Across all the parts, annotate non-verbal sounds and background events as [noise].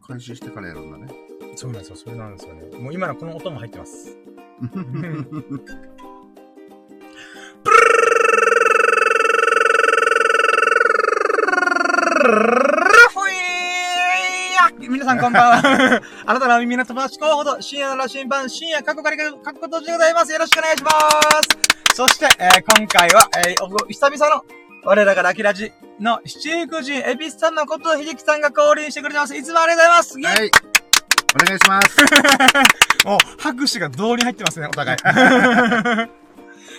開始してからやるんだね。そうなんですよ、それなんですよね。もう今のこの音も入ってます。皆さんこんばんは。あなたの耳の友達候補と深夜の羅針盤、深夜過去から過去途中でございます。よろしくお願いします。そして、えー今回は、えーお久々の、我らがラキラジの七福神、エビスさんのことを秀樹さんが降臨してくれてます。いつもありがとうございます。はい。お願いします。[laughs] もう、拍手が同に入ってますね、お互い。[laughs]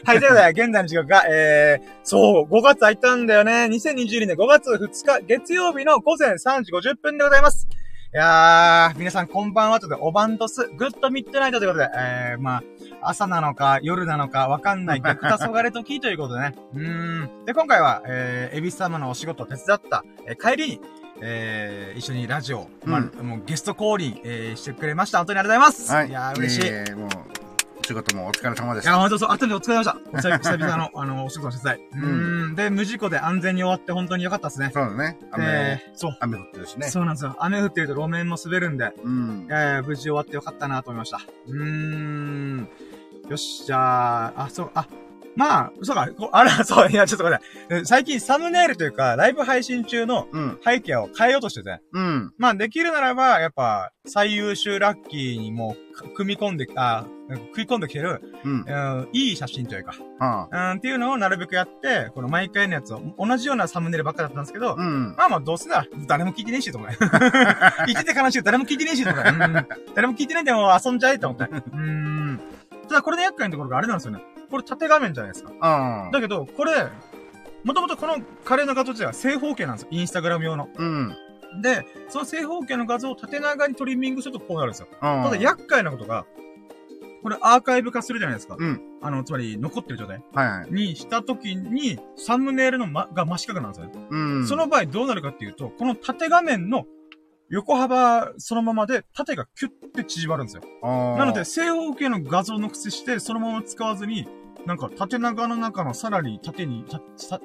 はい、ということで、現在の時刻が、えー、そう、5月入ったんだよね。2022年5月2日、月曜日の午前3時50分でございます。いやー、皆さんこんばんはということで、おばんとす、グッドミッドナイトということで、えー、まあ、朝なのか、夜なのか、わかんない、[laughs] 逆黄昏時ということでね。うーん。で、今回は、えー、エビス様のお仕事を手伝った、えー帰りに、えー、一緒にラジオ、まあ、もうゲスト降臨、えー、してくれました。本当にありがとうございます。はい。いやー、嬉しい。えーもう、お仕事もお疲れ様でいや、した。や、本当そう、後でお疲れ様でした。お久々の、あの、お仕事の取材。うーん。で、無事故で安全に終わって本当に良かったですね。そうだね。雨、で、そう。雨降ってるしね。そうなんですよ。雨降ってると路面も滑るんで、うんい。やいや、無事終わってよかったなと思いました。うーん。よし、じゃあ、あ、そう、あ、まあ、そうか、こあら、[laughs] そう、いや、ちょっと待って。え最近サムネイルというか、ライブ配信中のうん。背景を変えようとしてて。うん。まあ、できるならば、やっぱ、最優秀ラッキーにも組み込んで、あ、食い込んできてる、うん。うん、いい写真というか、はあ。うん、っていうのをなるべくやって、この毎回のやつを、同じようなサムネイルばっかだったんですけど、うん。まあまあどうせなら、誰も聞いてねえし、[laughs] とかね。聞いてて悲しい、誰も聞いてねえし、とか、うん、誰も聞いてないんでもう遊んじゃえと思って。うん。ただこれで厄介なところがあれなんですよね。これ縦画面じゃないですか。ああ。だけど、これ、もともとこのカレーの画像自体は正方形なんですよ。インスタグラム用の。うん。で、その正方形の画像を縦長にトリミングするとこうなるんですよ。あただ厄介なことが、これアーカイブ化するじゃないですか。うん。あの、つまり残ってる状態。はいはい。にしたときに、サムネイルの、ま、が真四角なんですよね。うん。その場合どうなるかっていうと、この縦画面の横幅そのままで縦がキュッて縮まるんですよ。なので、、正方形の画像の癖して、そのまま使わずに、なんか縦長の中のさらに縦に、たさ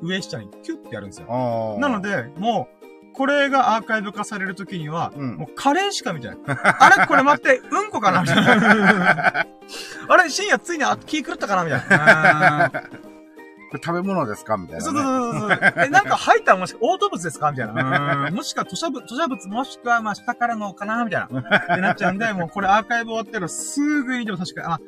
上下にキュッてやるんですよ。なの、で、もう、これがアーカイブ化されるときには、うんもうカレーしか見てない。あれ？これ待って、うんこかな？みたいな。[laughs] あれ？深夜ついにあ気狂ったかな？みたいな。これ食べ物ですか？みたいな、ね。そうそうそうそう。え、なんか吐いたもしくは、嘔吐物ですか？みたいな。うんもしくは、吐砂物、吐砂物もしくは、まあ、下からのかな？みたいな。ってなっちゃうんで、もうこれアーカイブ終わってるすぐにでも差し替え、あ、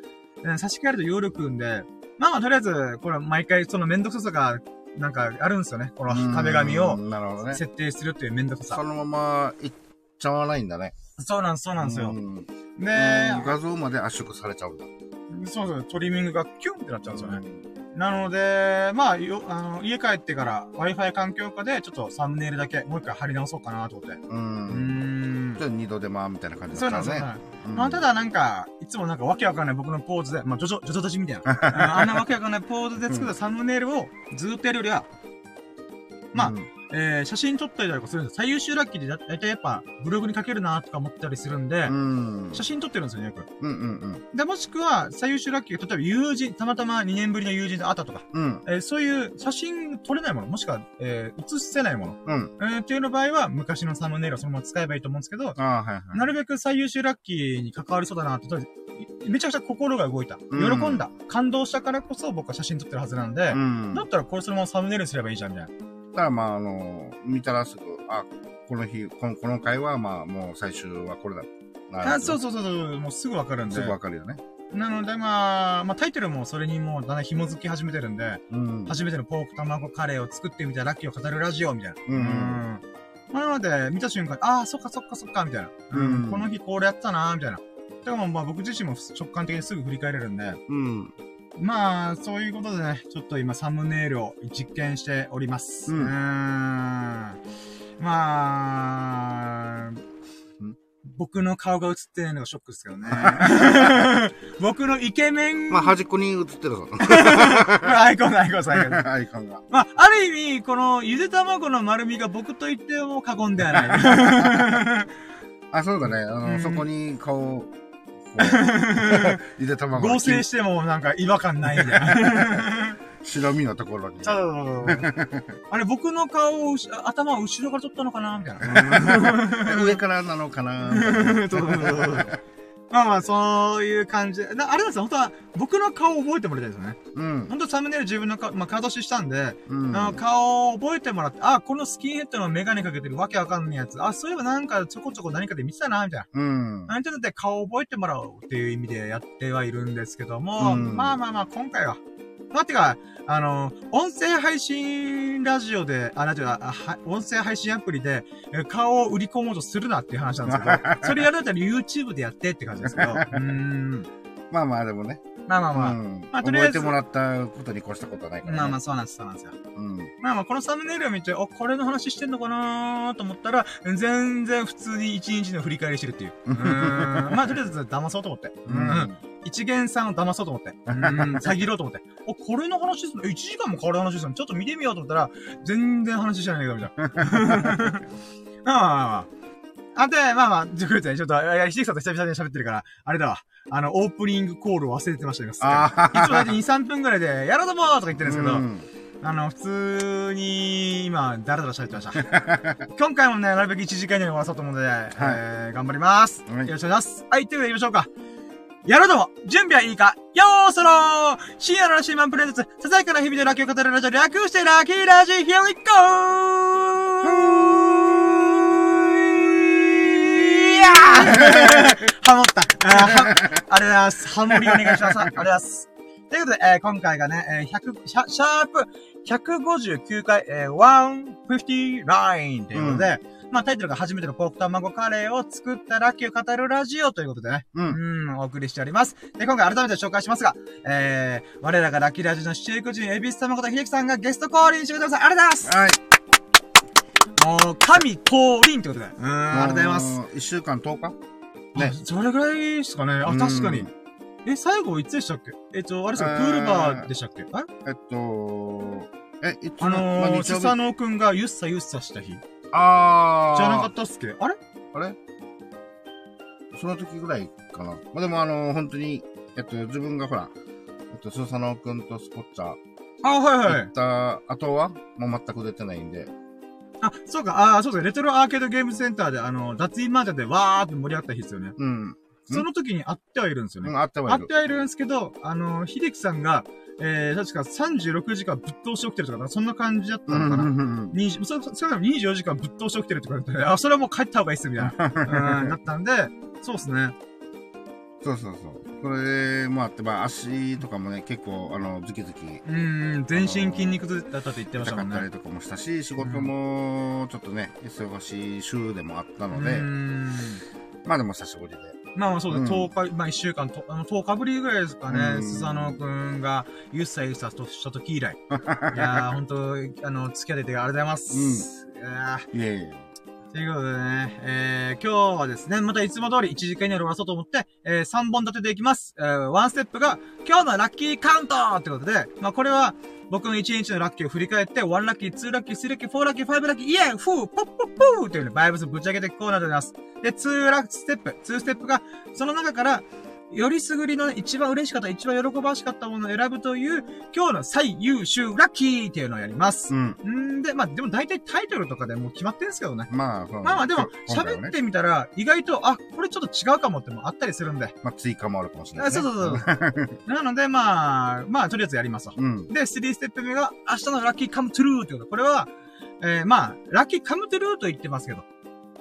うん差し替えると容力んで、まあまあ、とりあえず、これ毎回そのめんどくささが、なんかあるんですよね。この壁紙をうんなるほどね。設定するっていうめんどくさそ。のままいっちゃわないんだね。そうなんです、そうなんですよう。んで、画像まで圧縮されちゃうんだ。そうそう、トリミングがキュンってなっちゃうんですよね。なので、まあ、よ、あの、家帰ってから Wi-Fi 環境下でちょっとサムネイルだけもう一回貼り直そうかなと思って。う。うんんじ。ゃあ二度手間みたいな感じだったそうなんですよ。ね。はいまあ、ただなんか、いつもなんかわけわかんない僕のポーズで、まあ、ジョジョ、ジョジョ立ちみたいな。[laughs] ああんなわけわかんないポーズで作ったサムネイルをずーっとやるよりは、まあうんえー、写真撮ったりとかするんです最優秀ラッキーでだだいたいやっぱブログに書けるなとか思ったりするんで、うん。写真撮ってるんですよね、よく。うんうんで、もしくは、最優秀ラッキーが、例えば友人、たまたま2年ぶりの友人と会ったとか、うん。うん。えーそういう写真撮れないもの、もしくは、えー写せないもの、うん。えーっていうの場合は、昔のサムネイルをそのまま使えばいいと思うんですけど、ああ、はいはい。なるべく最優秀ラッキーに関わりそうだなって、とめちゃくちゃ心が動いた。うん喜んだ。感動したからこそ僕は写真撮ってるはずなんで、うん。だだったらこれそのままサムネイルにすればいいじゃん、みたいな。からまあ、あの、見たらすぐ、あ、この日、このこの回はまあ、もう最終はこれだ。あそうそうそうそう、もうすぐわかるんで。すぐわかるよね。なのでまあ、まあタイトルもそれにもうだんだん紐づき始めてるんで、うん。初めてのポーク卵カレーを作ってみたラッキーを語るラジオみたいな。うんまあなので、見た瞬間、ああ、そっかそっかそっか、みたいな。うんこの日これやったな、みたいな。だからまあ僕自身も直感的にすぐ振り返れるんで、うん。まあ、そういうことでね、ちょっと今サムネイルを実験しております。うんーんまあ、僕の顔が映ってないのがショックですけどね。[laughs] [laughs] 僕のイケメン、まあ、端っこに映ってるぞ。[laughs] アイコンのアイコンさんが。アイコンが。まあ、ある意味、このゆで卵の丸みが僕と言っても過言ではない。あ、そうだね。あの、うんそこに顔 [laughs] ゆで卵が合成してもなんか違和感ないみたいな。[laughs] 白身のところに。あれ、僕の顔を頭を後ろから撮ったのかなみたいな。上からなのかなそうそうそうそう。[laughs] まあまあ、そういう感じで。なあれなんですよ、本当は、僕の顔を覚えてもらいたいですよね。うん。本当サムネイル自分の顔、まあ、顔出ししたんで、うん。あの顔を覚えてもらって、あ、このスキンヘッドのメガネかけてるわけわかんないやつ。あ、そういえばなんかちょこちょこ何かで見てたな、みたいな。うん。あんただって顔を覚えてもらおうっていう意味でやってはいるんですけども、うんまあまあまあ、今回は。まあ、てか、あの、音声配信ラジオで、あ、ラジオ、音声配信アプリで、え顔を売り込もうとするなっていう話なんですけど、[laughs] それやるんだったら YouTube でやってって感じですけど、[laughs] うーん。まあまあでもね。まあまあまあ。うんまあとりあえず覚えてもらったことに越したことはないからね。まあまあ、そうなんです、そうなんですよ。うん。まあまあ、このサムネイルを見て、お、これの話してんのかなーと思ったら、全然普通に一日の振り返りしてるっていう。[laughs] うーん。まあ、とりあえず騙そうと思って。うん。一元さんを騙そうと思って。うん。詐欺ろうと思って。お、これの話すんの ?1 時間も変わる話すんのちょっと見てみようと思ったら、全然話してないけど、みたいな。[laughs] まあまあまあまあ。あ、で、まあまあ、ちょっと、ちょっと、いや、ひできさんと久々に喋ってるから、あれだわ。あの、オープニングコールを忘れてましたよ。いつも大体2、3分ぐらいで、やろうどもーとか言ってるんですけど、うんあの、普通に、今、だらだら喋ってました。[laughs] 今回もね、なるべく1時間以内に終わらそうと思うので、えー、頑張ります。はいよろしくお願いします。はい、ということで行きましょうか。やろうども準備はいいかよーそろー深夜のラッシーマンプレゼンツ、ささやかな日々でラッキーを語るラジオ、略してラッキーラジ Here we go! やー [laughs] ハモった。あーは [laughs] ありがとうございます。ハモリお願いします。ありがとうございます。ということで、えー今回がね、えー100、シャシャープ159回、えー、159ということで、まあタイトルが初めてのポーク卵カレーを作ったラッキーを語るラジオということでね、うん。うん、お送りしております。で、今回改めて紹介しますが、えー、我らがラッキーラジオの主役人、エビス様こと秀樹さんがゲスト降臨してください。ありがとうございはい。ますもう、神降臨ってことで。うん、ありがとうございます。。1週間10日？ねね。それぐらいですかね。あ、うん確かに。え、最後いつでしたっけ？えっと、あれですか、プールバーでしたっけ？あれ？えっと、え、いつあのー、スサノオくんがゆっさゆっさした日。あー。じゃなかったっすっけ？あれ？あれ？その時ぐらいかな。まあ、でもあの、本当に、えっと、自分がほら、えっと、スーサノオくんとスコッチャーあ、はいはい行。った後は、もう全く出てないんで。あ、そうか、あ、そうですレトロアーケードゲームセンターで、あの、脱衣マージャンでわーって盛り上がった日ですよね。うん。その時に会ってはいるんですよね。うん、あってはいる会って。はいるんですけど、あの、秀樹さんが、えー、確か36時間ぶっ通して起きてるとか、そんな感じだったのかな。うんにそ、そ、それでも24時間ぶっ通して起きてるとか言って、あ、それはもう帰った方がいいっす、みたいな。[laughs] うん、だったんで、そうですね。そうそうそう。それもあって、まあ、足とかもね、結構、あの、ズキズキうん、全身筋肉痛だったと言ってましたもんね痛かったり。とかもしたし、仕事も、ちょっとね、忙しい週でもあったのうで、ん。まあでも久しぶりで。まあまあそうです。うん10日、まあ1週間と、あの、10日ぶりぐらいですかね。うんスサノオくんが、ゆっさゆっさとした時以来。[laughs] いやー、ほんと、あの、付き合っててありがとうございます。いやーいえいえ。ということでね、えー、今日はですね、またいつも通り1時間以内で終わらそうと思って、えー、3本立てていきます。えー、ワンステップが、今日のラッキーカウントってことで、まあこれは、僕の1日のラッキーを振り返って、1ラッキー、2ラッキー、3ラッキー、4ラッキー、5ラッキー、イエーフーポッポッポーっていうね、バイブスぶち上げていくコーナーでございます。で、2ラッステップ、2ステップが、その中から、よりすぐりの一番嬉しかった、一番喜ばしかったものを選ぶという、今日の最優秀ラッキーっていうのをやります。うん。んで、まあでも大体タイトルとかでもう決まってるんですけどね。まあ、まあまあでも、喋ってみたら、意外と、あ、これちょっと違うかもってもあったりするんで。まあ、追加もあるかもしれない、ね。あそうそうそう。[laughs] なので、まあ、まあ、とりあえずやりますわ。うん。で、3ステップ目が、明日のラッキーカムトゥルーってこと。これは、えー、まあ、ラッキーカムトゥルーと言ってますけど、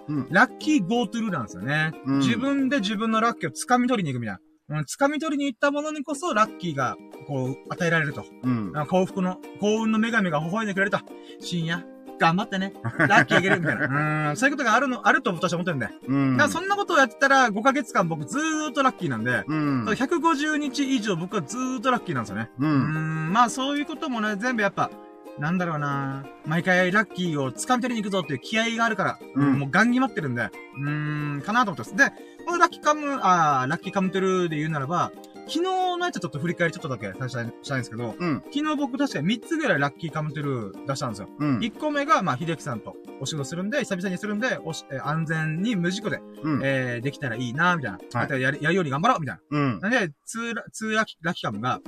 うんラッキーゴートゥルーなんですよね。うん自分で自分のラッキーを掴み取りに行くみたいな。うん、掴み取りに行ったものにこそ、ラッキーが、こう、与えられると。うん。あ幸福の、幸運の女神が微笑んでくれると。深夜、頑張ってね。ラッキーあげるみたいな。[laughs] うん、そういうことがあるの、あると私は思ってるんで。うん。だからそんなことをやってたら、5ヶ月間僕ずーっとラッキーなんで、うん。150日以上僕はずーっとラッキーなんですよね。う。うんん、まあそういうこともね、全部やっぱ、なんだろうな毎回ラッキーを掴み取りに行くぞっていう気合があるから、うんもうガン決まってるんで、うーん、かなと思ってます。で、このラッキーカム、あーラッキーカムトゥルーで言うならば、昨日のやつちょっと振り返りちょっとだけさせたいしたいんですけど、うん。昨日僕確かに3つぐらいラッキーカムトゥルー出したんですよ。うん。1個目が、まあ、秀樹さんとお仕事するんで、久々にするんで、おしえー安全に無事故で、うん。えー、できたらいいなみたいな。はいあとやる、やるように頑張ろうみたいうん。な。なんで、ツーラ、ツーラッキーラッキーカムが、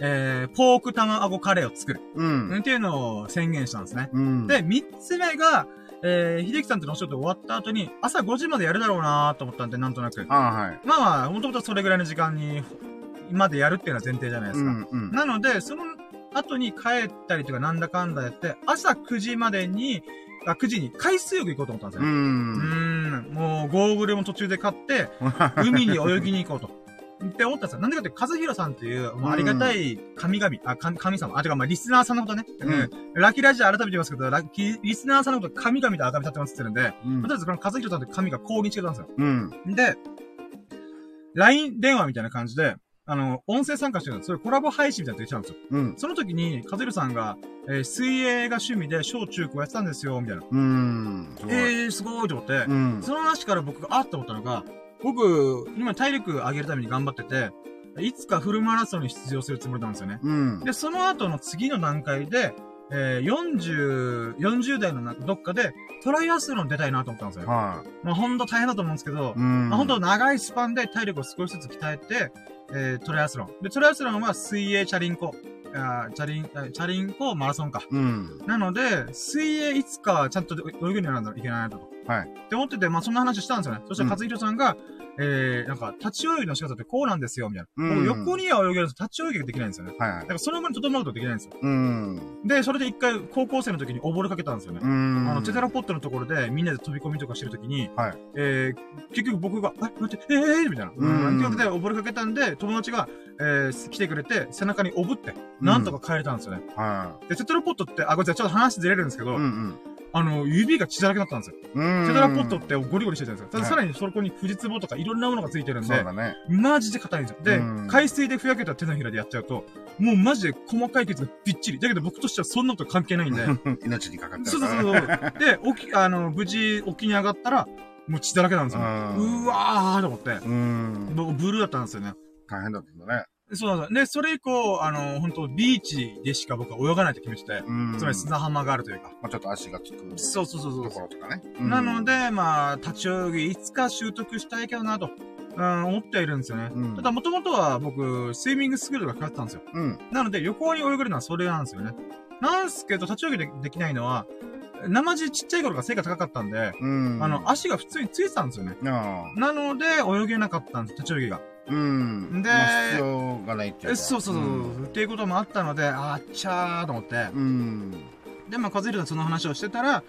えー、ポーク卵カレーを作る。うん。っていうのを宣言したんですね。うん。で、三つ目が、えー、秀樹さんとのお仕事終わった後に、朝5時までやるだろうなと思ったんで、なんとなく。ああ、はい。まあまあ、もともとそれぐらいの時間に、までやるっていうのは前提じゃないですか。うん、うん。なので、その後に帰ったりとかなんだかんだやって、朝9時までに、あ、9時に海水浴行こうと思ったんですうよ。うーん。ん、もう、ゴーグルも途中で買って、海に泳ぎに行こうと。って思ったんですよ。なんでかって、和弘さんっていう、もうありがたい神々、あ、神神様、あ、てか、まあ、リスナーさんのことね。うんうんラッキーラジオ改めて言いますけど、ラッキー、リスナーさんのこと神々と赤み立ってますって言ってるんで、うんとりあえずこの和弘さんって神が降臨してたんですよ。うん。で、LINE 電話みたいな感じで、あの、音声参加してるんです。それコラボ配信みたいなのやってたんですよ。うん。その時に、カズルさんが、えー水泳が趣味で小中高やってたんですよ、みたいな。うん。えー、すごいと思って、うん。その話から僕があっと思ったのが、僕、今体力上げるために頑張ってて、いつかフルマラソンに出場するつもりなんですよね。うん。で、その後の次の段階で、えー、40、40代のなどっかでトライアスロン出たいなと思ったんですよ。はまあほんと大変だと思うんですけどい。、うん。まあ、本当長いスパンで体力を少しずつ鍛えて、えー、トライアスロン。で、トライアスロンは水泳、チャリンコ。あーチャリン、あチャリンコ、マラソンか。うん。なので、水泳いつかちゃんと泳ぐようにならないといけないなと。はい。って思ってて、まあそんな話したんですよね。そしたら、うん勝弘さんが、えー、なんか、立ち泳ぎの仕方ってこうなんですよ、みたいな。うん僕横には泳げるんです立ち泳ぎができないんですよね。はいはいだか。らその分に整うことできないんですよ。うん。で、それで一回、高校生の時に溺れかけたんですよね。うん。あの、テテラポットのところでみんなで飛び込みとかしてるときに、はいえー、結局僕が、あ、待って、えー、みたいな。うんうん。ってことで溺れかけたんで、友達が、えー、来てくれて、背中におぶって、なんとか帰れたんですよね。はで、テテラポットって、あ、ごめんなさい、ちょっと話ずれるんですけい。ど、うんあの、指が血だらけだったんですよ。うん。テテラポットってゴリゴリしてるじゃないですか。ただはいさらにそこに藤壺とかいろんなものがついてるんで、そうだね。マジで硬いんですよ。でうん、海水でふやけた手のひらでやっちゃうと、もうマジで細かい傷がびっちり。だけど僕としてはそんなこと関係ないんで、[laughs] 命にかかってそうるそうからね。そう。で、起き、あの、無事起きに上がったら、もう血だらけなんですよ。うんうわーと思って。うん。僕、ブルーだったんですよね。大変だったんだね。そうなんですよ。で、それ以降、あの、本当ビーチでしか僕は泳がないと決めてて、うん。つまり砂浜があるというか。まあちょっと足がつくそうそうそうそうところとかね。なの、で、まあ、立ち泳ぎ、いつか習得したいけどなと、うん、思ってはいるんですよね。うんただ、もともとは僕、スイミングスクールがかかってたんですよ。うん。なので、旅行に泳げるのはそれなんですよね。なんすけど、立ち泳ぎでできないのは、生地ちっちゃい頃が背が高かったんで、うん。あの、足が普通についてたんですよね。なので、泳げなかったんです、立ち泳ぎが。うん。でまあ必要がないっていうえか。そうそうそう、んっていうこともあったので、あっちゃーと思って。うん。で、まあ、カズイルとその話をしてたら、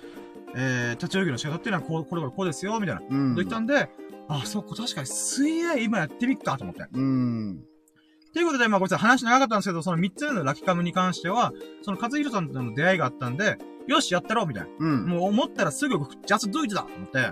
えー、立ち泳ぎの仕方っていうのはこう、これこれこうですよ、みたいな。ことうん。言ったんで、あ、そうか、確かに水泳今やってみっかと思って。うん。ということで、まあ、ごめんなさい、話長かったんですけど、その3つ目のラキカムに関しては、その、和弘さんとの出会いがあったんで、よし、やったろうみたいな。うん。もう思ったらすぐ、ジャストドイツだと思って、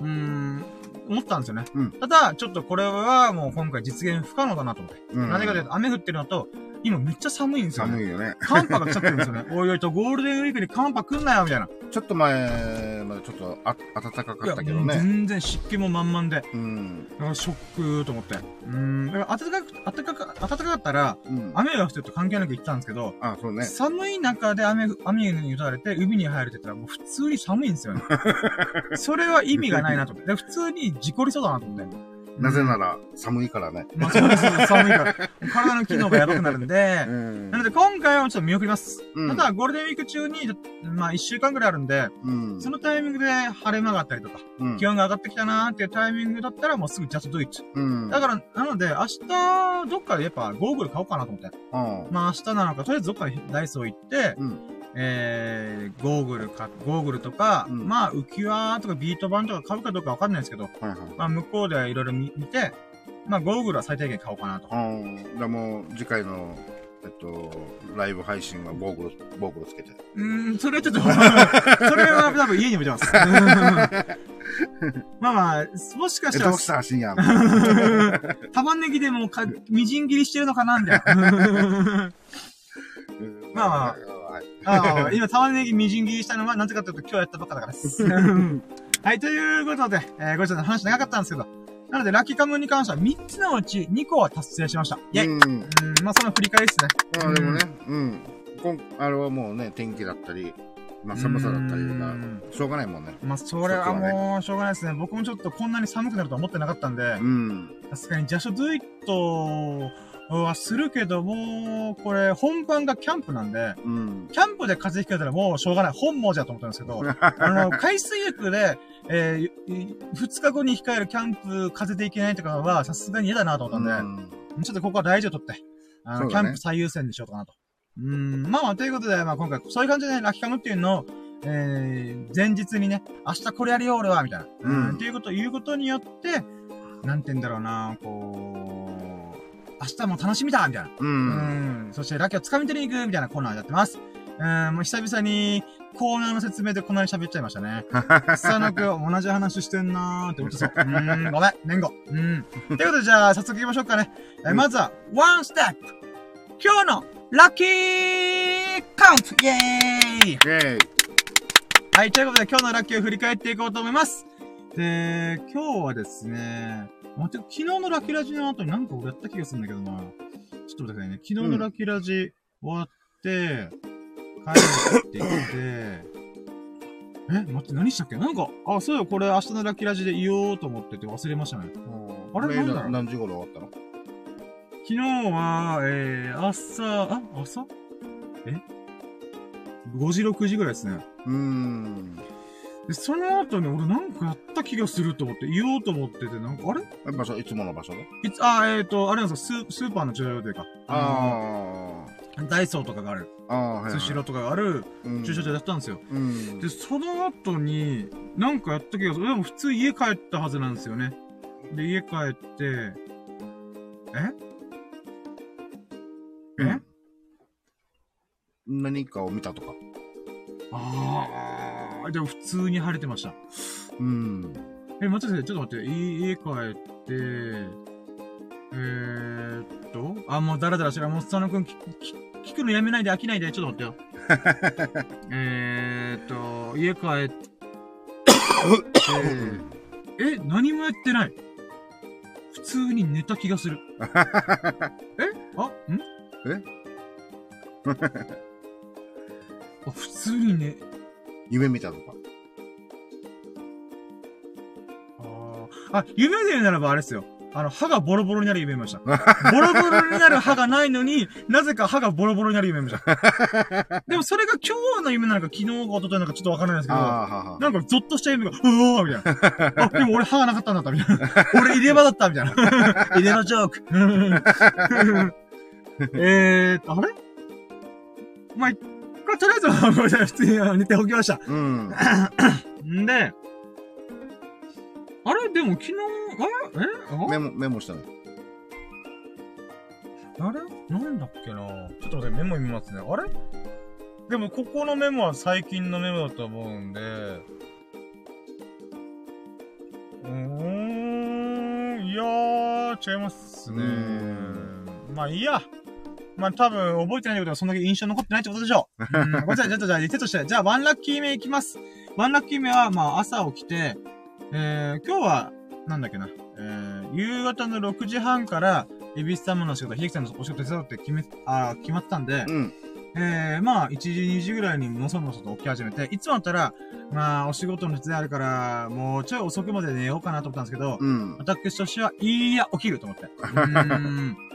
うーん、思ったんですよね。うんただ、ちょっとこれはもう今回実現不可能だなと思って。うん。なぜかというと、雨降ってるのと、今めっちゃ寒いんですよね。寒いよね。寒波が来ちゃってるんですよね。[laughs] おいおいと、ゴールデンウィークに寒波来んなよみたいな。ちょっと前までちょっとあ暖かかったけどね。全然湿気も満々で、うん。だからショックと思って。うーん。だから暖かく、暖かく、暖かかったら、うん。雨が降ってると関係なく行ったんですけど、あ、そうね。寒い中で雨、雨に打たれて海に入るって言ったらもう普通に寒いんですよね。[laughs] それは意味がないなと思って。で普通に事故りそうだなと思って。なぜなら寒いからね。まあそうです、寒いから。体の機能がやばくなるんでう、んなので今回はちょっと見送ります。うんただゴールデンウィーク中に、まあ一週間ぐらいあるんで、うん。そのタイミングで晴れ間があったりとか、うん気温が上がってきたなーっていうタイミングだったらもうすぐジャストドイツ。うん。だから、なので明日、どっかでやっぱゴーグル買おうかなと思って。ら、まあ明日なのか、とりあえずどっかでダイソー行って、うん。えー、ゴーグルか、ゴーグルとか、うんまあ浮き輪とかビート板とか買うかどうかわかんないですけど、はいはい。まあ向こうでいろいろ見見て、まあゴーグルは最低限買おうかなと。うん。でも、次回の、えっと、ライブ配信はゴーグル、ゴーグルつけて。うーん、それはちょっと、[laughs] それは多分家に置いてます。[laughs] まあまあ、もしかえ、したらどう、した深夜。玉ねぎでもか、みじん切りしてるのかなみたいな。[laughs] まあまあはい。ああ、[laughs] 今玉ねぎみじん切りしたのは、なぜかというと今日やったばっかだからです。[laughs] はい、ということで、えー、ごめんなさい、話長かったんですけど。なので、ラッキーカムに関しては3つのうち2個は達成しました。イェイ、うん、うん。まあその振り返りですね。まあでもね、うん。こんあれはもうね、天気だったり、まあ寒さだったりとか、うんしょうがないもんね。まあそれはもう、しょうがないですね。僕もちょっとこんなに寒くなるとは思ってなかったんで、うん。さすがにジャショドゥイットはするけども、これ、本番がキャンプなん。で、うん。キャンプで風邪ひかれたらもうしょうがない。本望じゃと思ったん。ですけど、あの、海水浴で、えー、い二日後に控えるキャンプ、風邪で行けないとかは、さすがに嫌だなと思ったん。で、ちょっとここは大事を取って、あの、キャンプ最優先にしようかなと。うん、まあまあ、ということで、まあ今回、そういう感じでね、ラッキカムっていうのを、えー、前日にね、明日これやるよ、俺は、みたいな。うん。っていうこと言うことによって、なん。て言うん。だろうな、こう、明日も楽しみだみたいな。う。うんん。そして、ラッキーを掴み取りに行くみたいなコーナーやってます。うん、もう久々に、コーナーの説明でこんなに喋っちゃいましたね。[laughs] 草野くん、同じ話してんなーって思ってそう。ん、ごめん、年後。うん。ということで、じゃあ、早速行きましょうかね。えまずは、ワンステップ今日のラッキーカウントイェーイイェイ。はい、ということで今日のラッキーを振り返っていこうと思います。で、今日はですね、待って、昨日のラッキーラジの後になんか俺やった気がするんだけどな。ちょっと待ってくださいね。昨日のラッキーラジ終わって、帰ってきて、え待って、何したっけ？なんか、あ、そうよ、これ明日のラッキーラジで言おうと思ってて忘れましたね。あれんだろう？何時頃終わったの？昨日は、えー、朝、あ、朝？え ?5 時、6時ぐらいですね。うーん。で、その後ね、俺なんかやった気がすると思って、言おうと思ってて、なんか、あれ？場所、いつもの場所で？いつ、あ、えっ、ー、と、あれなんですよ、スースーパーの駐車場というか、あのダイソーとかがある、あ。スシローとかがあるうん駐車場やったんですよ。うん。で、その後に、なんかやった気がする。でも普通家帰ったはずなんですよね。で、家帰って、え？え、何かを見たとか？あー、でも普通に晴れてました。うん。え、待ってください、ちょっと待って、い家帰って、えーっと、あ、もうダラダラしてる。もう佐野くん、きき聞くのやめないで飽きないで、ちょっと待ってよ。[laughs] えーっと、家帰って、[laughs] え、何もやってない。普通に寝た気がする。[laughs] え？あ、ん？え？あ、普通にね、夢見たとか？あーあ、夢で言うならばあれですよ。あの、歯がボロボロになる夢見ました。[laughs] ボロボロになる歯がないのに、なぜか歯がボロボロになる夢見ました。[laughs] でもそれが今日の夢なのか昨日か一昨日なのかちょっとわからないですけど。なんかゾッとした夢が、うわーみたいな。[laughs] あ、でも俺歯がなかったんだった、みたいな。俺入れ歯だった、みたいな。入れ歯ジョーク。えーっと、あれ？まあ、これとりあえず普通にあの寝ておきました。うん。んで、あれ？でも昨日、あれ？え？メモ、メモしたね。ああれ？なんだっけな？ちょっと待って、メモ見ますね。あれ？でも、ここのメモは最近のメモだと思うんで、うーん、いやー、違いますねう。まあいいや。まあ多分覚えてないことはそんだけ印象残ってないってことでしょう。[laughs] うん、ごめんなさい、ちょっとじゃあリセットして。じゃあワンラッキー目いきます。ワンラッキー目は、まあ朝起きて、えー、今日は、なんだっけな、えー、夕方の6時半から、エビス様の仕事、秀樹さんのお仕事手伝うって決め、あー決まってたんで、うん。えー、まあ、1時、2時ぐらいにもそもそと起き始めて、いつもだったら、まあ、お仕事の手伝いあるから、もうちょい遅くまで寝ようかなと思ったんですけど、うん。私としては、いや、起きると思って。うーん。[laughs]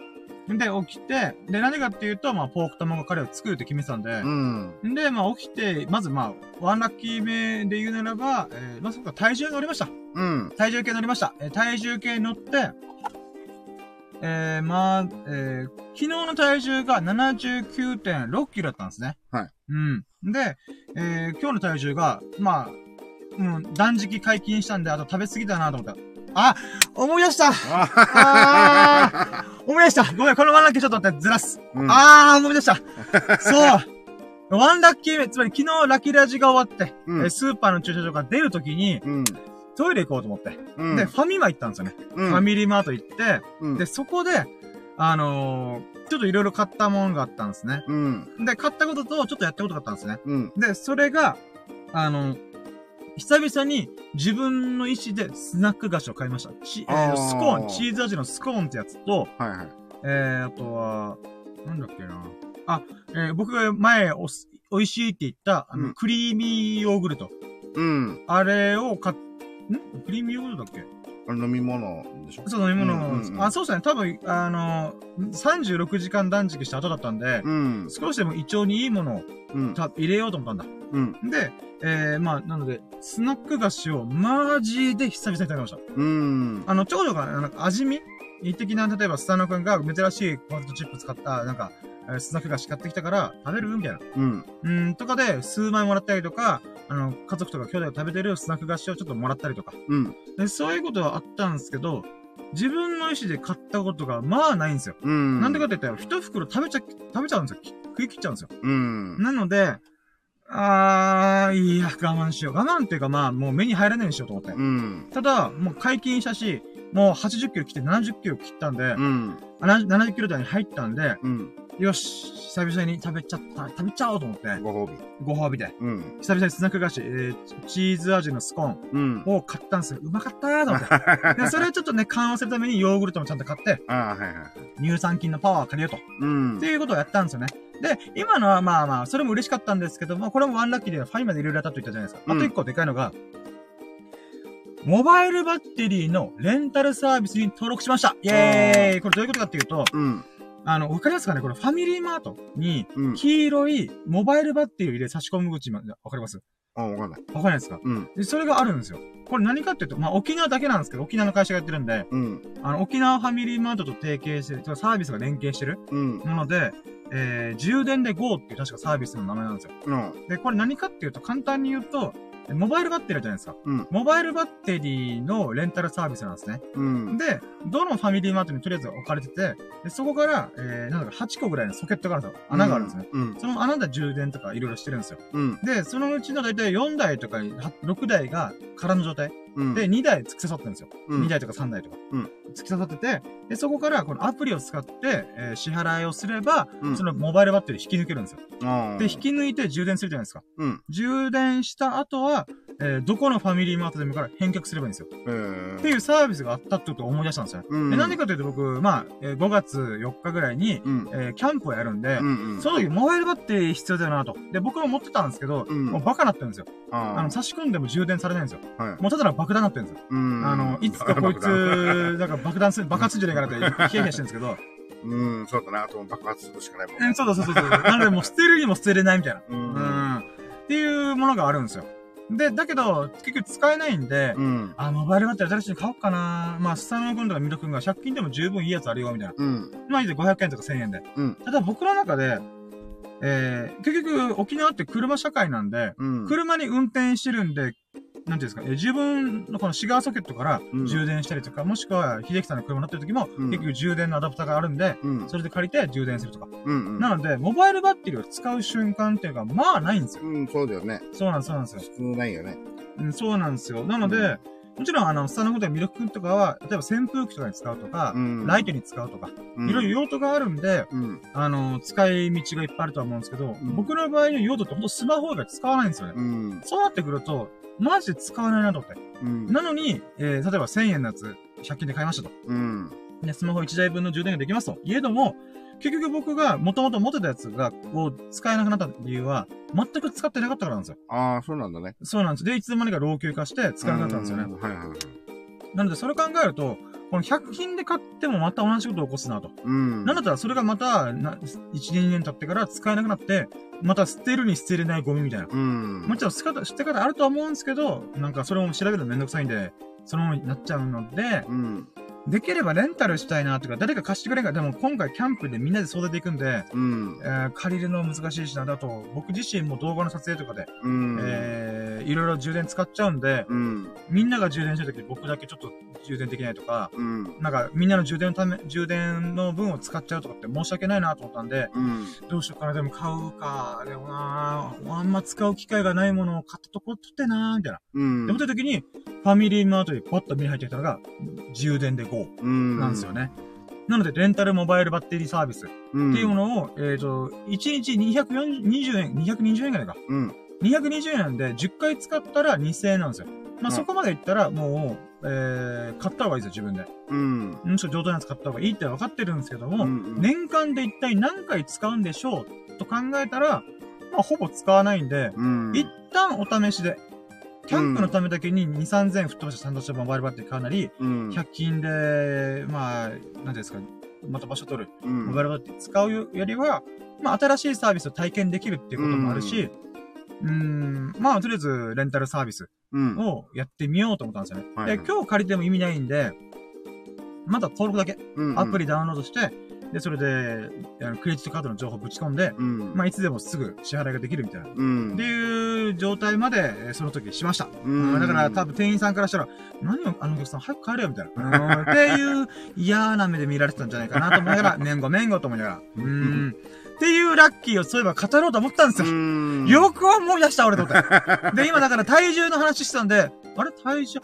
で、起きて、で、何かっていうと、まあ、ポーク卵カレーを作るって決めてたんでう、ん。で、まあ、起きて、まず、まあ、ワンラッキー目で言うならば、えー、まあ、そっか、体重乗りました。うん。体重計乗りました。えー体重計乗って、えー、まあ、えー、昨日の体重が79.6キロだったんですね。はい。うん。で、えー、今日の体重が、まあ、うん、断食解禁したんで、あと食べ過ぎだなと思った。あ思い出した思い出したごめん、このワンラッキーちょっと待って、ずらす。うんあー、思い出した [laughs] そうワンラッキー目、つまり昨日ラッキーラジが終わって、うんえースーパーの駐車場から出るときに、うん。トイレ行こうと思って。うん。で、ファミマ行ったんですよね。うん、ファミリーマート行って、うんで、そこで、あのー、ちょっといろいろ買ったものがあったんですね。うん。で、買ったことと、ちょっとやったことがあったんですね。うん。で、それが、あの、久々に自分の意思でスナック菓子を買いました。チえースコーン、チーズ味のスコーンってやつと、はいはい。えー、あとは、なんだっけな。あ、えー僕が前おす、美味しいって言った、あの、うんクリーミーヨーグルト。うん。あれを買っクリームヨーグルトだっけ？飲み物でしょ？そう、飲み物、うんうんうんあ、そうですね。多分、あの、36時間断食した後だったんで、うん。少しでも胃腸にいいものをうん。た入れようと思ったんだ。うん。で、えー、まあ、なので、スナック菓子をマジで久々に食べました。うん。あの、長女が、あの味見？一的な、例えば、スタノ君が珍しいポテトチップ使った、なんか、えースナック菓子買ってきたから、食べる？みたいな。うん。うん、とかで、数枚もらったりとか、あの、家族とか兄弟が食べてるスナック菓子をちょっともらったりとか。うん。で、そういうことはあったんですけど、自分の意思で買ったことが、まあないんですよ。うん。なんでかって言ったら、一袋食べちゃ、食べちゃうんですよ。き食い切っちゃうんですよ。うん。なので、あー、いや、我慢しよう。我慢っていうかまあ、もう目に入らないようにしようと思って。うん。ただ、もう解禁したし、もう80キロ来て70キロ切ったんで、うん。あな70キロ台に入ったんで、うん。よし、久々に食べちゃった、食べちゃおうと思って、ご褒美。ご褒美で。うん。久々にスナック菓子、えーチーズ味のスコーンうん。を買ったんですよ。うまかったーと思って。[laughs] で、それをちょっとね、緩和するためにヨーグルトもちゃんと買って、ああ、はいはい。乳酸菌のパワーを借りようと。うんって。いうことをやったんですよね。で、今のはまあまあ、それも嬉しかったんですけども、これもワンラッキーでファイまでいろいろやったと言ったじゃないですか。うんあと一個でかいのが、モバイルバッテリーのレンタルサービスに登録しましたイェーイこれどういうことかっていうと、うん。あの、わかりますかね？これファミリーマートに、うん。黄色いモバイルバッテリーを入れ差し込む口まで、わかります？あ、わかんない。わかんないですか？うん。で、それがあるんですよ。これ何かっていうと、まあ沖縄だけなんですけど、沖縄の会社がやってるんで、うん。あの、沖縄ファミリーマートと提携してる、サービスが連携してるうん。なので、えー、充電で GO っていう確かサービスの名前なんですよ。うん。で、これ何かっていうと、簡単に言うと、モバイルバッテリーじゃないですか。うんモバイルバッテリーのレンタルサービスなんですね。うん。で、どのファミリーマートにとりあえず置かれてて、でそこから、えー、なんだか8個ぐらいのソケットがあるんですよ。穴があるんですね。うん。その穴で充電とかいろいろしてるんですよ。うん。で、そのうちの大体4台とかは6台が空の状態。うん。で、2台突き刺さってるんですよ。うん2台とか3台とか。うん突き刺さってて、で、そこからこのアプリを使って、えー支払いをすれば、うんそのモバイルバッテリー引き抜けるんですよ。で、引き抜いて充電するじゃないですか。うん。充電した後は、えーどこのファミリーマートでもから返却すればいいんですよ。えーっていうサービスがあったってことを思い出したんですよね。うん。で、なんでかというと僕、まあ、えー5月4日ぐらいに、うん。えーキャンプをやるんで、うん。うん。その時モバイルバッテリー必要だよなと。で、僕も持ってたんですけど、うんもうバカなってるんですよ。ああの、差し込んでも充電されないんですよ。はい。もうただの爆弾になってるんですよ。うん。あの、いつかこいつ、なんか爆弾する、爆発するんじゃないかなって、ヒヤヒヤしてるんですけど、うん、そうだな。あと爆発するしかないもんえそうだそうそうそう。なのでもう捨てるにも捨てれないみたいな。う。うんん。っていうものがあるんですよ。で、だけど、結局使えないんで、うん。あ、モバイルバッテリー新しいの買おうかなまあ、スタノ君とかミロ君が100均でも十分いいやつあるよ、みたいな。うん。まあ、いいで500円とか1000円で。うんただ僕の中で、えー、結局、沖縄って車社会なんで、うん。車に運転してるんで、なんていうんですか、えー自分のこのシガーソケットからうん充電したりとか、もしくは、秀樹さんの車乗ってる時も、うん結局充電のアダプターがあるんで、うん。それで借りて充電するとか。うん。うん。なので、モバイルバッテリーを使う瞬間っていうのが、まあないんですよ。うん、そうだよね。そうなんです、そうなんですよ。少ないよね。うん、そうなんですよ。なので、うんもちろん、あの、スタのことやミルク君とかは、例えば扇風機とかに使うとか、うんライトに使うとか、うんいろいろ用途があるんで、うん。あの、使い道がいっぱいあるとは思うんですけど、ん僕の場合の用途ってほんとスマホ以外使わないんですよね。うん。そうなってくると、マジで使わないなと思って。うん。なのに、えー、例えば1000円のやつ、100均で買いましたと。うん。で、スマホ1台分の充電ができますと。いえども、結局僕が元々持ってたやつが、を使えなくなった理由は、全く使ってなかったからなんですよ。ああ、そうなんだね。そうなんです。で、いつの間にか老朽化して使えなくなったんですよね。うはいはいはい。なので、それを考えると、この100均で買ってもまた同じことを起こすなと。うん。なんだったらそれがまた、な、1、2年経ってから使えなくなって、また捨てるに捨てれないゴミみたいな。うん。もちろん捨て方、捨て方あるとは思うんですけど、なんかそれも調べるのめんどくさいんで、そのままになっちゃうので、うん。できればレンタルしたいなとか、誰か貸してくれんか。でも今回キャンプでみんなで育てていくんで、うん。えー、借りるの難しいしな。だと、僕自身も動画の撮影とかで、うん。えー、いろいろ充電使っちゃうんで、うん。みんなが充電してる時僕だけちょっと充電できないとか、うん。なんかみんなの充電のため、充電の分を使っちゃうとかって申し訳ないなと思ったんで、うん。どうしようかな。でも買うか。でもなあんま使う機会がないものを買ったとこってなみたいな。うん。で、思った時に、ファミリーマートにパッと見に入ってきたのが、充電で5方なんですよね。なので、レンタルモバイルバッテリーサービスっていうものを、うん、えっ、ー、と、1日220円、220円ぐらいか。うん。220円なんで、10回使ったら2000円なんですよ。まあ、そこまでいったら、もう、えー、買った方がいいですよ、自分で。うん。むしろ上等なやつ買った方がいいって分かってるんですけども、うんうん、年間で一体何回使うんでしょうと考えたら、まあ、ほぼ使わないんで、うん、一旦お試しで、キャンプのためだけに2、3000円吹っ飛ばしたサンドチャモバイルバッテリー買うなり、うん。100均で、まあ、なんですか、また場所取る、バイルバリー使うよりは、まあ、新しいサービスを体験できるっていうこともあるし、うーん、まあ、とりあえず、レンタルサービスうん。をやってみようと思ったんですよね。で、今日借りても意味ないんで、まだ登録だけ、うん。アプリダウンロードして、で、それで、あのクレジットカードの情報ぶち込んで、うん。まあ、いつでもすぐ支払いができるみたいな。うん。っていう状態まで、えーその時しました。うんだから多分店員さんからしたら、何をあのお客さん早く帰れよみたいな。うんっていう嫌な目で見られてたんじゃないかなと思いながら、めんごめんごと思いながら。うーん。っていうラッキーをそういえば語ろうと思ったんですよ。うん。よく思い出した俺と思って。で、今だから体重の話してたんで、あれ体重、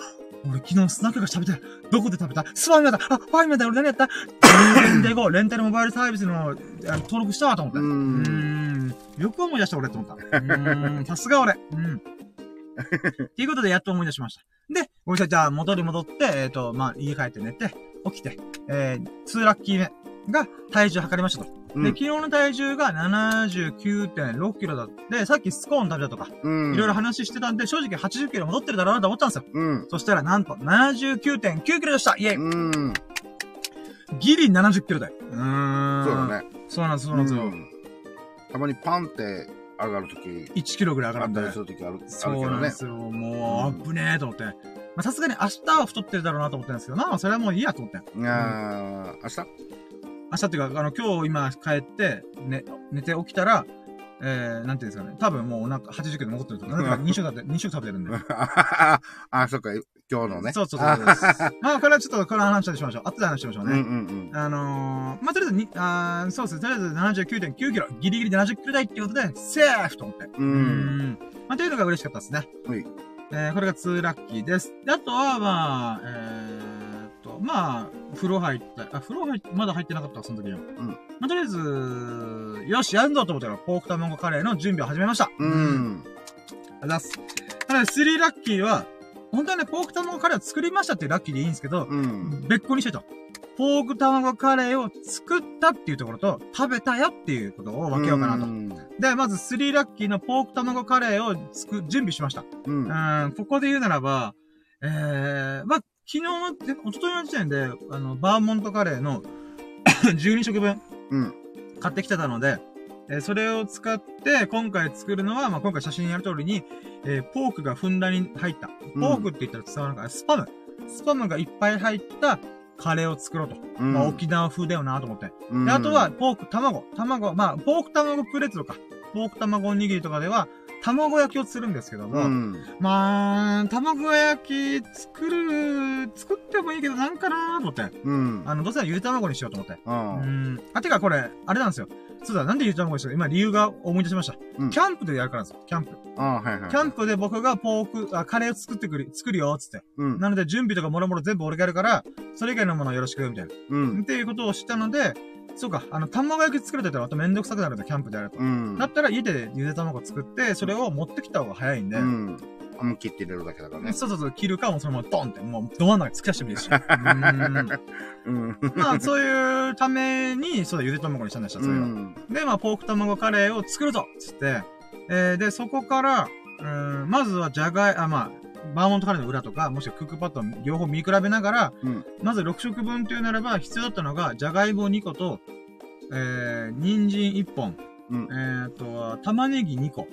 俺昨日スナックが食べた。どこで食べた？スパイマだあ、ファイマだ俺何やった？充電でこう、[coughs] レンタルモバイルサービスの登録したわと思って。ううんーん。よく思い出した俺と思った。うーん。さすが俺。うん。っていうことでやっと思い出しました。で、ごめんなさい。じゃあ戻り戻って、えっ、と、まあ、家帰って寝て、起きて、えー、2ラッキー目が体重測りましたと。うんで、昨日の体重が79.6キロだって、さっきスコーン食べたとか、うん。いろいろ話してたんで、正直80キロ戻ってるだろうなと思ったんですよ。うん。そしたらなんと79.9キロでしたイェイうん。ギリ70キロだよ。うーん。そうだね。そうなんです、そうなんですよ。うんたまにパンって上がるとき、1キロぐらい上がるんであったりす。るときある、あるけそう。なんですよ。もう、あぶねえと思って。まあ、さすがに明日は太ってるだろうなと思ってるんですけど、まあ、それはもういいやと思って。いやー、明日？明日っていうか、あの、今日今帰って、ね、寝て起きたら、えー、なんていうんですかね。多分もうなんか80キロ残ってるとか、なんか2食食べて、2食食べてるんで。[laughs] あ、そっか、今日のね。そうそうそう。[laughs] まあ、これはちょっと、この話しましょう。後で話しましょううんうね。んあのー、まあ、とりあえずに、あーそうですね。とりあえず79.9キロ。ギリギリ70キロ台っていうことで、セーフと思って。うん。う。うんまあ、というのが嬉しかったですね。はい。えー、これが2ラッキーです。であとは、まあ、えーまあ、風呂入ったり、あ、風呂入っまだ入ってなかったわその時には。うんまあ、とりあえず、よし、やるぞと思ったら、ポーク卵カレーの準備を始めました。うありん。がとうございます。ただ、3ラッキーは、本当はね、ポーク卵カレーを作りましたっていうラッキーでいいんですけど、うん。別個にしてた。ポーク卵カレーを作ったっていうところと、食べたよっていうことを分けようかなと。うん。で、まず3ラッキーのポーク卵カレーを作、準備しました。うん。うん、ここで言うならば、えー、まあ、昨日の、で一昨日の時点で、あの、バーモントカレーの [coughs] 12食分うん。買ってきてたので、えーそれを使って、今回作るのは、まあ、今回写真にある通りに、えーポークがふんだんに入った。ポークって言ったら伝わるのかな、スパム。スパムがいっぱい入ったカレーを作ろうと。うん。まあ、沖縄風だよなと思って。うんで、あとは、、ポーク、卵。卵、まあ、ポーク卵プレッツとか、ポーク卵おにぎりとかでは、卵焼きをするんですけども、うん。まあ、卵焼き作る、作ってもいいけど、なんかなーと思って。うん。あの、どうせならゆで卵にしようと思って。う。うんん。あ、てかこれ、あれなんですよ。そうだ、なんでゆで卵にしたか、今理由が思い出しました。うんキャンプでやるからですよ。キャンプ。あはいはい。キャンプで僕がポーク、あ、カレーを作ってくる、作るよ、つって。うん。なので準備とかもろもろ全部俺がやるから、それ以外のものよろしく、みたいな。うん。っていうことをしたので、そうか、あの、卵焼き作るとたらまためんどくさくなるんだ、キャンプでやると。うん。だったら家でゆで卵作って、それを持ってきた方が早いんで、うん。思い切って入れるだけだからね。そうそうそう、切るかもうそのままドンって、もうど真ん中に突き出してもいいし。[laughs] うーんうん。まあ、そういうために、そうだ、ゆで卵にしたんでした、それは。うん。で、まあ、ポーク卵カレーを作るぞつって、えー、で、そこから、うーん、まずはじゃがい、あ、まあ、バーモントカレーの裏とか、もしくはクックパッドの両方見比べながら、うんまず6食分というならば、必要だったのが、じゃがいも2個と、えー、人参1本、うんえー、あとは、玉ねぎ2個、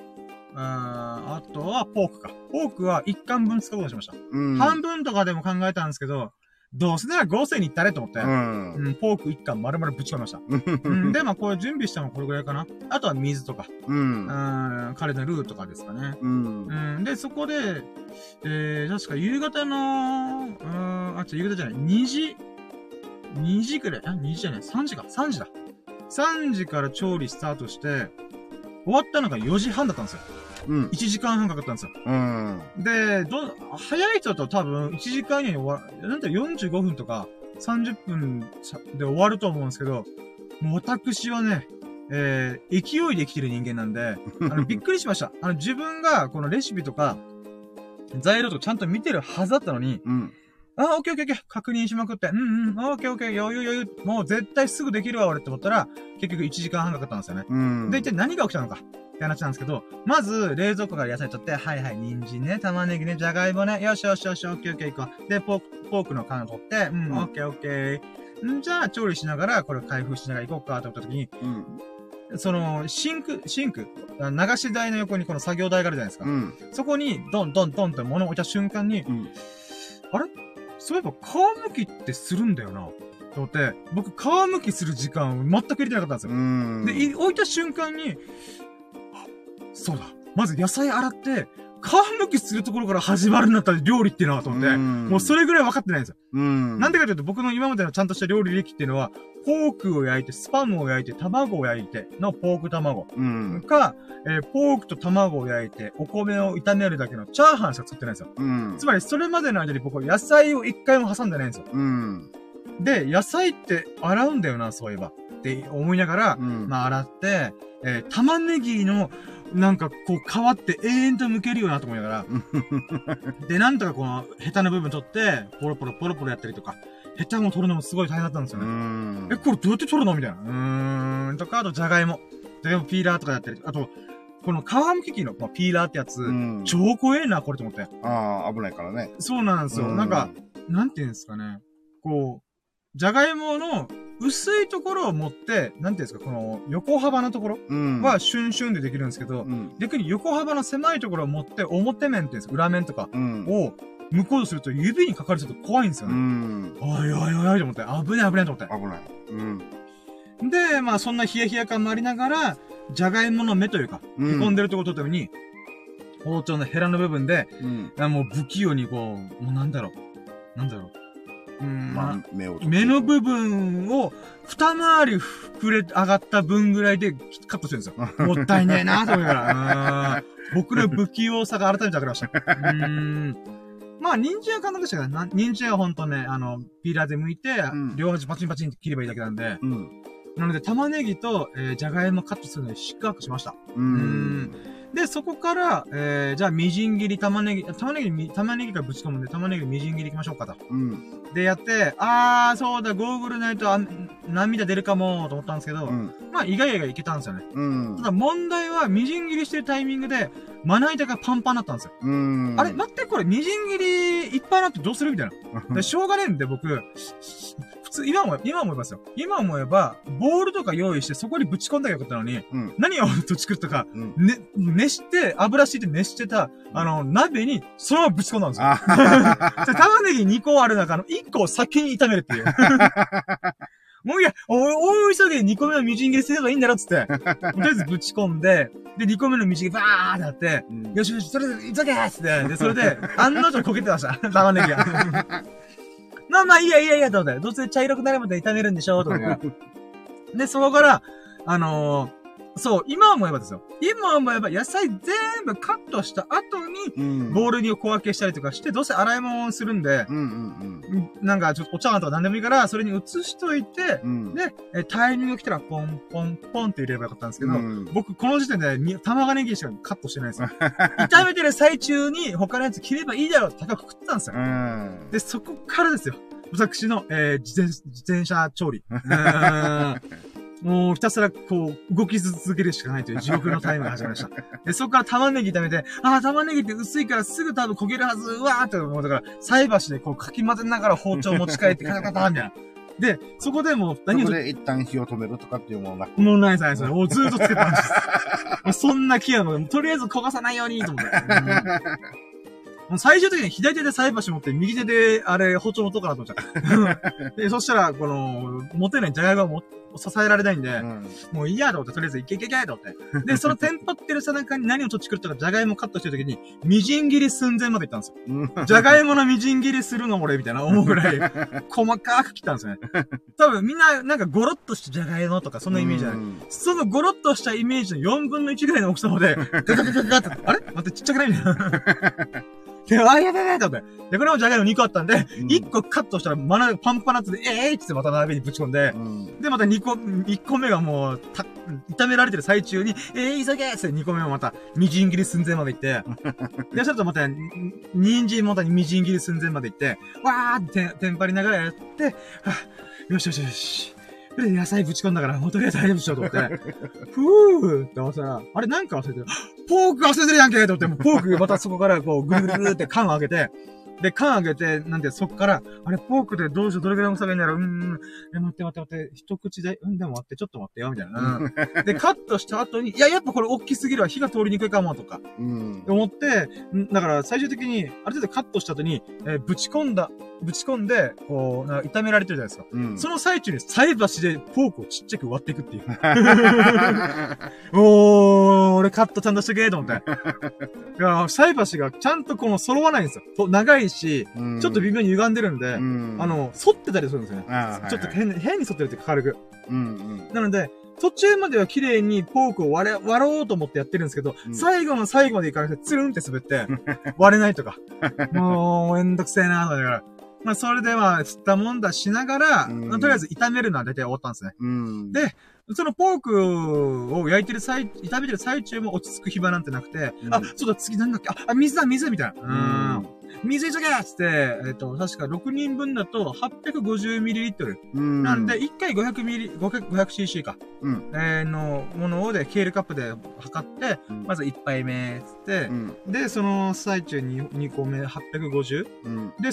あーあとは、ポークか。ポークは1貫分使うことにしました。うん。半分とかでも考えたんですけど、どうせなら合成に行ったれと思って、うん。うん、ポーク1貫丸々ぶち込みました。[laughs] うん、で、まあ、これ準備したのはこれぐらいかな。あとは水とか、う。うんん、カレーのルーとかですかね。うん。うん、で、そこで、えー、確か夕方の、うーん、あ、違う、夕方じゃない、2時、2時くらい、あ、2時じゃない、3時か、3時だ。3時から調理スタートして、終わったのが4時半だったんですよ。うん。1時間半かかったんですよ。うん。で、ど、早い人だと多分1時間以内に終わる、なんて45分とか30分で終わると思うんですけど、もう私はね、えー、勢いで生きてる人間なんで、[laughs] あの、びっくりしました。あの、自分がこのレシピとか、材料とかちゃんと見てるはずだったのに、うん。あ、オッケーオッケーオッケー、確認しまくって、うんうん、オッケーオッケー、余裕余裕、もう絶対すぐできるわ、俺って思ったら、結局1時間半かかったんですよね。うん。で、一体何が起きたのかって話なんですけど、まず、冷蔵庫から野菜取って、はいはい、人参ね、玉ねぎね、じゃがいもね、よしよしよし、オッケーオッケー行こう。で、ポーク、ポークの缶を取って、うん、うんオッケーオッケー。んじゃあ、調理しながら、これ開封しながら行こうかと思った時に、うん。その、シンク、シンク、あ流し台の横にこの作業台があるじゃないですか。うん。そこに、ドンドンドンって物を置いた瞬間に、うん。そういえば皮むきってするんだよな。と思って、僕皮むきする時間を全く入れてなかったんですよ。うん。で、い置いた瞬間に、あそうだ。まず野菜洗って、皮むきするところから始まるんだったら料理っていうのはと思って、んもうそれぐらい分かってないんですよ。うん。なんでかというと僕の今までのちゃんとした料理歴っていうのは、ポークを焼いて、スパムを焼いて、卵を焼いてのポーク卵。うん。か、えーポークと卵を焼いて、お米を炒めるだけのチャーハンしか作ってないんですよ。うん。つまり、それまでの間に僕は野菜を一回も挟んでないんですよ。うん。で、野菜って洗うんだよな、そういえば。って思いながら、うん。まあ洗って、えー玉ねぎの、なんかこう皮って永遠と剥けるよなと思いながら、で、なんとかこのヘタの部分取って、ポロポロポロポロやったりとか、ヘタも取るのもすごい大変だったんですようね。んえ、これどうやって取るのみたいな。うーん、とか、あとじゃがいも。じゃがいもピーラーとかやったり、あと、この皮むき器の、まあ、ピーラーってやつ、うん。超怖えな、これと思って。ああ、危ないからね。そうなんですよ。うなんか、、なんていうんですかね。こう、じゃがいもの薄いところを持って、なんていうんですか、この横幅のところうん。はシュンシュンでできるんですけど、うん。逆に横幅の狭いところを持って表面っていうんですか、裏面とかうん。を向こうとすると指にかかると怖いんですようね。ん。おいおいおいと思って、危ねえ危ねえと思って。危ない。うん。で、まあそんなヒヤヒヤ感もありながら、じゃがいもの目というか、うんへこんでるところを取るために、包丁のヘラの部分で、うん。あもう不器用にこう、もうなんだろう。なんだろう。うーん、まあまあ、目を。目の部分を二回り膨れ上がった分ぐらいでカットしてるんですよ。[laughs] もったいねえなと思いながら。僕の不器用さが改めて分かりました。う。まあ、人参は簡単でしたから、な人参はほんとね、あの、ピーラーで剥いて、ん両端パチンパチンって切ればいいだけなんで、うん。なので玉ねぎと、えー、じゃがいもカットするのに四角くしました。ううんん。で、そこから、えー、じゃあ、みじん切り玉ねぎ、玉ねぎみ、玉ねぎがぶち込むんで、玉ねぎみじん切りいきましょうかと。うん。で、やって、あー、そうだ、ゴーグルないとあ涙出るかも、と思ったんですけど、うん。まあ、意外意外いけたんですよね。うんた。だ、問題は、みじん切りしてるタイミングで、まな板がパンパンになったんですよ。うん。あれ待って、これ、みじん切り、いっぱいなってどうするみたいな。[laughs] でしょうがねえんで、僕、普通、今思え、今思いますよ。今思えば、ボールとか用意して、そこにぶち込んだらよかったのに、うん。何をと作ったか、うん。ね、熱して、油敷いて熱してた、あの、鍋に、そのままぶち込んだんですよ。[laughs] 玉ねぎ2個ある中の1個を先に炒めるっていう。[laughs] もういや、お大急ぎで2個目のみじん切りすればいいんだろっつって、[laughs] とりあえずぶち込んで、で、2個目のみじん切りバーってなって、うんよしよし、それで、いつけーっつって、で、それで、案の定焦げてました。玉ねぎが。まあまあ、いいやいいやいいや、と思って。どうせ茶色くなるまで炒めるんでしょ、と思って。[laughs] で、そこから、あのーそう、今思えばですよ。今思えば野菜全部カットした後に、うん。ボウルに小分けしたりとかして、どうせ洗い物をするんで、なんかちょっとお茶碗とか何でもいいから、それに移しといて、うん。うん。で、えタイミングが来たらポンポンポンって入れればよかったんですけど、うん僕この時点でみ玉ねぎしかカットしてないんですよ。[laughs] 炒めてる最中に他のやつ切ればいいだろうって高く食ってたんですよ。うん。で、そこからですよ。私の、えー、自転、自転車調理。[laughs] もうひたすらこう、動き続けるしかないという地獄のタイムが始まりました。[laughs] で、そこから玉ねぎ炒めて、ああ、玉ねぎって薄いからすぐ多分焦げるはず、うわーって思うだから、菜箸でこうかき混ぜながら包丁持ち帰ってカタカタみたいな。で、そこでもうそ何をこで一旦火を止めるとかっていうものなく。もうないです、ないです。もうずーっとつけた。[laughs] もうそんな気やので、とりあえず焦がさないように、と思って。う [laughs] んもう最終的に左手で菜箸持って、右手で、あれ、包丁持とうかなと思っちゃった。[laughs] で、そしたら、この、持てないじゃがいもをも支えられないんで、うん。もういいやと思って、とりあえずいけいけいけと思って。で、そのテンパってるさなかに何をとちくるとか、じゃがいもカットしてる時に、みじん切り寸前まで行ったんですよ。うん。じゃがいものみじん切りするの俺みたいな思うぐらい、[laughs] 細かく切ったんですよね。多分みんな、なんかゴロッとしたじゃがいもとか、そんなイメージじゃない。うんそのゴロッとしたイメージの4分の1ぐらいの大きさまで、ガガガガガガって、あれ？待ってちっちゃくない？みたいな。で、あ、やだやだと思って。で、これもじゃがいも2個あったんで、うん1個カットしたら、まな、パンパンなってて、えーってまた鍋にぶち込んで、うん。で、また2個、1個目がもう、た、炒められてる最中に、えー、急げって2個目もまた、みじん切り寸前まで行って、で、それとまた、に人参もまたみじん切り寸前まで行って、わーってテンパりながらやって、はよしよしよし。で、野菜ぶち込んだから、もうとりあえず大丈夫でしょ、と思って。ふーって思ったら、あれなんか忘れてる。ポーク忘れてるやんけと思って、もうポークまたそこからこう、ぐるぐるって缶を開けて、で、缶開けて、なんで、そっから、あれ、ポークでどうしよう、どれぐらい重さがいいんだろう、うーん、え、待って待って待って、一口で、うん、でも待って、ちょっと待ってよ、みたいな。うんで、カットした後に、いや、やっぱこれ大きすぎるわ、火が通りにくいかも、とか、うん。思って、んだから最終的に、ある程度カットした後に、えーぶち込んだ、ぶち込んで、こう、なんか炒められてるじゃないですか。うん。その最中に菜箸でフォークをちっちゃく割っていくっていう。[laughs] おー、俺カットちゃんとしとけーと思って。いや、菜箸がちゃんとこの揃わないんですよ。と長いし、うんちょっと微妙に歪んでるんで、うんあ、の、反ってたりするんですよね。ちょっと変に、変に反ってるっていうか軽く。うんなので、途中までは綺麗にポークを割れ、割ろうと思ってやってるんですけど、うん最後の最後までいかなくて、つるんって滑って、割れないとか。[laughs] もう、めんどくせえなーと思いながら。まあ、それでは、吸ったもんだしながら、うんまあとりあえず炒めるのは大体終わったんですね。うん。でそのポークを焼いてる最、炒めてる最中も落ち着く暇なんてなくて、うんあ、そうだ、次なんだっけ、あ、あ水だ、水みたいな。ううん。水急げっつって、えっ、と、確か6人分だと 850ml。ん。なんで、1回 500ml、500cc か。うん。えー、のものをで、ケールカップで測って、うん、まず1杯目、つってう、ん。で、その最中に2個目850。うん。で、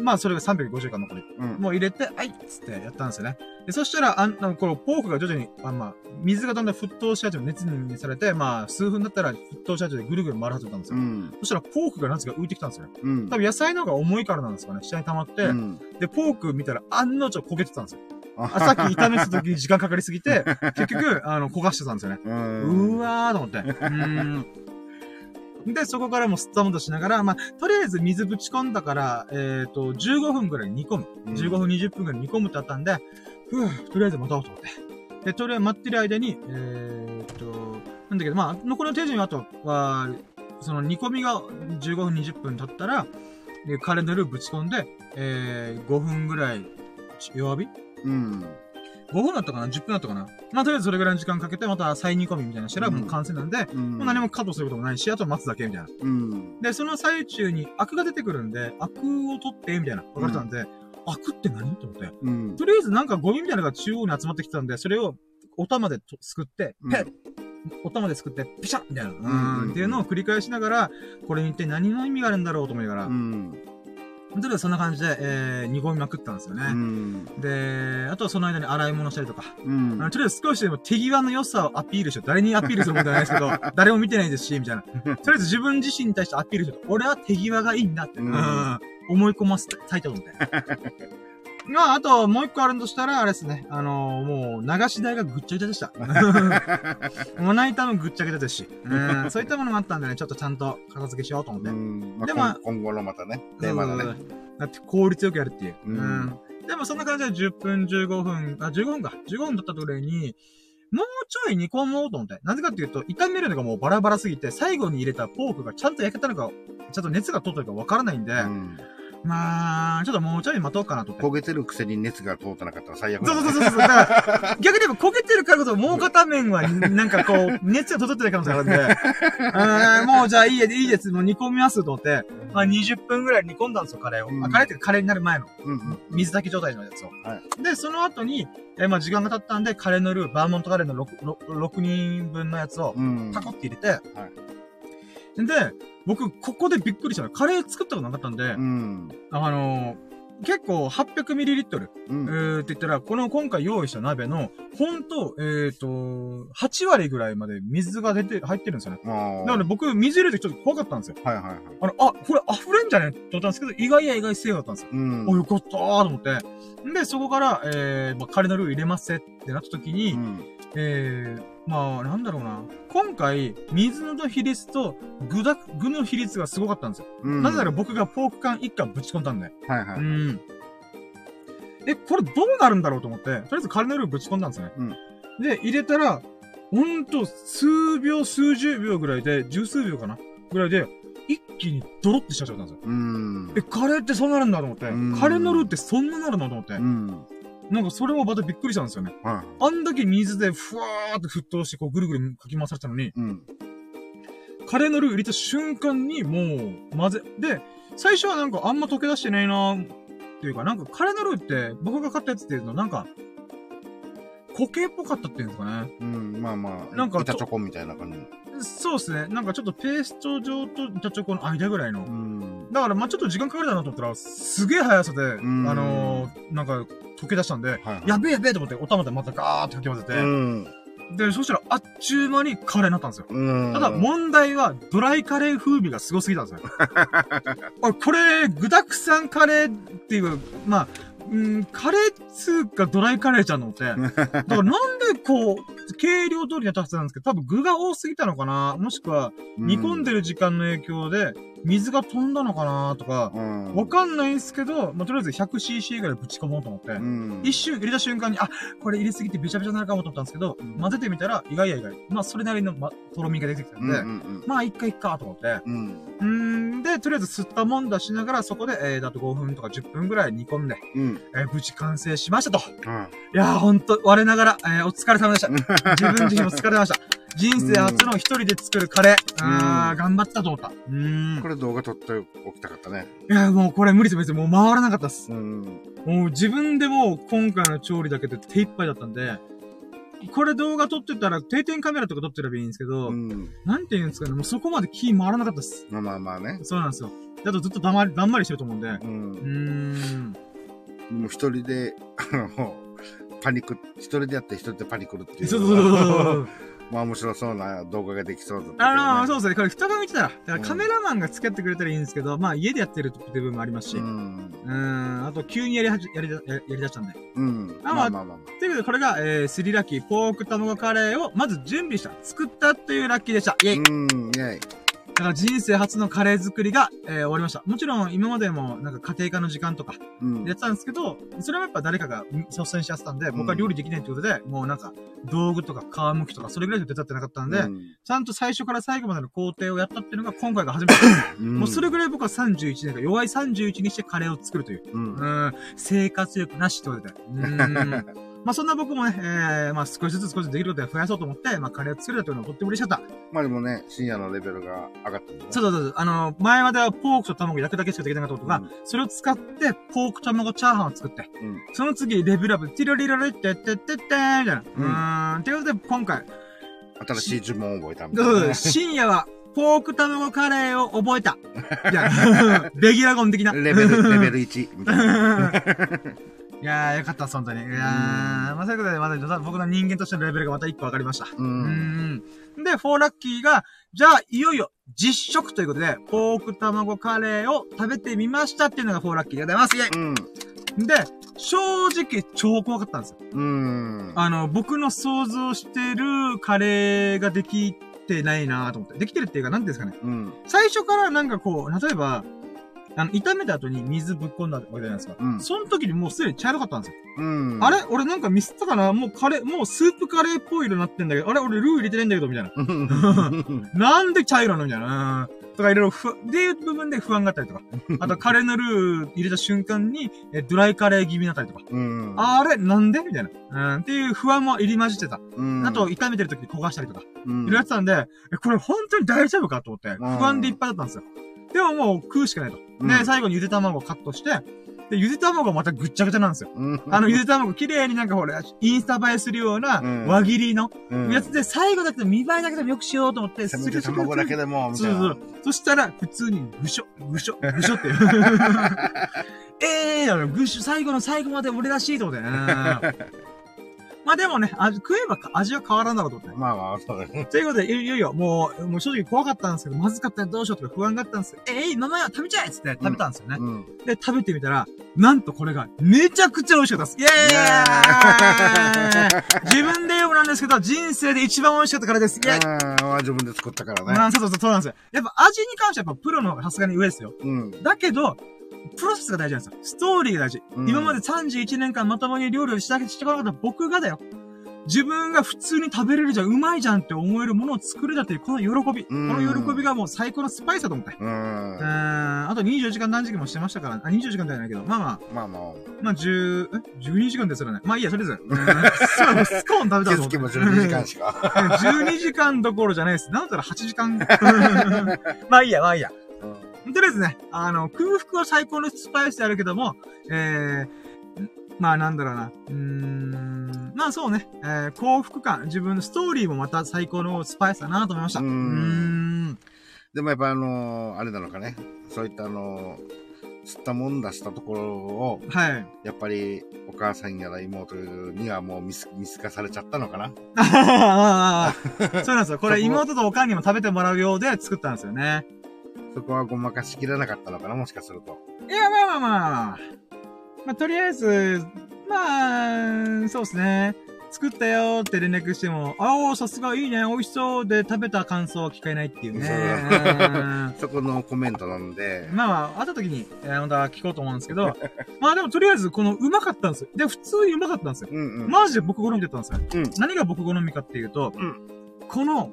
まあ、それが350か残り。うん。もう入れて、はいっつってやったんですよね。で、そしたら、あの、このポークが徐々に、あまあ、水がだんだん沸騰し始め、熱にされて、まあ、数分だったら沸騰し始めてぐるぐる回り始めたんですよ。うん。そしたら、ポークがなぜか浮いてきたんですよ。うん。多分野菜の方が重いからなんですかね。下に溜まって、うん、で、ポーク見たら、案の定焦げてたんですよ。ああさっき炒めてた時に時間かかりすぎて、[laughs] 結局、あの、焦がしてたんですよね。う。うんわーと思って。うーん。で、そこからもう吸ったもんとしながら、まあ、とりあえず水ぶち込んだから、えっ、と、15分くらい煮込む。うん15分、20分くらい煮込むってあったんで、ふぅ、とりあえず待とうと思って。で、とりあえず待ってる間に、えっ、と、なんだけど、まあ、残りの手順はあとは、その煮込みが15分、20分経ったら、で、カレーのルーぶち込んで、えー、5分ぐらい、弱火うん。5分だったかな ?10 分だったかな？まあ、とりあえずそれぐらいの時間かけて、また再煮込みみたいなのしたらもう完成なんで、うん。もう何もカットすることもないし、あとは待つだけみたいな。うん。で、その最中にアクが出てくるんで、アクを取って、みたいな。分かれたんで、アクって何？と思って。うん。とりあえずなんかゴミみたいなのが中央に集まってきたんで、それをお玉でとすくって、うんペッお玉ですくって、ピシャッみたいな。ううんうんん。っていうのを繰り返しながら、これに一体何の意味があるんだろうと思いながら、うん。とりあえずそんな感じで、えー、煮込みまくったんですよね。うん。で、あとはその間に洗い物したりとか、うんあのとりあえず少しでも手際の良さをアピールして、誰にアピールするもんじゃないですけど、[laughs] 誰も見てないですし、みたいな。とりあえず自分自身に対してアピールして、俺は手際がいいんだって、ううんん、思い込ませたいと思って。まあ、あと、もう一個あるとしたら、あれですね。あのーもう、流し台がぐっちゃぐちゃでした。まな板もぐっちゃぐちゃですし、うん、そういったものもあったんでね、ちょっとちゃんと片付けしようと思って。うん。まあでも今今後のまたね、テーマだね。うんだって効率よくやるっていう。うんうんでもそんな感じで10分、15分、あ、15分か。15分経ったところに、もうちょい煮込もうと思って。なぜかっていうと、炒めるのがもうバラバラすぎて、最後に入れたポークがちゃんと焼けたのか、ちゃんと熱が通ったのかわからないんで、うん。まあ、ちょっともうちょい待とうかなと。焦げてるくせに熱が通ってなかったら最悪だそうそうそうそう。だから、逆に言えば焦げてるからこそ、もう片面は、なんかこう、熱が届いてない可能性があるんで、うーんもうじゃあいいや、いいです。もう煮込みますと思って、まあ20分ぐらい煮込んだんですよ、カレーを。うんあカレーってカレーになる前の、うんうん。水炊き状態のやつを。はで、その後に、えーまあ時間が経ったんで、カレーのルー、バーモントカレーの 6, 6, 人分のやつを、うん。パコって入れて、で、僕、ここでびっくりしたの。カレー作ったことなかったんで、うん。あのー結構 800ml、うん。えーって言ったら、この今回用意した鍋の、ほんと、えっ、と、8割ぐらいまで水が出て、入ってるんですよね。なので僕、水入れてちょっと怖かったんですよ。はいはいはい。あの、あ、これ溢れんじゃね？って思ったんですけど、意外や意外セーフだったんですよ。うん。お、よかったーと思って。で、そこから、えー、まあ、カレーのルー入れますってなった時に、うん。えー、まあ、なんだろうな。今回、水の比率と具だ、具の比率がすごかったんですよ。うん。なぜなら僕がポーク缶1缶ぶち込んだんで。はいはい。うん。え、これどうなるんだろうと思って、とりあえずカレーのルーぶち込んだんですね。うんで、入れたら、ほんと、数秒、数十秒ぐらいで、十数秒かな？ぐらいで、一気にドロってしちゃったんですよ。うん。え、カレーってそうなるんだと思ってうん。カレーのルーってそんななるのと思ってう。ん。なんかそれもまたびっくりしたんですよね。はあんだけ水でふわーって沸騰してこうぐるぐるかき回されたのに、い。うん。カレーのルー入れた瞬間にもう混ぜ、で、最初はなんかあんま溶け出してないなーっていうか、なんかカレーのルーって僕が買ったやつっていうのなんか、固形っぽかったっていうんですかね。うん。まあまあ、なんか板チョコみたいな感じ。そうですね。なんかちょっとペースト状と板チョコの間ぐらいのう。ん。だからまあちょっと時間かかるだなと思ったら、すげえ速さで、あんのー、なんか溶け出したんで、はいはい。やべえやべえと思って、お玉でまたガーってかき混ぜて、うん。で、そしたらあっちゅう間にカレーになったんですよ。うん。ただ、問題は、ドライカレー風味がすごすぎたんですよ。[laughs] これ、具沢山カレーっていう、まあ、うん、カレーつうかドライカレーちゃんのって。だからなんでこう、計量通りにやったはずなんですけど、多分具が多すぎたのかなもしくは、煮込んでる。る時間の影響で、水が飛んだのかなとか、うん。わかんないんですけど、まあ、とりあえず 100cc ぐらいぶち込もうと思って、うん。一瞬入れた瞬間に、あ、これ入れすぎてべちゃべちゃになるかもと思ったんですけど、混ぜてみたら、意外や意外。まあ、それなりの、ま、とろみが出てきたんで、まあ、一回いっかと思って。うん。で、とりあえず吸ったもんだしながら、そこで、えー、だと5分とか10分ぐらい煮込んで、うん。えー、無事完成しましたと。うん。いやー、ほんと、我ながら、えー、お疲れ様でした。[laughs] 自分自身も疲れました。人生初の一人で作るカレー。あー、うん頑張ったと思った。うーん。これ動画撮っておきたかったね。いやー、もうこれ無理です、無理です。もう回らなかったっす。うん。もう自分でもう今回の調理だけで手一杯だったんで、これ動画撮ってたら定点カメラとか撮ってればいいんですけど、うん。なんて言うんですかね、もうそこまで気回らなかったっす。まあまあまあね。そうなんですよ。であとずっとだまり、だんまりしてると思うんで。ううーん。ん。もう一人で、あの、パニック、一人でやって一人でパニックるっていう。そうそうそうそう。まあ面白そうな動画ができそうだったね。あのー、そうですね。これ人が見てたら、らカメラマンが付き合ってくれたらいいんですけど、まあ家でやってる部分もありますし、ううーん。ん、あと急にやりはじ、やりだ、ややりだしたんで。うん。あまあまあまあまということで、これが、えー、スリラッキーポーク卵カレーをまず準備した、作ったというラッキーでした。イェイあ。うん、イェイ。だから人生初のカレー作りが、えー終わりました。もちろん今までもなんか家庭科の時間とかうん。やってたんですけど、それはやっぱ誰かがん率先してやってたんで、僕は料理できないってことで、もうなんか道具とか皮むきとかそれぐらいしか手伝ってなかったんで、うんちゃんと最初から最後までの工程をやったっていうのが今回が初めて。うんもうそれぐらい僕は31年間、弱い31にしてカレーを作るという。うんん、生活力なしってことで。うーん。[laughs] まあそんな僕もね、えー、まあ少しずつ少しずつできることを増やそうと思って、まあカレーを作れたというのはとっても嬉しかった。まあでもね、深夜のレベルが上がったね。そうそうそう。あの、前まではポークと卵焼くだけしかできなかったことが、うんそれを使って、ポーク卵チャーハンを作って、うん。その次、レベルアップ、ティロリロリってってってってみたいな。ううんーん。っていうことで、今回、新しい呪文を覚えたみたいそうなね。そう深夜は、ポーク卵カレーを覚えた。いや、レギュラゴン的な。レベル、レベル1みたいな。いやー、よかったです、本当に。いやー、まあ、そういうことで、また僕の人間としてのレベルがまた一個分かりました。う。うんん。で、フォーラッキーが、じゃあ、いよいよ、実食ということで、ポーク卵カレーを食べてみましたっていうのがフォーラッキーでございます。イェうん。イで、正直、超怖かったんですよ。うん。あの、僕の想像してるカレーができてないなと思って。できてるっていうか、なんていうんですかね。うん。最初からなんかこう、例えば、あの、炒めた後に水ぶっ込んだわけじゃないですか。うんその時にもうすでに茶色かったんですよ。うん。あれ？俺なんかミスったかな？もうカレー、もうスープカレーっぽい色になってんだけど、あれ？俺ルー入れてないんだけど、みたいな。う [laughs] んなんで茶色なのみたいな。うんとかいろいろふ、っていう部分で不安があったりとか。[laughs] あとカレーのルー入れた瞬間に、えドライカレー気味になったりとか。うん。あれ？なんで？みたいな。うん。っていう不安も入り混じってた。うんあと、、炒めてる時に焦がしたりとか。うんいろいろやってたんで、え、これ本当に大丈夫かと思って、うん不安でいっぱいだったんですよ。でももう食うしかないと。うんで、最後にゆで卵をカットして、で、ゆで卵またぐっちゃぐちゃなんですよ。うんあの、ゆで卵綺麗になんかほら、インスタ映えするようなうん輪切りのうんやつで、最後だって見栄えだけでもよくしようと思って、せめて卵だけでも、みたいなそうそう。そしたら、普通にぐしょ、ぐしょ、[laughs] ぐしょって。え [laughs] えー、ぐしょ、最後の最後まで俺らしいと思ってね。まあでもね、味、食えば味は変わらんだろうと思って。まあまあ、そうだね。ということで、いよいよもう、もう正直怖かったんですけど、まずかったらどうしようとか不安があったんですよ。えい、ママよ、食べちゃえっつって食べたんですよね。うん。で、食べてみたら、なんとこれが、めちゃくちゃ美味しかったです。イエーイ自分で言うもなんですけど、人生で一番美味しかったからです。イエーイああ、自分で作ったからね。あそうそうそう、そうなんですよ。やっぱ味に関してはやっぱプロの方がさすがに上ですよ。うん。だけど、プロセスが大事なんですよ。ストーリーが大事。うん今まで31年間まともに料理をしたしてこなかった僕がだよ。自分が普通に食べれるじゃん、うまいじゃんって思えるものを作れたという、この喜び。こうんの喜びがもう最高のスパイスだと思って。う。うんん。あと24時間断食もしてましたから、あ、24時間じゃないけど、まあまあ、まあまあ、まあ10、え ?12 時間ですらね。まあいいや、とりあえず。うスコーン食べたと思って。も12時間しか。12時間どころじゃないです。なんだったら8時間。[laughs] まあいいや、まあいいや。とりあえずね、あの、空腹は最高のスパイスであるけども、えー、まあなんだろうな。うーん、まあそうね、えー、幸福感、自分のストーリーもまた最高のスパイスだなと思いました。ううんーん。でもやっぱあのーあれなのかね。そういったあのー吸ったもん出したところを、はい。やっぱりお母さんやら妹にはもう見す見透かされちゃったのかな？[laughs] そうなんですよ。これ妹とおかんにも食べてもらうようで作ったんですよね。そこはごまかしきらなかったのかな、もしかすると。いや、まあまあまあ。まあ、とりあえず、まあ、そうですね。作ったよって連絡しても、ああ、さすがいいね、美味しそうで食べた感想は聞かないっていうね。う [laughs] んそこのコメントなんで、まあまあ、会った時に、えー、また聞こうと思うんですけど、[laughs] まあでもとりあえず、この、うまかったんですよ。で、普通にうまかったんですよ。うんうん。マジで僕好みだったんですよ。うん何が僕好みかっていうと、うんこの、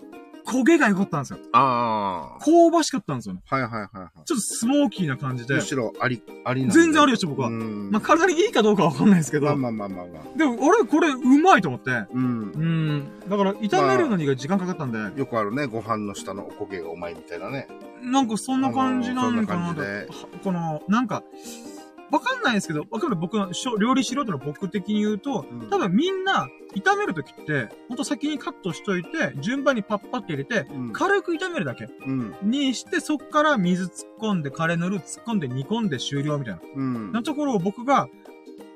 焦げが良かったんですよ。ああ。香ばしかったんですよね。はいはいはいはちょっとスモーキーな感じい。でむ。しろあり、ありな全然あるでしょ、僕は。うん。まあ、体にいいかどうかわかんないですけど。まあまあまあまあまあ。でも、俺、これ、うまいと思って。うんう。ん。だから、炒めるのにが時間かかったんで、よくあるね、ご飯の下のおこげがうまいみたいなね。なんかそんな感じなのかなと。この、なんか、わかんないですけど、わかる僕の、料理素人の僕的に言うと、うん多分みんな、炒めるときって、ほんと先にカットしといて、順番にパッパって入れて、うん。軽く炒めるだけうん。にして、そっから水突っ込んで、カレーのルー突っ込んで、煮込んで終了みたいな。うん。なところを僕が、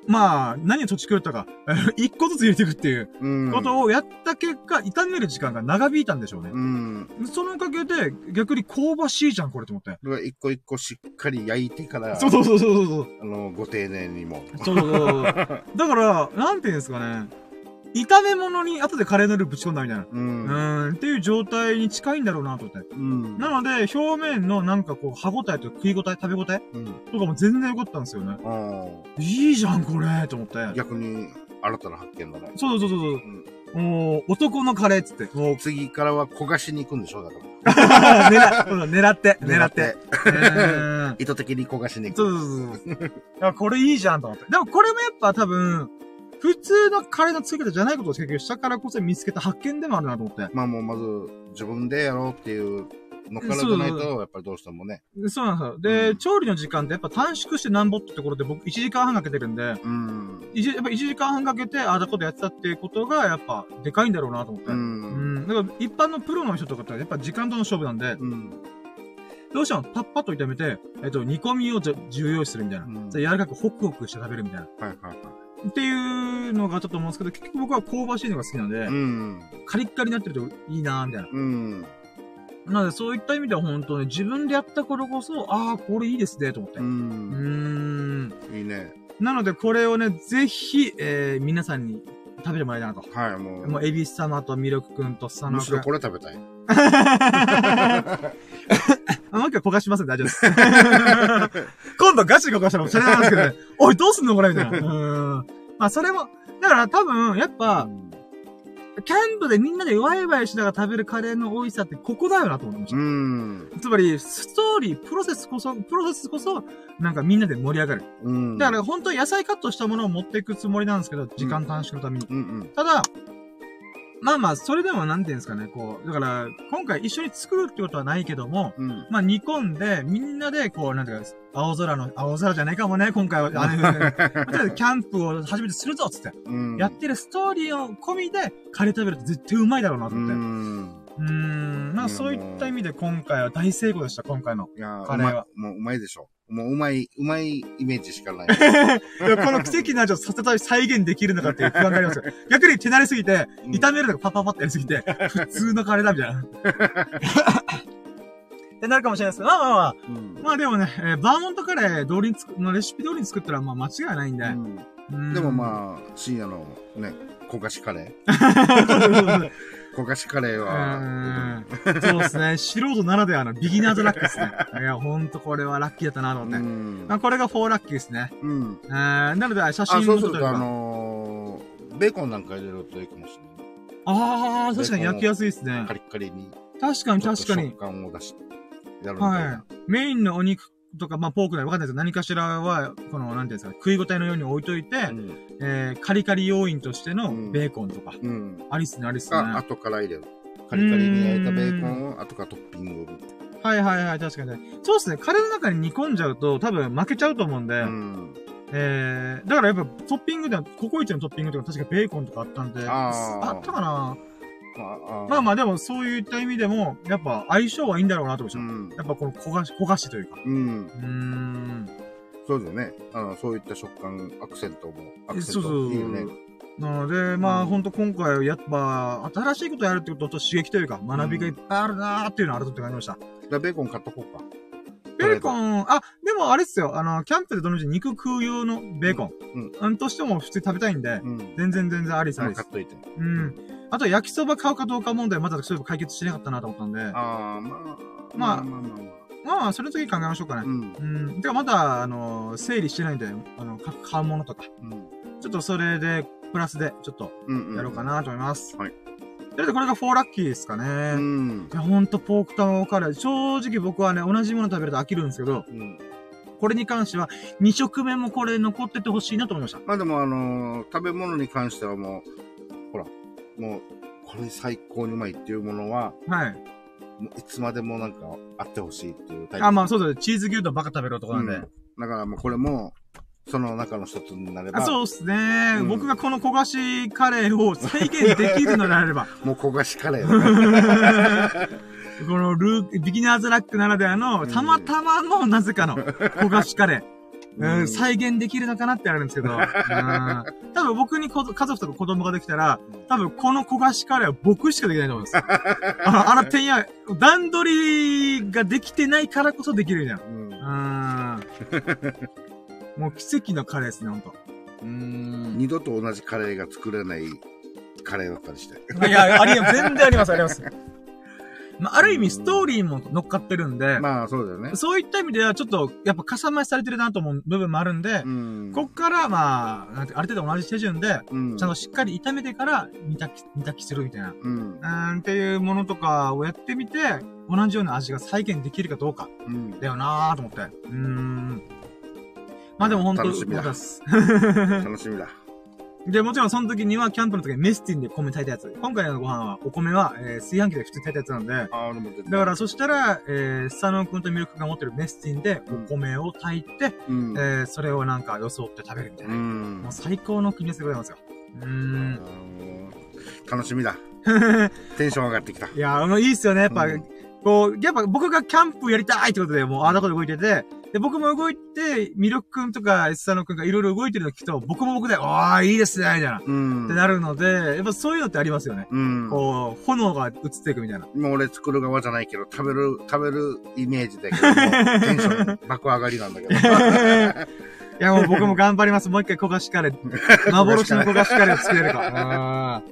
まあ、何を土地狂ったか、[laughs] 一個ずつ入れていくっていううん。ことをやった結果、炒める時間が長引いたんでしょうね。うん。そのおかげで、逆に香ばしいじゃん、これと思って。一個一個しっかり焼いてから、そうそうそうそうそう。あの、ご丁寧にも。そうそうそう。[laughs] だから、なんていうんですかね。炒め物に後でカレーのルーぶち込んだみたいな。う。うんーん、っていう状態に近いんだろうなと思って。うん。なので、表面のなんかこう、歯応えと食い応え、食べ応えうん。とかも全然良かったんですよね。あいいじゃん、これと思ってあ。。逆に、新たな発見だね。そうそうそうそう。んもう、男のカレーっつって。もう、次からは焦がしに行くんでしょだから。狙 [laughs] 狙って、狙って。[laughs] 意図的に焦がしに行く。そうそうそうそう。これいいじゃんと思って。でもこれもやっぱ多分、普通のカレーの作り方じゃないことをしたからこそ見つけた発見でもあるなと思って。まあもうまず、自分でやろうっていうのからじゃないと、やっぱりどうしてもね。そうなんですよ。で、うん調理の時間ってやっぱ短縮してなんぼってところで僕1時間半かけてるんで、うん。やっぱ1時間半かけてああだことやってたっていうことがやっぱでかいんだろうなと思って。う。うんん。だから一般のプロの人とかってやっぱ時間との勝負なんで、うん。どうしてもパッパッと炒めて、えっと、煮込みを重要視するみたいな。うんで柔らかくホクホクして食べるみたいな。はいはいはい。っていうのがあったと思うんですけど、結局僕は香ばしいのが好きなんで、うん。カリッカリになってるといいなーみたいな。うん。なので、そういった意味では本当に自分でやった頃こそ、ああ、これいいですね、と思って。ううーん。ん。いいね。なので、これをね、ぜひ、えー、皆さんに食べてもらいたいなと。はい、もう。もう、エビス様とミルクくんとサナくんむしろ。これ食べたい。[laughs] あもう一回焦がしますんで大丈夫です。[laughs] 今度ガチで焦がしたらもうそれなんですけどね。[laughs] おい、どうすんのこれ？みたいな。[laughs] うーん。まあ、それも、だから多分、やっぱ、キャンプでみんなでワイワイしながら食べるカレーの美味しさってここだよなと思いましうた。ん。つまり、ストーリー、プロセスこそ、プロセスこそ、なんかみんなで盛り上がる。うん。だから本当に野菜カットしたものを持っていくつもりなんですけど、時間短縮のために。うんうん。ただ、まあまあ、それでもなんていうんですかね、こう、だから、今回一緒に作るってことはないけども、うん。まあ煮込んで、みんなで、こう、なんていうか、青空の、青空じゃないかもね、今回は、あの [laughs] キャンプを初めてするぞっつって、うん。やってるストーリーを込みで、カレー食べると絶対うまいだろうなって。ん。うーん、まあそういった意味で今回は大成功でした、今回の。カレーはうまいもううまいでしょ。もううまい、うまいイメージしかない。[laughs] この奇跡の味をさせたい再現できるのかっていう不安がありますよ。[laughs] 逆に手慣れすぎて、うん炒めるのがパッパッパってやりすぎて、普通のカレーだみたいな。[laughs] ってなるかもしれないですけど、まあまあまあ、うんまあでもね、えーバーモントカレー通りに作のレシピ通りに作ったらまあ間違いないんで。うんでもまあ、深夜のね、焦がしカレー。あ、焦がしカレーうは、ーんそうですね。[laughs] 素人ならではのビギナーズラックですね。いや、ほんとこれはラッキーだったなと思って。んまあ、これが4ラッキーですね。うん。えー、なので、写あ、真そうすると、あも撮ったりとかのー、ベーコンなんか入れるといいかもしれない。ああ、確かに焼きやすいですねカ。リッカリに。確かに確かに食。感を出して、やるみたいな。はい。メインのお肉とか、まあ、ポークなりわかんないですけど、何かしらは、この、なんていうんですか、食い応えのように置いといて、うん。えー、カリカリ要因としてのうんベーコンとか。うん。ありっすね、ありっすね。が、は後から入れる。カリカリに焼いたベーコンを後からトッピング。いはいはい、確かに。そうですね、カレーの中に煮込んじゃうと、多分負けちゃうと思うんで、うん。えー、だからやっぱトッピングでは、ココイチのトッピングとか確かベーコンとかあったんで、あったかな？あまあまあでもそういった意味でも、やっぱ相性はいいんだろうなと思いました。うん。やっぱこの焦がし、焦がしというか。うん。うーん。そうですよね。あの、そういった食感、アクセントも、アクセントそうそういいよね。なので、まあ、うんほんと今回はやっぱ、新しいことやるってことと刺激というか、学びがいっぱいあるなーっていうのを改めて感じました。じゃあベーコン買っとこうか。ベーコン、あ、でもあれっすよ、あの、キャンプでどのみち肉食う用のベーコン。うんうん。としても普通に食べたいんで、うん。全然全然ありっす、ありっす買っ。といて。うん。あと、焼きそば買うかどうか問題まだそういえば解決してなかったなと思ったんで、ああ、まあ。まあまあまあまあ。まあ、それの時考えましょうかね。うん。うん。てか、まだ、あの、整理してないんで、あの、か買うものとか、うん。ちょっとそれで、プラスで、ちょっと、うん。やろうかなと思います。はい。とりあえずこれが4ラッキーですかね。うん。いや、ほんと、ポーク卵カレー。正直僕はね、同じもの食べると飽きるんですけど、うん。これに関しては、2食目もこれ残っててほしいなと思いました。まあでもあのー食べ物に関してはもう、ほら、もう、これ最高にうまいっていうものは、はい。いつまでもなんかあってほしいっていうタイプ。あ、まあそうです。チーズ牛丼ばか食べる男なんで。うんだからもうこれも、その中の一つになれば、あそうですね、うん僕がこの焦がしカレーを再現できるのであれば、[laughs] もう焦がしカレーだね。[laughs] このルー、ビギナーズラックならではの、うんたまたまのなぜかの焦がしカレー。うんうん再現できるのかなってあるんですけど、[laughs] うん多分僕にこ家族とか子供ができたら、多分この焦がしカレーは僕しかできないと思います。[laughs] あの、あのてんや、段取りができてないからこそできるじゃん。うんうん。もう奇跡のカレーですね、ほんと。うん。二度と同じカレーが作れないカレーだったりして。いや、あります。全然あります、あります。まあ、ある意味、ストーリーも乗っかってるんで、まあそうだよね。そういった意味では、ちょっと、やっぱ、かさ増しされてるなと思う部分もあるんで、うん。こっから、まあ、ある程度同じ手順で、うん、ちゃんとしっかり炒めてから、煮炊き、煮炊きするみたいな。うん。うーん、っていうものとかをやってみて、同じような味が再現できるかどうか、うん。だよなぁと思って。うーん。まあでも本当楽しみだ。楽しみだ。[laughs] で、もちろんその時には、キャンプの時にメスティンで米炊いたやつ。今回のご飯は、お米は、えー炊飯器で普通に炊いたやつなんで、ああ、でも絶対だから、そしたら、えー、スサノオ君とミルクが持ってるメスティンで、うんお米を炊いて、うん。えー、それをなんか装って食べるみたいうな。んもう。最高の組み合わせでございますよ。うーん。楽しみだ。[laughs] テンション上がってきた。いやー、もういいっすよね。やっぱ、うんこう、やっぱ僕がキャンプやりたいってことで、もうああだこで動いてて、で、僕も動いて、ミルク君とか、スサノオ君がいろいろ動いてるの聞くと、僕も僕で、ああ、いいですね、みたいな。うん。ってなるので、やっぱそういうのってありますよね。うん。こう、炎が映っていくみたいな。今俺作る側じゃないけど、食べる、食べるイメージだけども、テンション爆上がりなんだけど。[laughs] いや、もう僕も頑張ります。もう一回焦がしカレー。[laughs] 幻の焦がしカレーを作れるか。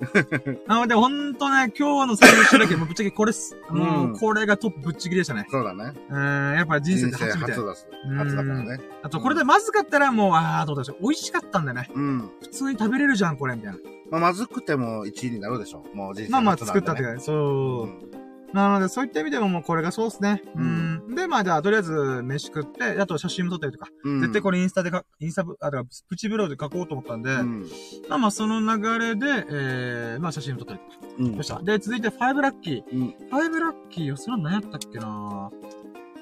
[laughs] なので、ほんとね、今日の最終だけ、[laughs] もうぶっちゃけこれっす。もう、これがトップぶっちぎりでしたね。そうだね。うん、やっぱ人生人生で初めて初。だす。うん初だからね。あと、これでまずかったらもう、あー、どうだしょう。美味しかったんだよね。うん。普通に食べれるじゃん、これ、みたいな。まあ、まずくても1位になるでしょ。もう人生まあまあ、初なんでね作ったってか、そう。うんなので、そういった意味でももうこれがそうっすね。ううんん。で、まあ、じゃあ、とりあえず、飯食って、あと写真も撮ったりとか。うん。絶対これインスタでか、インスタブ、あ、だから、プチブログで書こうと思ったんで、うん。まあまあ、その流れで、えー、まあ写真を撮ったりとか。うんました。で、続いて、5ラッキー。うん。5ラッキーは、それは何やったっけな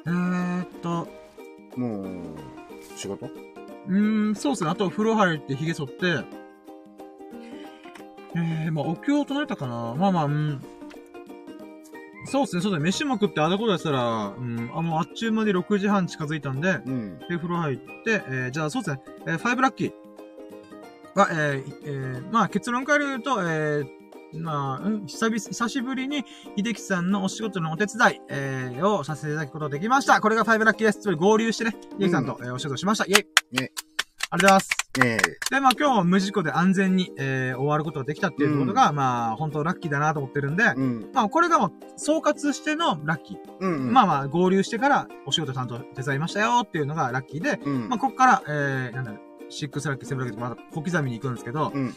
えーっと、もう、仕事？うーん、そうっすね。あと、風呂入って髭剃って、えー、まあ、お経を唱えたかなまあまあ、うん。そうっすね、そうだね。飯も食って、あだこだしたら、うん、あ、もうあっちゅう間に6時半近づいたんで、うん。で、風呂入って、えー、じゃあそうですね、えー、5ラッキーは、えー、えー、まあ結論から言うと、えー、まあ、うん、久々、久しぶりに、秀樹さんのお仕事のお手伝い、えー、をさせていただくことができました。これが5ラッキーです。つまり合流してね、秀樹さんと、えーお仕事しました。イェイイェイありがとうございます。ねで、まあ今日も無事故で安全に、えー、終わることができたっていうことが、まあ、本当ラッキーだなと思ってるんで、え。うん。まあこれがもう、総括してのラッキー。うん。まあまあ、合流してからお仕事ちゃんと手伝いましたよっていうのがラッキーで、うん。まあ、こっから、えー、なんだ、6ラッキー、7ラッキーとまだ小刻みに行くんですけど、うん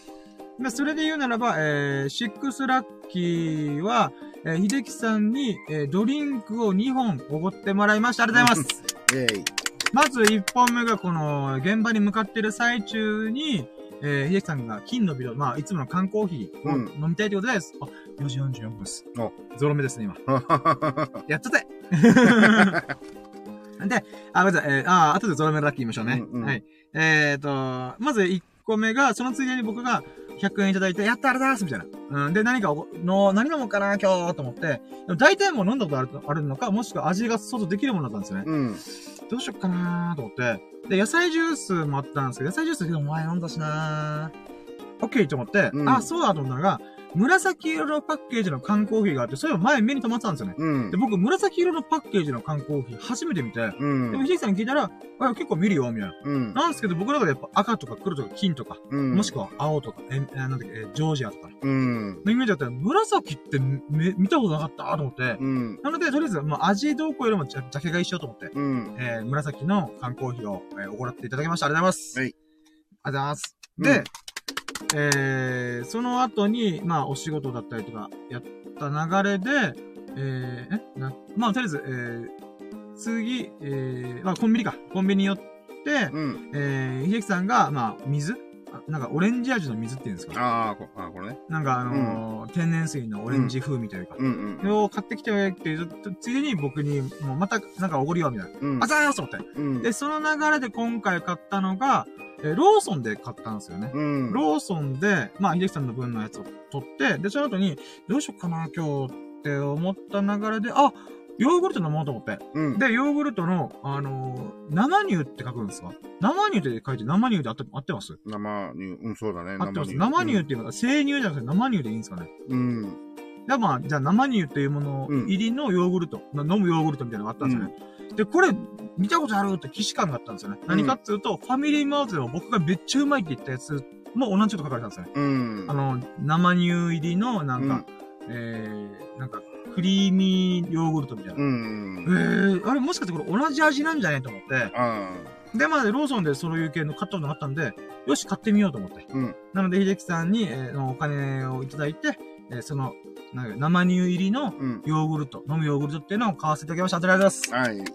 で、それで言うならば、えー、シックスラッキーは、えー、秀樹さんに、えー、ドリンクを2本おごってもらいました。ありがとうございます。[laughs] イェイ。まず1本目がこの、現場に向かってる最中に、えー、秀樹さんが金のビデオ、まあ、いつもの缶コーヒーをうん飲みたいってことです。あ、4時44分です。おゾロ目ですね、今。[laughs] やっちゃって [laughs] で、あ、ごめんなさい。えー、あ、後でゾロ目ラッキー言いましょうね。うんうんはい。えーと、まず1個目が、そのついでに僕が100円いただいて、やったあれだーすみたいな。うん。で、何かおの、何飲もうかな、今日と思って。でも大体もう飲んだことあるあるのか、もしくは味が想像できるものだったんですよね。うん。どうしよっかなーと思って。で、野菜ジュースもあったんですけど、野菜ジュースでも前飲んだしなー。オッケーと思って、うんあ、そうだと思ったのが、紫色のパッケージの缶コーヒーがあって、それを前目に留まってたんですよね。うんで、。僕、紫色のパッケージの缶コーヒー初めて見て、うでも、ん。ひいさんに聞いたら、あ結構見るよ、みたいな。うん。なんですけど、僕の中でやっぱ赤とか黒とか金とか、うん。もしくは青とか、え、えなんだっけ、えジョージアとかうん。のイメージだったら、紫ってめ見たことなかったと思って、うん。なので、とりあえず、まあ、味どうこうよりもジャジャケ買いしようと思って、うん。えー、紫の缶コーヒーを、えー、おごらっていただきました。ありがとうございます。はいありがとうございます。うんで、えー、その後に、まあ、お仕事だったりとか、やった流れで、えー、え？な、まあ、とりあえず、えー、次、えー、まあ、コンビニか。コンビニ寄って、うん。えー、秀樹さんが、まあ、水？あなんか、オレンジ味の水っていうんですか？ああ、こあーこれね。なんか、あのー天然水のオレンジ風味というか、うんそれを買ってきてっていう、ついでに僕に、もうまた、なんかおごりよ、みたいな。うん。うん。あざーすと思って。うん。で、その流れで今回買ったのが、えーローソンで買ったんですよね。うん。ローソンで、まあ、秀樹さんの分のやつを取って、で、その後に、どうしようかな、今日って思った流れで、あ、ヨーグルト飲もうと思って。うん。で、ヨーグルトの、あのー生乳って書くんですか？生乳って書いて生乳で合って合ってます？生乳、うん、そうだね。合ってます？生乳っていうのは生乳じゃなくて生乳でいいんですかね？うん。じゃあまあ、じゃあ生乳っていうものうん入りのヨーグルト、な飲むヨーグルトみたいなのがあったんですよね。で、これ、見たことあるって既視感があったんですよね。何かっていうと、ファミリーマートでも僕がめっちゃうまいって言ったやつも同じこと書かれてたんですよね。うん。あの、生乳入りの、なんか、えー、なんか、クリーミーヨーグルトみたいな。うん。えー、あれもしかしてこれ同じ味なんじゃないと思って。あで、まあ、ローソンでそういう系の買ったことがあったんで、よし、買ってみようと思って。あ。うん。なので、秀樹さんに、えーのお金をいただいて、えーその、なんか生乳入りのうん。ヨーグルト、飲むヨーグルトっていうのを買わせていただきました。ありがとうございます。はい。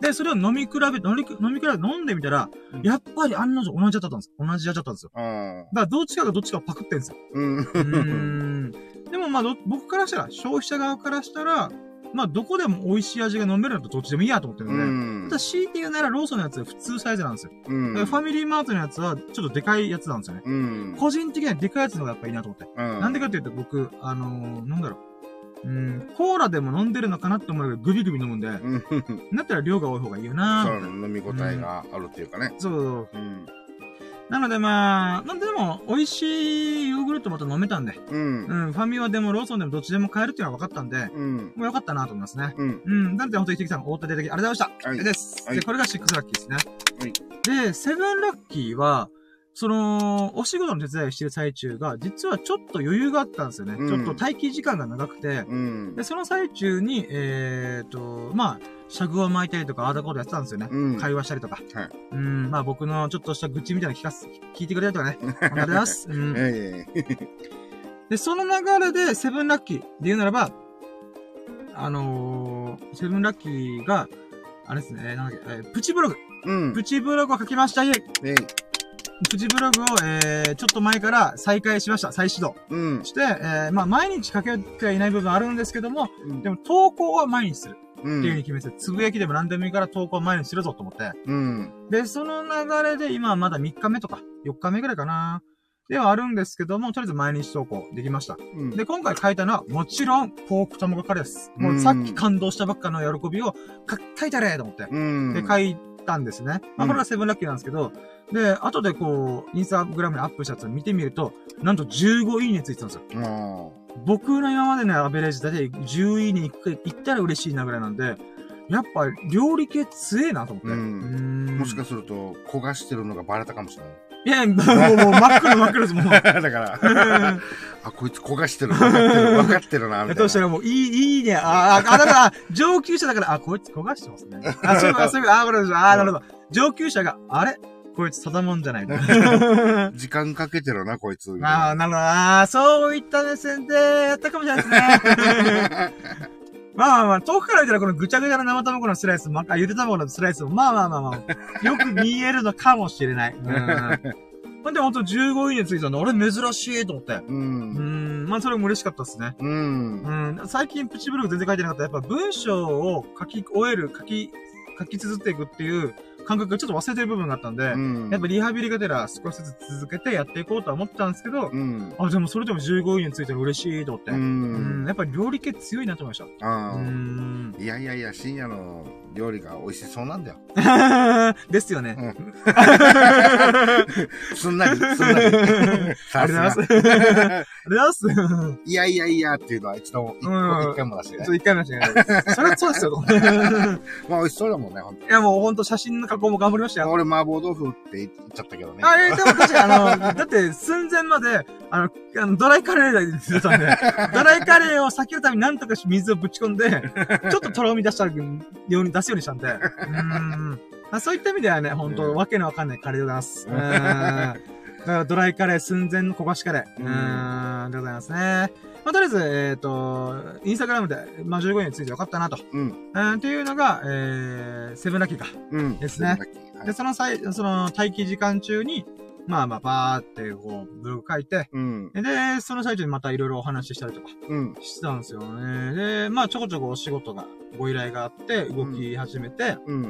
で、それを飲み比べ、飲み飲み比べて飲んでみたら、うんやっぱり案の定同じ味だったんです。同じ味だったんですよ。ああ。だから、どっちかがどっちかをパクってんですよ。うん。うーん。でもまあど、僕からしたら、消費者側からしたら、まあ、どこでも美味しい味が飲めるのとどっちでもいいやと思ってるうので、んただ。強いて言うならローソンのやつは普通サイズなんですよ。うん。でファミリーマートのやつはちょっとでかいやつなんですよね。うん。個人的にはでかいやつの方がやっぱいいなと思って。ななんでかっていうと僕、あのー、なんだろう。うん、コーラでも飲んでるのかなって思うけど、グビグビ飲むんで、うん。だったら量が多い方がいいよなそう、ー飲み応えがあるっていうかね。そうそうそう。うん。なのでまあ、なんでも、美味しいヨーグルトまた飲めたんで、うん。うん、ファミマでもローソンでもどっちでも買えるっていうのは分かったんで、うん。もうよかったなと思いますね。うん。うん。なので、本当にさん、お答えいただきありがとうございました。はいです。はいで、これが6ラッキーですね。はいで、セブンラッキーは、その、お仕事の手伝いしてる最中が、実はちょっと余裕があったんですよね。うんちょっと待機時間が長くて、うんで、。その最中に、えーと、まあ、尺を巻いたりとか、ああだこうだやってたんですよね。うん。会話したりとか。はいうん、まあ僕のちょっとした愚痴みたいなの聞かす、聞いてくれたりとかね。ありがとうございます。うん。[laughs] ええ。で、その流れで、セブンラッキーで言うならば、あのー、セブンラッキーが、あれですね、えーなんだっけ、えープチブログ。うん。プチブログを書きました。イェイえい。プチブログを、えー、ちょっと前から再開しました。再始動うん。して、えー、まあ毎日書けてはいない部分あるんですけども、うんでも投稿は毎日するうっていう風にん。決めて、つぶやきでも何でもいいから投稿は毎日するぞと思って。うん。で、その流れで今はまだ3日目とか、4日目ぐらいかな。ではあるんですけども、とりあえず毎日投稿できました。うん。で、今回書いたのは、もちろん、ポーク卵カレーです。もうさっき感動したばっかの喜びを、か書いたれと思って。うん。で、書いたんですね。まあ、うんこれがセブンラッキーなんですけど、で、後でこう、インスタグラムにアップしたやつを見てみると、なんと15いいねついてたんですよ。あ僕の今までのアベレージだいたい10いいねいったら嬉しいなぐらいなんで、やっぱ料理系強えなと思って。うん。もしかすると、焦がしてるのがバレたかもしれない。いや、もう、もう真っ黒真っ黒です、もう。[laughs] だから、あ、こいつ焦がしてる。分かってる。分かってるな、みたいな。どうしたらもう、いい、いいね。あ、あ、あ、だから、上級者だから、あ、こいつ焦がしてますね。あ、そういう、あ、そういう、あ、これ、あ、なるほど。上級者が、あれ？こいつただもんじゃない。[laughs] 時間かけてるな、こいつ。ああ、なるほど。ああ、そういった目線でやったかもしれないですね。まあまあまあ、遠くから見たらこのぐちゃぐちゃな生卵のスライスも、あ、ゆで卵のスライスも、まあまあまあまあ、よく見えるのかもしれない。うん。ほんでほんと15位についたの、俺珍しいと思って。う。うんん、まあそれも嬉しかったですね。うん。うん、最近プチブログ全然書いてなかった。やっぱ文章を書き終える、書き、書き綴っていくっていう感覚がちょっと忘れてる部分があったんで、うん。やっぱリハビリがてら少しずつ続けてやっていこうとは思ってたんですけど、うん。あ、でもそれでも15位についてる嬉しいと思って。ううんん。やっぱり料理系強いなと思いました。いやいやいや、深夜の料理が美味しそうなんだよ。[laughs] ですよね。うん。[laughs] すんなり、すんなり。[laughs] ありがとうございます。ありがとうございます。いやいやいやっていうのは一度も、一うん一回も出してない。一回目間違えない。それはそうですよ。まあ美味しそうだもんね、ほんといやもうほんと写真の加工も頑張りましたよ。俺麻婆豆腐って言っちゃったけどね。あ、え、でも確かにあの、だって寸前まで、あの、あのドライカレーで言ってたんで、ドライカレーを避けるためになんとか水をぶち込んで、ちょっととろみ出したように出すようにしたんで、うーん。あそういった意味ではね、本当、うんわけのわかんないカレーでございます。[laughs] うーん。だからドライカレー寸前の焦がしカレー。うーん。でございますね。まあ、とりあえず、えっ、と、インスタグラムで、まあ、15についてよかったなと。うん。うん、っていうのが、えー、セブンラッキーか。うん。ですねはいで、その際、その待機時間中に、まあまあ、バーって、こう、ブログ書いて、うん。で、その最中にまたいろいろお話ししたりとかうん。してたんですよね。で、まあ、ちょこちょこお仕事が、ご依頼があって、動き始めて、うん。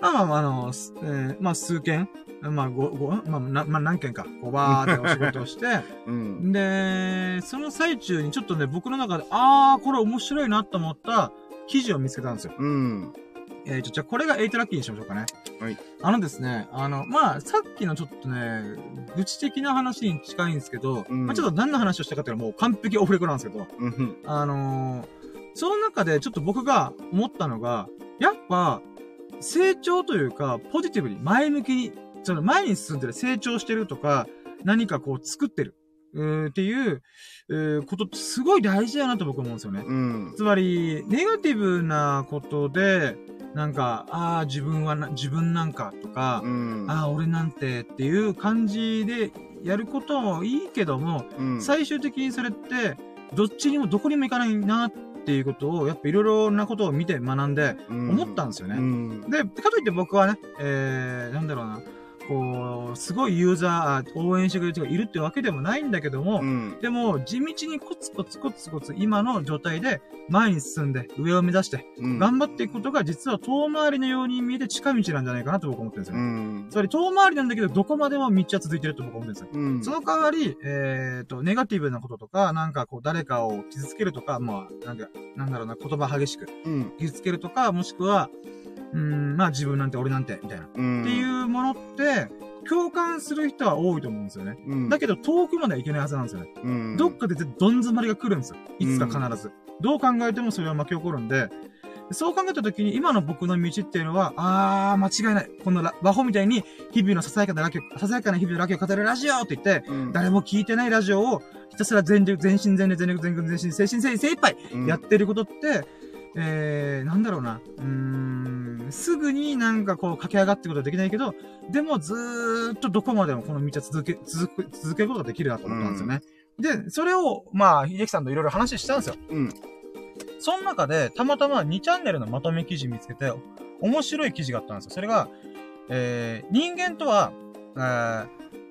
まあまあまあ、あの、すえーまあ、数件、まあ、ご、ご、まあ、な、まあ、何件か、こう、バーってお仕事をして、[laughs] うん。で、その最中にちょっとね、僕の中で、あー、これ面白いなと思った記事を見つけたんですよ。うん。えー、じゃあ、これが8ラッキーにしましょうかね。はい。あのですね、あの、まあ、さっきのちょっとね、愚痴的な話に近いんですけど、うんまあ、ちょっと何の話をしたかっていうのはもう完璧オフレコなんですけど、うん。あのーその中でちょっと僕が思ったのが、やっぱ、成長というか、ポジティブに、前向きに、その前に進んでる、成長してるとか、何かこう作ってる、うーっていう、うーことってすごい大事だなと僕思うんですよね。うん。つまり、ネガティブなことで、なんか、ああ、自分はな、自分なんかとか、うん。ああ、俺なんてっていう感じでやることもいいけども、うん。最終的にそれって、どっちにもどこにも行かないなっていうことを、やっぱいろいろなことを見て学んで思ったんですよね。うん。で、かといって僕はね、えー、なんだろうな、こう、すごいユーザー、あ応援してくれる人がいるってわけでもないんだけども、うん。でも、地道にコツコツコツコツ今の状態で前に進んで上を目指してうん。頑張っていくことが実は遠回りのように見えて近道なんじゃないかなと僕は思ってるんですようね。ん。つまり遠回りなんだけどどこまでも道は続いてると僕は思ってるんですよ。うん。その代わり、えっ、と、ネガティブなこととか、なんかこう誰かを傷つけるとか、まあ、なんか、なんだろうな、言葉激しくうん。傷つけるとか、もしくは、うーん、まあ自分なんて俺なんて、みたいな。うん。っていうものって、共感する人は多いと思うんですよね。うん。だけど遠くまではいけないはずなんですよね。うん。どっかでどん詰まりが来るんですよ。いつか必ず。どう考えてもそれは巻き起こるんで、そう考えたときに今の僕の道っていうのは、あー、間違いない。このラバホみたいに日々のささやかなラジオ、ささやかな日々のラジオを語るラジオって言って、うん、誰も聞いてないラジオをひたすら全力、全身全霊、全力、全軍、全身、精神、精精一杯うんやってることって、えー、なんだろうな。うーん、すぐになんかこう駆け上がってことはできないけど、でもずーっとどこまでもこの道は続け、続く、続けることができるなと思ったんですよね。で、それを、まあ、秀樹さんといろいろ話したんですよ。うん。その中で、たまたま2チャンネルのまとめ記事見つけて、面白い記事があったんですよ。それが、えー、人間とは、えー、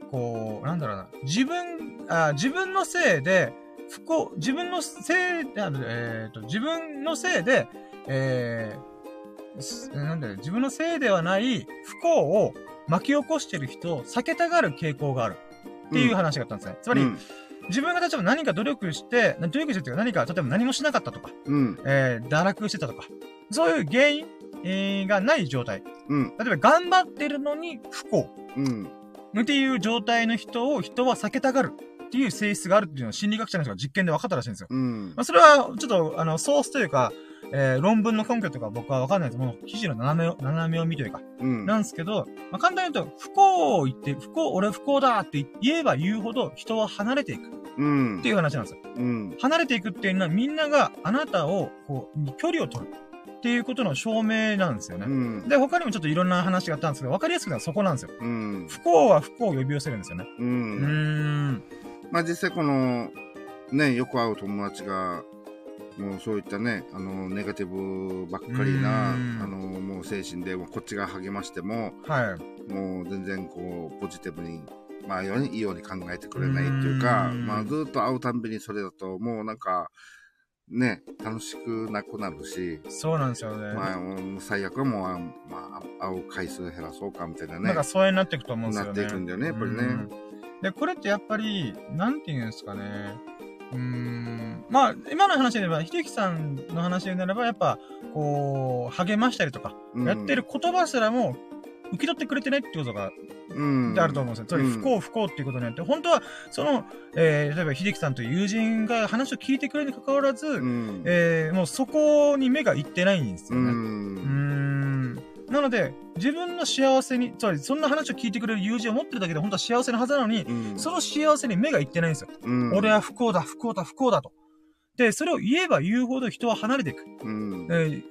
こう、なんだろうな、自分、あ自分のせいで、不幸、自分のせいえーと、自分のせいで、えーす、なんだよ、自分のせいではない不幸を巻き起こしてる人を避けたがる傾向がある。っていう話があったんですね。つまり、うん。自分が例えば何か努力して、な努力してっていうか何か、例えば何もしなかったとか、うん。えー、堕落してたとか、そういう原因、えーがない状態。うん。例えば頑張ってるのに不幸うん。っていう状態の人を人は避けたがるっていう性質があるっていうのを心理学者の人が実験で分かったらしいんですよ。うん。まあ、それは、ちょっと、あの、ソースというか、えー、論文の根拠とか僕は分かんないですもう記事の斜めを、斜め読みというか、うん。なんですけど、まあ、簡単に言うと、不幸を言って、不幸、俺不幸だって言えば言うほど人は離れていくっうんていう話なんですよ。うん。離れていくっていうのはみんながあなたを、こう、距離を取る。っていうことの証明なんですよね。うん。で、他にもちょっといろんな話があったんですけど、わかりやすくのはそこなんですよ。うん。不幸は不幸を呼び寄せるんですよね。う。うんーん。まあ実際この、ね、よく会う友達が、もうそういったね、あの、ネガティブばっかりな、あうんの、もう精神で、もうこっちが励ましても、はい。もう全然こう、ポジティブに、まあ、いいように考えてくれないっていうか、うんまあ、ずっと会うたんびにそれだと、もうなんか、ね、楽しくなくなるし、そうなんですよね。まあ、最悪はもう、あまあ、会う回数減らそうかみたいなね。なんか疎遠になっていくと思うんですよね。なっていくんだよねやっぱりねうんで、これってやっぱり、なんていうんですかね。うーん。まあ、今の話で言えば、秀樹さんの話でなれば、やっぱ、こう、励ましたりとか、うんやってる言葉すらも、受け取ってくれてないってことが、うん、あると思うんですよ。つまり、うん不幸不幸っていうことによって、本当は、その、えー、例えば秀樹さんという友人が話を聞いてくれるに関わらず、うん。えー、もうそこに目がいってないんですうよね。うーん。んなので、自分の幸せに、つまりそんな話を聞いてくれる友人を持ってるだけで本当は幸せなはずなのに、うんその幸せに目がいってないんですよ。うん俺は不幸だ、不幸だ、不幸だと。で、それを言えば言うほど人は離れていく。うん。えー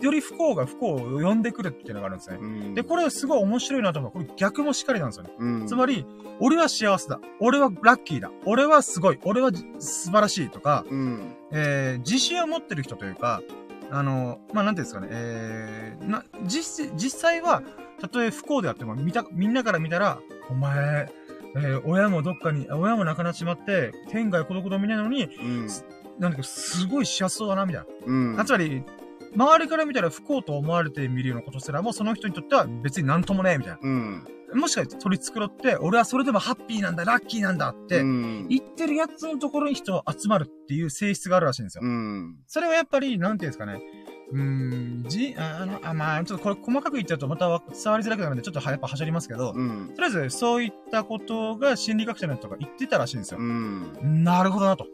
より不幸が不幸を呼んでくるっていうのがあるんですね。うんで、これすごい面白いなと思う。これ逆もしっかりなんですよね。うんつまり、俺は幸せだ。俺はラッキーだ。俺はすごい。俺は素晴らしいとか、うん。えー自信を持ってる人というか、あの、まあ、なんていうんですかね、えーな、実、実際は、たとえ不幸であっても、見た、みんなから見たら、お前、えー親もどっかに、親も亡くなっちまって、天涯孤独の身なのに、うん。なんかすごい幸せそうだな、みたいうん。な。つまり、周りから見たら不幸と思われて見るようなことすらも、その人にとっては別になんともねえ、みたいうん。な。もしかして取り繕って、俺はそれでもハッピーなんだ、ラッキーなんだって、うん言ってるやつのところに人は集まるっていう性質があるらしいんですよ。うん。それはやっぱり、なんていうんですかね。うーん、じ、ああの、あ、まあ、ちょっとこれ細かく言っちゃうとまたわ伝わりづらくなるんで、ちょっとはやっぱはしゃりますけど、うん。とりあえず、そういったことが心理学者の人が言ってたらしいんですよう。ん。なるほどなと。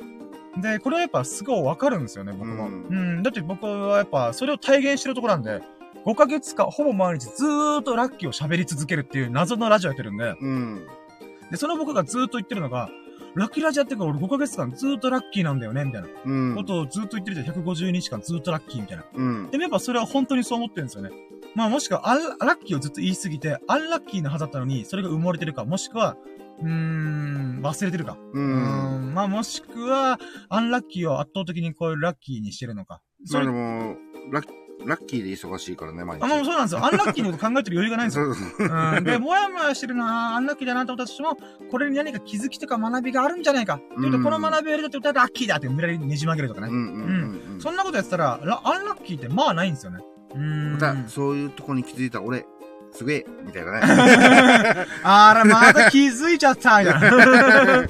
で、これはやっぱすごいわかるんですよね、僕も。ううんん、だって僕はやっぱそれを体現してるところなんで、5ヶ月間、ほぼ毎日ずーっとラッキーを喋り続けるっていう謎のラジオやってるんで、うん。で、その僕がずーっと言ってるのが、ラッキーラジオやってるから俺5ヶ月間ずーっとラッキーなんだよね、みたいなうん。ことをずーっと言ってるじゃん。150日間ずーっとラッキーみたいな。うん。でもやっぱそれは本当にそう思ってるんですよね。まあもしくはアン、ラッキーをずっと言いすぎて、アンラッキーなはずだったのに、それが埋もれてるか、もしくは、うーん、忘れてるか。ううーん。ん、まあもしくは、アンラッキーを圧倒的にこういうラッキーにしてるのか。そまあれ、でも、ラッ、ラッキーで忙しいからね、毎日。あ、もうそうなんですよ。アンラッキーのこと考えてる余裕がないんですよ。そうそううん。で、もやもやしてるなアンラッキーだなと思ったとしても、これに何か気づきとか学びがあるんじゃないか。って言うと、うんこの学びをやるとラッキーだって無理やりねじ曲げるとかね。うんうんうん。そんなことやってたら、ラアンラッキーってまあないんですよね。うーん。また、そういうとこに気づいた俺、すげえ、みたいなね。[laughs] あら、また気づいちゃったみたいな。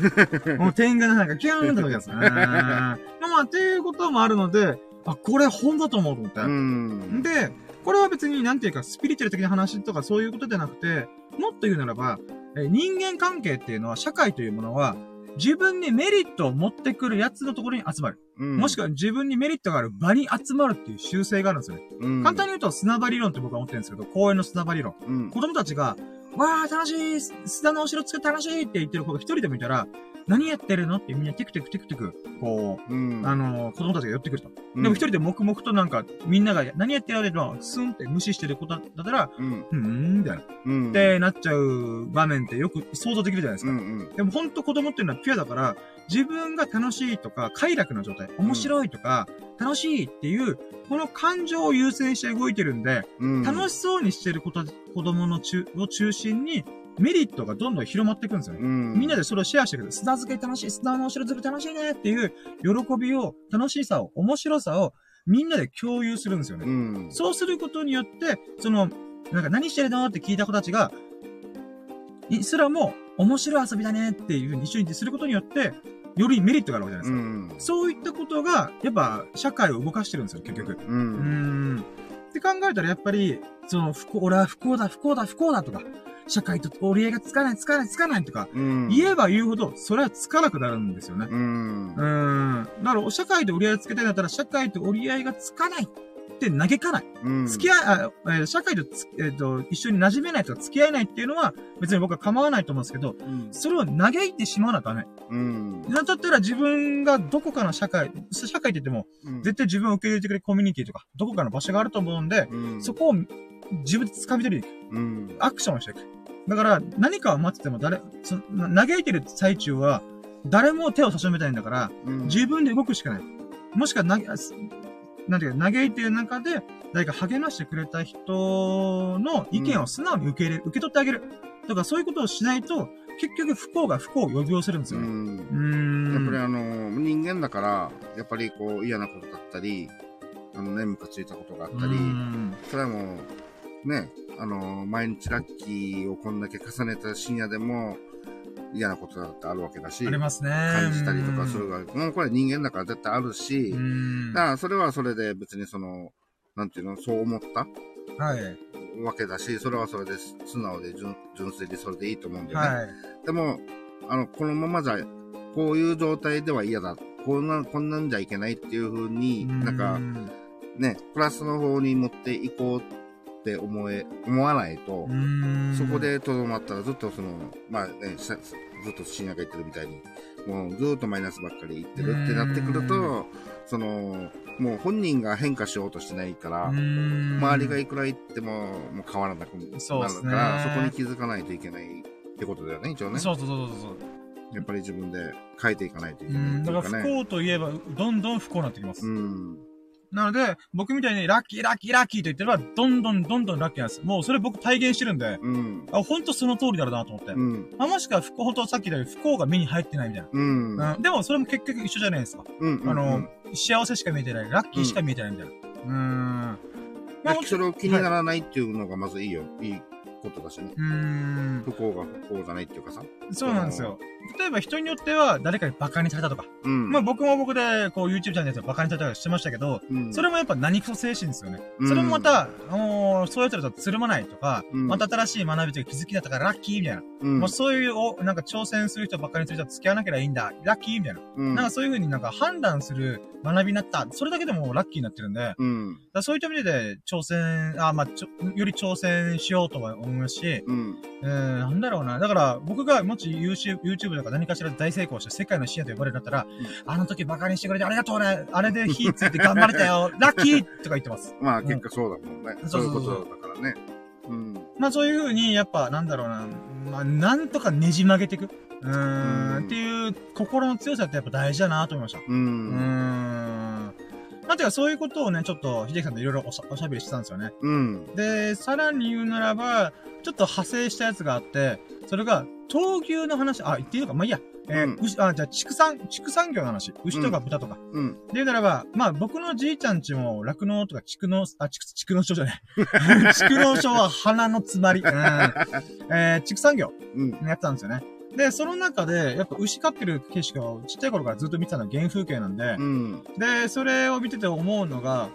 [laughs] もう点がなんかキューンって時ですね。まあ、っていうこともあるので、あ、これ本だと思うと思って。うん。で、これは別になんていうか、スピリチュアル的な話とかそういうことじゃなくて、もっと言うならば、え人間関係っていうのは、社会というものは、自分にメリットを持ってくるやつのところに集まる。うんもしくは自分にメリットがある場に集まるっていう習性があるんですよね。うん簡単に言うと砂場理論って僕は思ってるんですけど、公園の砂場理論。うん。子供たちが、わー楽しい砂のお城作って楽しいって言ってる子が一人でもいたら、何やってるの？ってみんなテクテクテクテク、こう、うん。あの、子供たちが寄ってくると。うんでも一人で黙々となんか、みんなが何やってるのスンって無視してる子だったら、うん。うーん、みたいな。うん。ってなっちゃう場面ってよく想像できるじゃないですか。うんうん。でも本当子供っていうのはピュアだから、自分が楽しいとか、快楽な状態、面白いとか、楽しいっていう、この感情を優先して動いてるんで、うん。楽しそうにしてること、子供の中、を中心に、メリットがどんどん広まっていくんですよね。うん。みんなでそれをシェアしてくる。砂漬け楽しい、砂のお城漬け楽しいねっていう、喜びを、楽しさを、面白さを、みんなで共有するんですよね。うん。そうすることによって、その、なんか何してるのって聞いた子たちが、いすらも面白い遊びだねっていうふうに一緒にすることによって、よりメリットがあるわけじゃないですか。うん。そういったことが、やっぱ、社会を動かしてるんですよ、結局。う。うんーん。って考えたら、やっぱり、その、不幸、俺は不幸だ、不幸だ、不幸だとか、社会と折り合いがつかない、つかない、つかないとか、うん。言えば言うほど、それはつかなくなるんですよね。うんう。ーん。だから、社会と折り合いをつけたいんだったら、社会と折り合いがつかないっって嘆かない。うん。付き合い、あえー社会とつ、えっ、と、一緒に馴染めないとか付き合えないっていうのは、別に僕は構わないと思うんですけど、うん。それを嘆いてしまうのはダメ。うん。なんだったら自分がどこかの社会、社会って言っても、うん絶対自分を受け入れてくれるコミュニティとか、どこかの場所があると思うんで、うん。そこを自分で掴み取りに行く。うん。アクションをしていく。だから、何かを待ってても誰、そな嘆いてる最中は、誰も手を差し伸べたいんだから、うん。自分で動くしかない。もしくは、な、なんていうか、嘆いてる中で、誰か励ましてくれた人の意見を素直に受け入れる、受け取ってあげる。とか、そういうことをしないと、結局不幸が不幸を呼び寄せるんですよね。うん。やっぱりあの、人間だから、やっぱりこう嫌なことだったり、あのね、ムカついたことがあったりう、んそれはもう、ね、あの、毎日ラッキーをこんだけ重ねた深夜でも、嫌なことだってあるわけだし、ありますね。感じたりとかするが、もうこれ人間だから絶対あるしう、ん。だからそれはそれで別にその、なんていうの、そう思ったはい。わけだし、それはそれで素直で純純粋でそれでいいと思うんだよね。はい。でも、あの、このままじゃ、こういう状態では嫌だ。こんな、こんなんじゃいけないっていう風に、なんか、ね、プラスの方に持っていこうって思え、思わないと、うん、そこでとどまったらずっとその、まあね、しずっと深夜が言ってるみたいに、もうずっとマイナスばっかり言ってるってなってくるうと、その、もう本人が変化しようとしてないから、周周りがいくら言っても、もう変わらなくなるから、そこに気づかないといけないってことだよね、一応ね。そうそうそうそうそう。やっぱり自分で変えていかないといけないね。だから不幸といえば、どんどん不幸になってきます。うん。なので、僕みたいにラッキーラッキーラッキーと言ってれば、どんどんどんどんラッキーなんです。もうそれ僕体現してるんで、うん。あ、ほんとその通りだろうなと思って。うん。まあ、もしくは不幸、ほんとさっき言ったように不幸が目に入ってないみたいな。うん。うん。うん。でもそれも結局一緒じゃないですか。うん。あの、幸せしか見えてない、ラッキーしか見えてないみたいな。うーん。まあ、それを気にならないっていうのがまずいいよ。いいことだしね。うーん。不幸が不幸じゃないっていうかさ。そうなんですよ。例えば人によっては誰かにバカにされたとか。うん。まあ僕も僕で、こう YouTube チャンネルでバカにされたりしてましたけど、うん、それもやっぱ何クソ精神ですよね。うんそれもまた、あのーそういうやつらとつるまないとか、うんまた新しい学びというか気づきだったからラッキーみたいな。うん、もうそういうお、なんか挑戦する人ばっかりする人と付き合わなければいいんだ。ラッキーみたいな。うん、なんかそういう風になんか判断する学びになった。それだけでもラッキーになってるんで、だそういった意味で挑戦、あ、まあちょ、より挑戦しようとは思いますし、うん。えー、なんだろうな。だから、僕がもし YouTube, YouTube とか何かしらで大成功して世界の視野と呼ばれるんだったら、あの時バカにしてくれてありがとうね。あれで火ついて頑張れたよ。[laughs] ラッキーとか言ってます。まあ結果そうだもんね。うんそういうことだからね。うん。まあそういう風に、やっぱ、なんだろうな。まあ、なんとかねじ曲げていく。うーん、うんっていう心の強さってやっぱ大事だなと思いました。ううーん。ん。まあ、てかそういうことをね、ちょっと、秀樹さんといろいろおしゃおしゃべりしてたんですよね。うん。で、さらに言うならば、ちょっと派生したやつがあって、それが、闘牛の話、あ、言っていいのか？まあいいや。えーうん牛、あ、じゃあ、畜産、畜産業の話。牛とか豚とか。うん。で言うならば、まあ僕のじいちゃんちも酪農とか畜農、あ、畜、畜農症じゃない。[laughs] 畜農症は鼻の詰まり。うん。えー、畜産業うん。やってたんですよね。で、その中で、やっぱ牛飼ってる景色をちっちゃい頃からずっと見てたのは原風景なんでう、ん。で、それを見てて思うのが、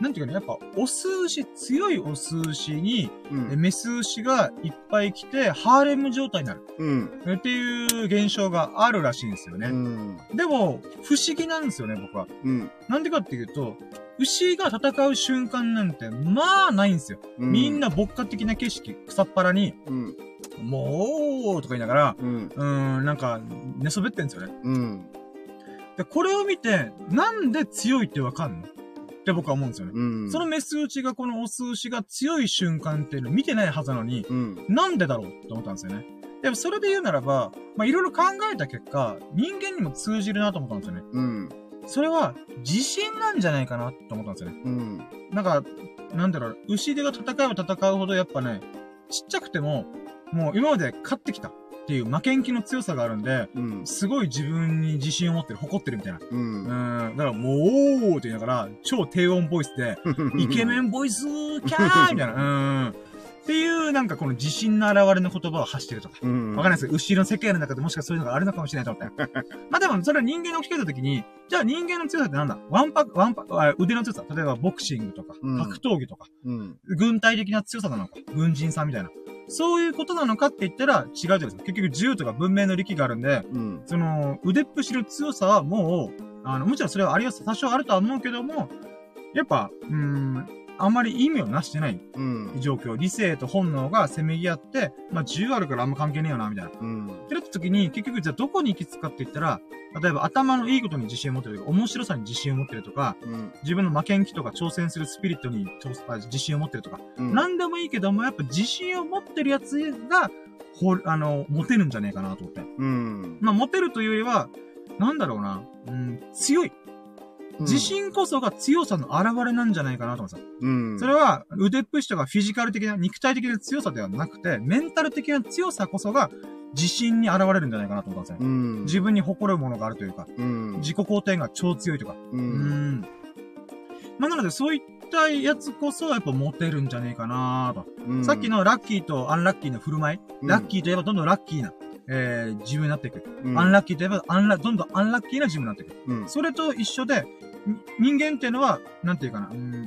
なんていうかね、やっぱ、オス牛、強いオス牛に、うん。えメス牛がいっぱい来て、ハーレム状態になる。うん。っていう現象があるらしいんですようね。ん。でも、不思議なんですよね、僕は。うん。なんでかっていうと、牛が戦う瞬間なんて、まあないんですよ。みんな牧歌的な景色、草っぱらに、うん。もう、とか言いながら、うん。うーん、なんか、寝そべってんですよね。うん。で、これを見て、なんで強いってわかんの？って僕は思うんですよね。うん。そのメス牛がこのオス牛が強い瞬間っていうのを見てないはずなのに、うん。なんでだろうって思ったんですよね。でもそれで言うならば、まあいろいろ考えた結果、人間にも通じるなと思ったんですよね。うん。それは、自信なんじゃないかなと思ったんですよね。うん。なんか、なんだろう、牛手が戦えば戦うほどやっぱね、ちっちゃくても、もう今まで勝ってきたっていう負けん気の強さがあるんで、うん。すごい自分に自信を持ってる、誇ってるみたいな。う。うんん。だからもう、おーって言いながら、超低音ボイスで、[laughs] イケメンボイスキャーみたいな。[laughs] うん。っていう、なんかこの自信の表れの言葉を発してるとか。うん。わかんないです？けど、牛の世界の中でもしかそういうのがあるのかもしれないと思って。[laughs] まあでも、それは人間が置き換えたときに、じゃあ人間の強さってなんだ？ワンパク、ワンパク、あ腕の強さ。例えばボクシングとか、うん格闘技とか、うん。軍隊的な強さなのか、軍人さんみたいな。そういうことなのかって言ったら違うじゃないですか。結局銃とか文明の力があるんで、うん。その、腕っぷしの強さはもう、あの、もちろんそれはあります。多少あるとは思うけども、やっぱ、うーん、あんまり意味をなしてないうん。状況。理性と本能がせめぎ合って、まあ自由あるからあんま関係ねえよな、みたいな。うん。ってなった時に、結局じゃあどこに行き着くかって言ったら、例えば頭のいいことに自信を持ってるとか、面白さに自信を持ってるとか、うん。自分の負けん気とか挑戦するスピリットに挑あ自信を持ってるとか、うん。なんでもいいけども、やっぱ自信を持ってるやつが、ほ、あの、モテるんじゃねえかなと思って。うん。まあ、モテるというよりは、なんだろうな、うん、強い。自信こそが強さの表れなんじゃないかなと思ってた。うん。それは、腕っぷしとかフィジカル的な、肉体的な強さではなくて、メンタル的な強さこそが、自信に現れるんじゃないかなと思ったんですよ。うん。自分に誇るものがあるというか、うん。自己肯定が超強いとか。う。うんん。まあ、なので、そういったやつこそ、やっぱモテるんじゃねえかなと。うんさっき、のラッキーとアンラッキーの振る舞い、うんラッキーといえばどんどんラッキーな、えー、自分になっていく。うんアンラッキーといえば、アンラ、どんどんアンラッキーな自分になっていく。うん。それと一緒で、に人間っていうのは、なんていうかな、うん、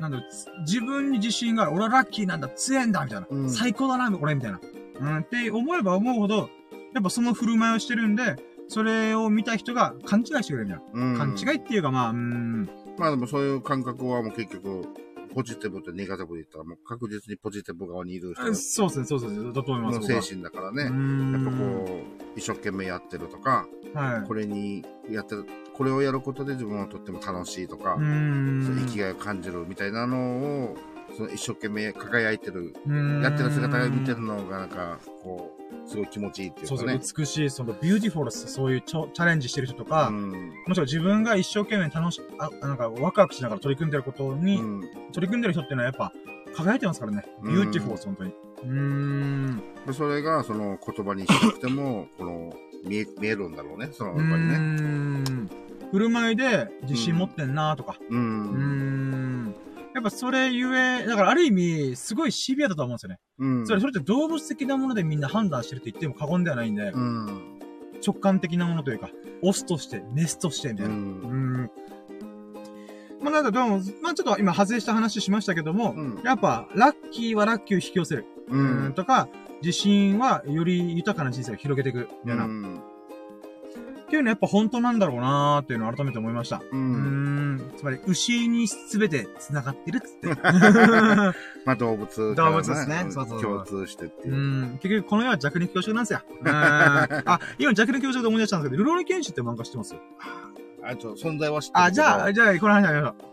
なんだろ自分に自信がある。俺はラッキーなんだ、強えんだ、みたいな。うん最高だな、俺、みたいな。うん、って思えば思うほど、やっぱその振る舞いをしてるんで、それを見た人が勘違いしてくれるみたいうん。な。勘違いっていうか、まあ、うん、まあでもそういう感覚はもう結局、ポジティブとネガティブで言ったらもう確実にポジティブ側にいる人そうですね、そうですね、だと思います。の精神だからね。やっぱこう、一生懸命やってるとか、う、はい。これにやってる、これをやることで自分はとっても楽しいとかう、ん。そう生きがいを感じるみたいなのを、その一生懸命輝いてる、うんやってる姿が見てるのがなんか、こう、すごい気持ちいいっていうそうそう、かね。美しい、その、 beautiful っす、そういうチャチャレンジしてる人とか、うん。もちろん自分が一生懸命楽し、あ、なんかワクワクしながら取り組んでることに、うん取り組んでる人っていうのはやっぱ輝いてますからね。うん beautiful です、本当に。うーん。でそれが、その言葉にしなくても、この、見え、見えるんだろうね、その、うやっぱりね。振る舞いで自信持ってんなとか。ううーん。ん。やっぱそれゆえ、だからある意味、すごいシビアだと思うんですよね。うん。それ、それって動物的なものでみんな判断してるって言っても過言ではないんで、うん。直感的なものというか、オスとして、メスとしてみたう。いな。うんん。まあ、なんかどうも、まあちょっと今派生した話しましたけども、うんやっぱ、ラッキーはラッキーを引き寄せる。ううんん。とか、自信はより豊かな人生を広げていく。みたいな。っうん。ていうのはやっぱ本当なんだろうなーっていうのを改めて思いました。ううーん。ん。つまり、牛に全て繋がってるっつって。[laughs] まあ動物ね。動物ですねんそうそうそう共通してっていうう。ん。結局、この世は弱肉強食なんですよ。うん。あ、今弱肉強食で思い出したんですけど、ルローニケンシって漫画知ってます？あ、ちょ、存在は知ってるあ、じゃあ、けじゃあ、この話やめましょう。ど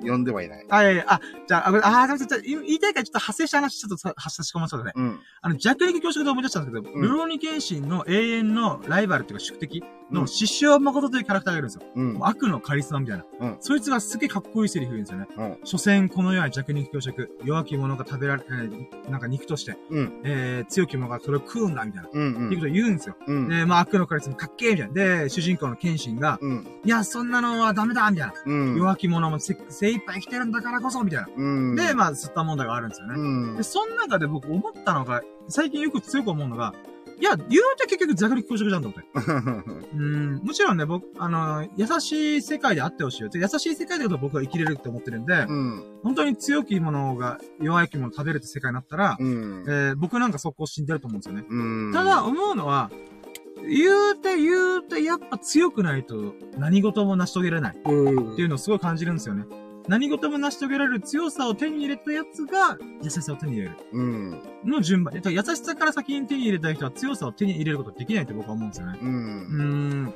読んではいない。あ、いやいや、あ、じゃあ、あ、あ、あ言いたいからちょっと派生した話ちょっとさ差し込ませてください。うん。あの、弱肉強食で思い出したんですけど、うんルローニケンシンの永遠のライバルっていうか宿敵のうん獅子王誠というキャラクターがいるんですよ。うん。悪のカリスマみたいな。うんそいつがすげえかっこいいセリフ言うんですよね。うん。所詮この世は弱肉強食。弱き者が食べられ、えーなんか肉として、うん。えー、強き者がそれを食うんだ、みたいな。うん。っていうことを言うんですよ。うん。で、まあ悪のカリスマかっけーみたいな。で、主人公の剣心が、うん。いや、そんなのはダメだみたいな。うん。弱き者もせ精一杯生きてるんだからこそみたいな。うん。で、まあ、吸った問題があるんですよね。うんで、。その中で僕思ったのが、最近よく強く思うのが、いや、言うて結局弱肉強食じゃんと思って。[laughs] うん、もちろんね、僕、あの、優しい世界であってほしいよ。で優しい世界だと僕は生きれるって思ってるんで、うん。本当に強き者が弱いき者食べるって世界になったら、うんえ。ー僕なんか速攻死んでると思うんですよね。うん。ただ、思うのは、言うて言うてやっぱ強くないと何事も成し遂げられない。うんっていうのをすごい感じるんですよね。何事も成し遂げられる強さを手に入れたやつが優しさを手に入れる。うん。の順番。えっと、優しさから先に手に入れた人は強さを手に入れることができないって僕は思うんですよね。う。うんーん。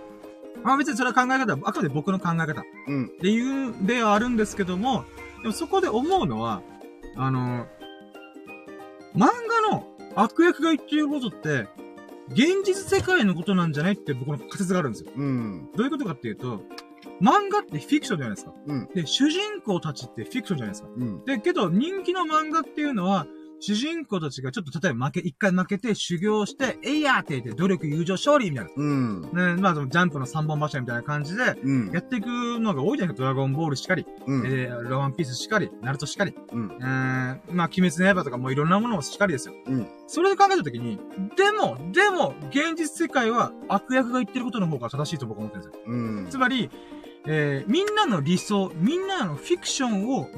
まあ別にそれは考え方は、あくまで僕の考え方っうん。ていうではあるんですけども、でもそこで思うのは、あの、漫画の悪役が言っていることって、現実世界のことなんじゃないって僕の仮説があるんですよ。うん。どういうことかっていうと、漫画ってフィクションじゃないですか。うんで、主人公たちってフィクションじゃないですか。うん。で、けど人気の漫画っていうのは、主人公たちがちょっと例えば負け、一回負けて修行して、えいやーって言って努力、友情、勝利みたいうん。な。ね、まあそのジャンプの三本柱みたいな感じで、うん。やっていくのが多いじゃないですか。ドラゴンボールしかり、うん。えー、ロワンピースしかり、ナルトしかり、うん。えー、まあ、鬼滅の刃とかもいろんなものもしかりですよ。うん。それで考えたときに、でも、でも、現実世界は悪役が言ってることの方が正しいと僕は思ってるんですよ。うん。つまり、えーみんなの理想、みんなのフィクションを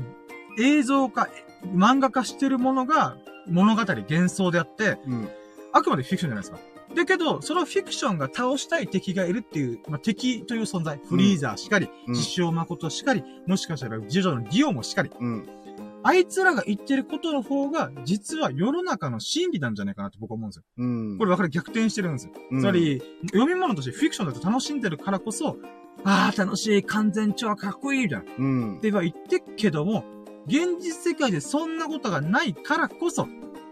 映像化、漫画化してるものが物語、幻想であって、うん。あくまでフィクションじゃないですか。だけど、そのフィクションが倒したい敵がいるっていう、まあ、敵という存在、フリーザーしかり、うん実証誠しかり、もしかしたらジョジョのディオもしかり、うん。あいつらが言ってることの方が、実は世の中の真理なんじゃないかなって僕は思うんですよ。うん。これ分かる？逆転してるんですよ。うんつまり、読み物としてフィクションだと楽しんでるからこそ、ああ、楽しい、完全超かっこいい、みたいな。っうん。ては言ってっけども、現実世界でそんなことがないからこそ、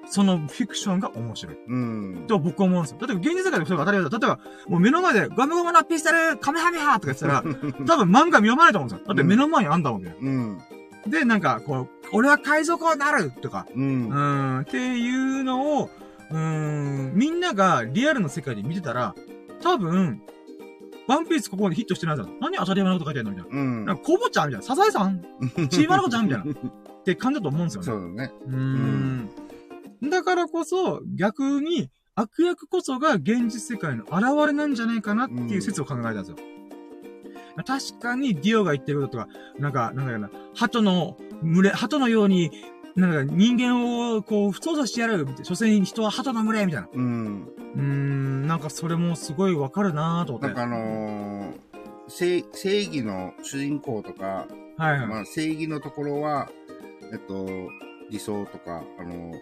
そのフィクションが面白い。うん。と僕は思うんですよ。例えば現実世界でそれが当たり前だ。例えば、もう目の前でガムガムのピストル、カメハメハとか言ってたら、[laughs] 多分漫画読まないと思うんですよ。だって目の前にあんだもんね。うん。で、なんか、こう、俺は海賊王になるとか、う。うんーん、っていうのを、うーん、みんながリアルの世界で見てたら、多分、ワンピースここでヒットしてないじゃん。何当たり前のこと書いてんのみたいな。うん。なんか、コボちゃんみたいな。サザエさん？チーマルコちゃんみたいな。って感じだと思うんですよね。そうだね。うーん。だからこそ、逆に、悪役こそが現実世界の現れなんじゃないかなっていう説を考えたんですよ。確かにディオが言ってることとか、なんか、なんだろうな、鳩の群れ、鳩のように、なんか人間をこう、操作してやるみたいな。所詮人は鳩の群れみたいな。うん。うーん、なんかそれもすごいわかるなぁと思って。なんかあのー、正正義の主人公とか、はいはい。まあ正義のところは、えっと、理想とか、あの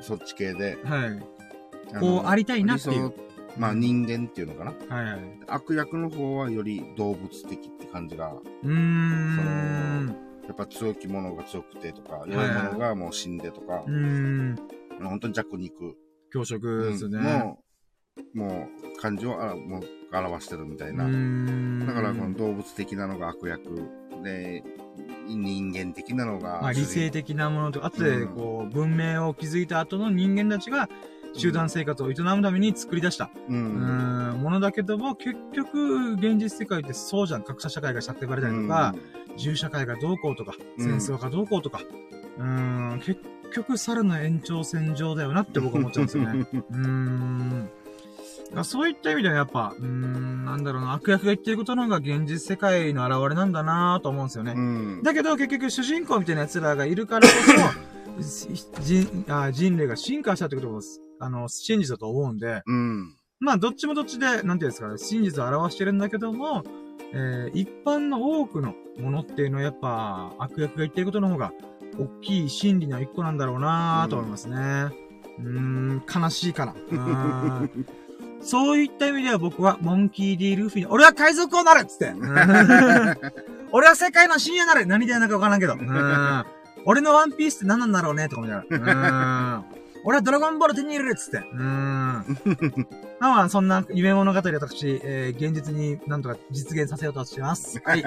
そっち系で。はい。こうありたいなっていうまあ人間っていうのかな。はいはい。悪役の方はより動物的って感じが、うーん。やっぱ強き者が強くてとか、い弱い者がもう死んでとかうー、ん。本当に弱肉。教職ですよね。もう、もう、感情をあもう表してるみたいうな。だから、この動物的なのが悪役で、人間的なのが、まあ、理性的なものと、後で、うんこう、文明を築いた後の人間たちが、集団生活を営むために作り出した、う。うんーん、ものだけども、結局、現実世界ってそうじゃん。格差社会がしてばれたりとか、銃社会がどうこうとか、うん戦争がどうこうとか、うーん、結局、猿の延長線上だよなって僕は思っちゃうんですよね。[laughs] うーん。そういった意味ではやっぱ、うーん、なんだろうな、悪役が言ってることの方が現実世界の現れなんだなと思うんですよね。うん。だけど結局主人公みたいな奴らがいるからこそ、[laughs] 人あ人類が進化したってことを、あの、真実だと思うんで、うん。まあ、どっちもどっちで、なんていうんですかね、真実を表してるんだけども、えー一般の多くのものっていうのはやっぱ、悪役が言ってることの方が、大きい真理の一個なんだろうなと思いますね。うーん、悲しいかな。うーん [laughs] そういった意味では僕は、モンキー・ディ・ルフィに、俺は海賊王になるっつって。[laughs] 俺は世界の深夜になる何でやなのかわからんけど。うん俺のワンピースって何なんだろうねとか思いながら。うん俺はドラゴンボール手に入れるっつって。うん。[laughs] まあまあ、そんな夢物語を私、えー、現実になんとか実現させようとしてます。[laughs] はい。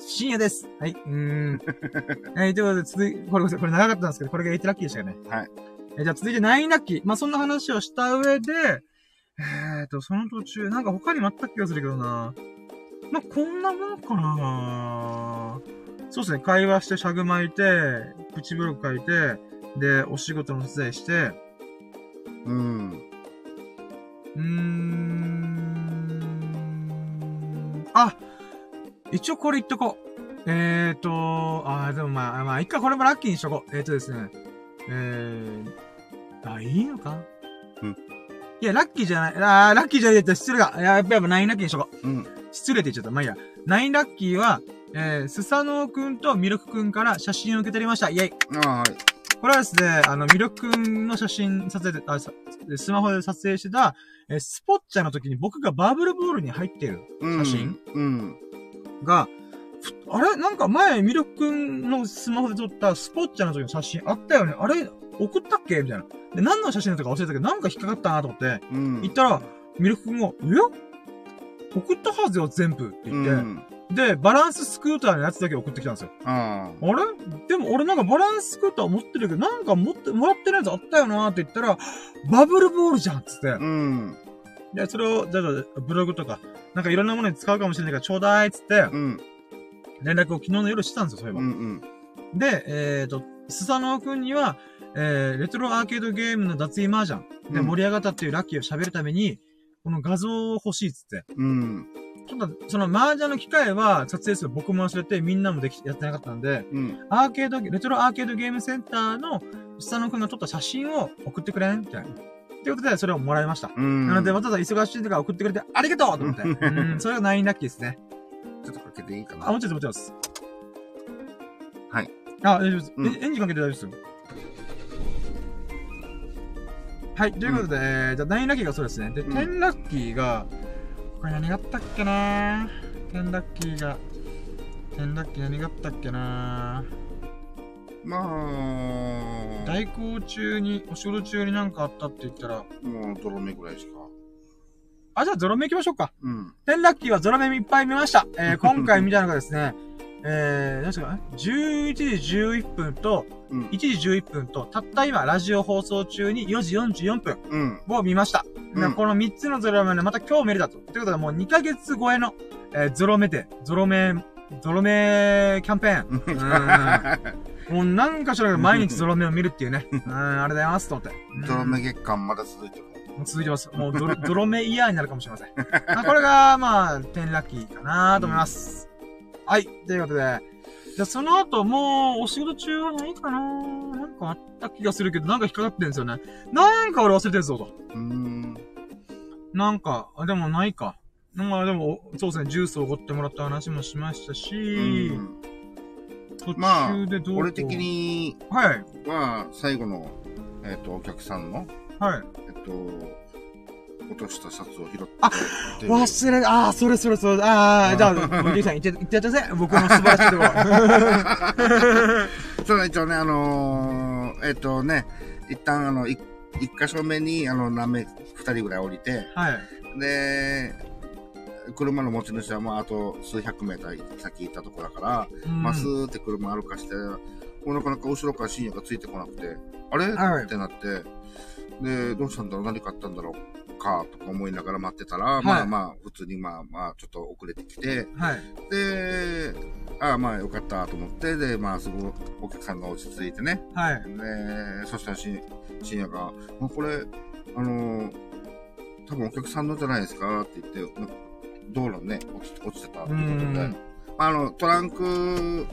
深夜です。はい。うーん。[laughs] はい、ということで、続い、これ、これ長かったんですけど、これが8ラッキーでしたよね。はい。えーじゃあ続いて9ラッキー。まあ、そんな話をした上で、えーと、その途中、なんか他にもあった気がするけどな。まあ、こんなもんかなそうですね、会話してしゃぐ巻いて、プチブログ書いて、で、お仕事の手伝いして、うん。うーん。あ一応これ言っとこう。えーと、あーでもまあ、まあ、一回これもラッキーにしとこう。えーとですね。えー、あ、いいのか？うん。いや、ラッキーじゃない。あーラッキーじゃないって失礼が。いや、やっぱやっぱ9ラッキーにしとこう。うん。失礼って言っちゃった。まあいいや。9ラッキーは、えー、スサノオくんとミルクくんから写真を受け取りました。イェイ。ああ、はい。これはですね、あの、ミルクくんの写真撮影で、あ、さスマホで撮影してた、えースポッチャの時に僕がバブルボールに入ってるうん写真うん。が、ふあれ？なんか前、ミルクくんのスマホで撮ったスポッチャの時の写真あったよねあれ送ったっけ？みたいな。で、何の写真だったか忘れたけど、なんか引っかかったなと思って、うん。言ったら、ミルクくんが、え送ったはずよ、全部って言って、うん。で、バランススクーターのやつだけ送ってきたんですよ。ああれ？でも俺なんかバランススクーター持ってるけど、なんか持って、もらってるやつあったよなって言ったら、バブルボールじゃんっつってあ。。うん。で、それを、じゃあ、ブログとか、なんかいろんなものに使うかもしれないからちょうだいっつって、うん。連絡を昨日の夜したんですよ、そういえば。うん。うん。で、えっ、と、スサノオくんには、えー、レトロアーケードゲームの脱衣麻雀でうん盛り上がったっていうラッキーを喋るために、この画像を欲しいっつって。うん。ただ、その麻雀の機械は撮影する僕も忘れてみんなもでき、やってなかったんで、うん。アーケード、レトロアーケードゲームセンターのスサノオくんが撮った写真を送ってくれんみたいな。ということで、それをもらいました。うん。なので、わざわざ忙しいとか送ってくれてありがとうと思って。[laughs] うん、それが9ラッキーですね。ちょっとかけていいかあ、な。もちろんもちろんです。はい。あ、大丈夫です。うんえエンジンかけて大丈夫ですよ。はい、ということで、えーじゃあ9ラッキーがそうですね。で、うん10ラッキーが、これ何があったっけな10ラッキーが、10ラッキー何があったっけなまあ、代行中に、お仕事中になんかあったって言ったら、もう泥目ぐらいしか。あ、じゃあゾロ目行きましょうか。うん。10ラッキーはゾロ目いっぱい見ました。えー、[laughs] 今回見たのがですね、えー、何ですか、11時11分と、うん。1時11分と、たった今、ラジオ放送中に4時44分うん。を見ました。うんこの3つのゾロ目ね、また今日見れたと。ということで、もう2ヶ月超えの、えー、ゾロ目で、ゾロ目、ゾロ目キャンペーン。[laughs] うんもうなんかしら毎日ゾロ目を見るっていうね。うん、ありがとうございます、と思って。うん泥目月間まだ続いてる。続いてます。もうゾロ、ゾロ目イヤーになるかもしれません。まあ、これが、まあ、10ラッキーかなと思います。はい。ということで、じゃあその後、もう、お仕事中はないかななんかあった気がするけど、なんか引っかかってんですよね。なんか俺忘れてるぞと。うーん。なんか、あでもないか。まあでも、そうですね、ジュースをおごってもらった話もしましたし、うん途まあ中でどうこう俺的。にはい。は、最後の、えっ、と、お客さんの、はい。えっ、と、落としたシャツを拾って。あで忘れ、ああ、それそれそれ、ああ、じゃあ、おじいさん言って、言ってやってください。僕の素晴らしいとこ。[laughs] ろ。それは一応ね、あのーえっ、とね、一旦あの、い一箇所目に、あの、何名、二人ぐらい降りて、はい。で、車の持ち主はもうあと数百メーター先行ったとこだから、うん。まあスーって車歩かして、もうなかなか後ろから深夜がついてこなくて、あれ、はい。ってなって、で、どうしたんだろう？何買ったんだろう？か、とか思いながら待ってたら、まあまあ、普通にまあまあ、ちょっと遅れてきて、はい。で、ああまあよかったと思って、で、まあすぐお客さんが落ち着いてね、はい。で、そしたらし深夜が、まあ、これ、あのー多分お客さんのじゃないですかって言って、道路にね、落ち落ちてたっていうことで、うんまあ、あの、トランク、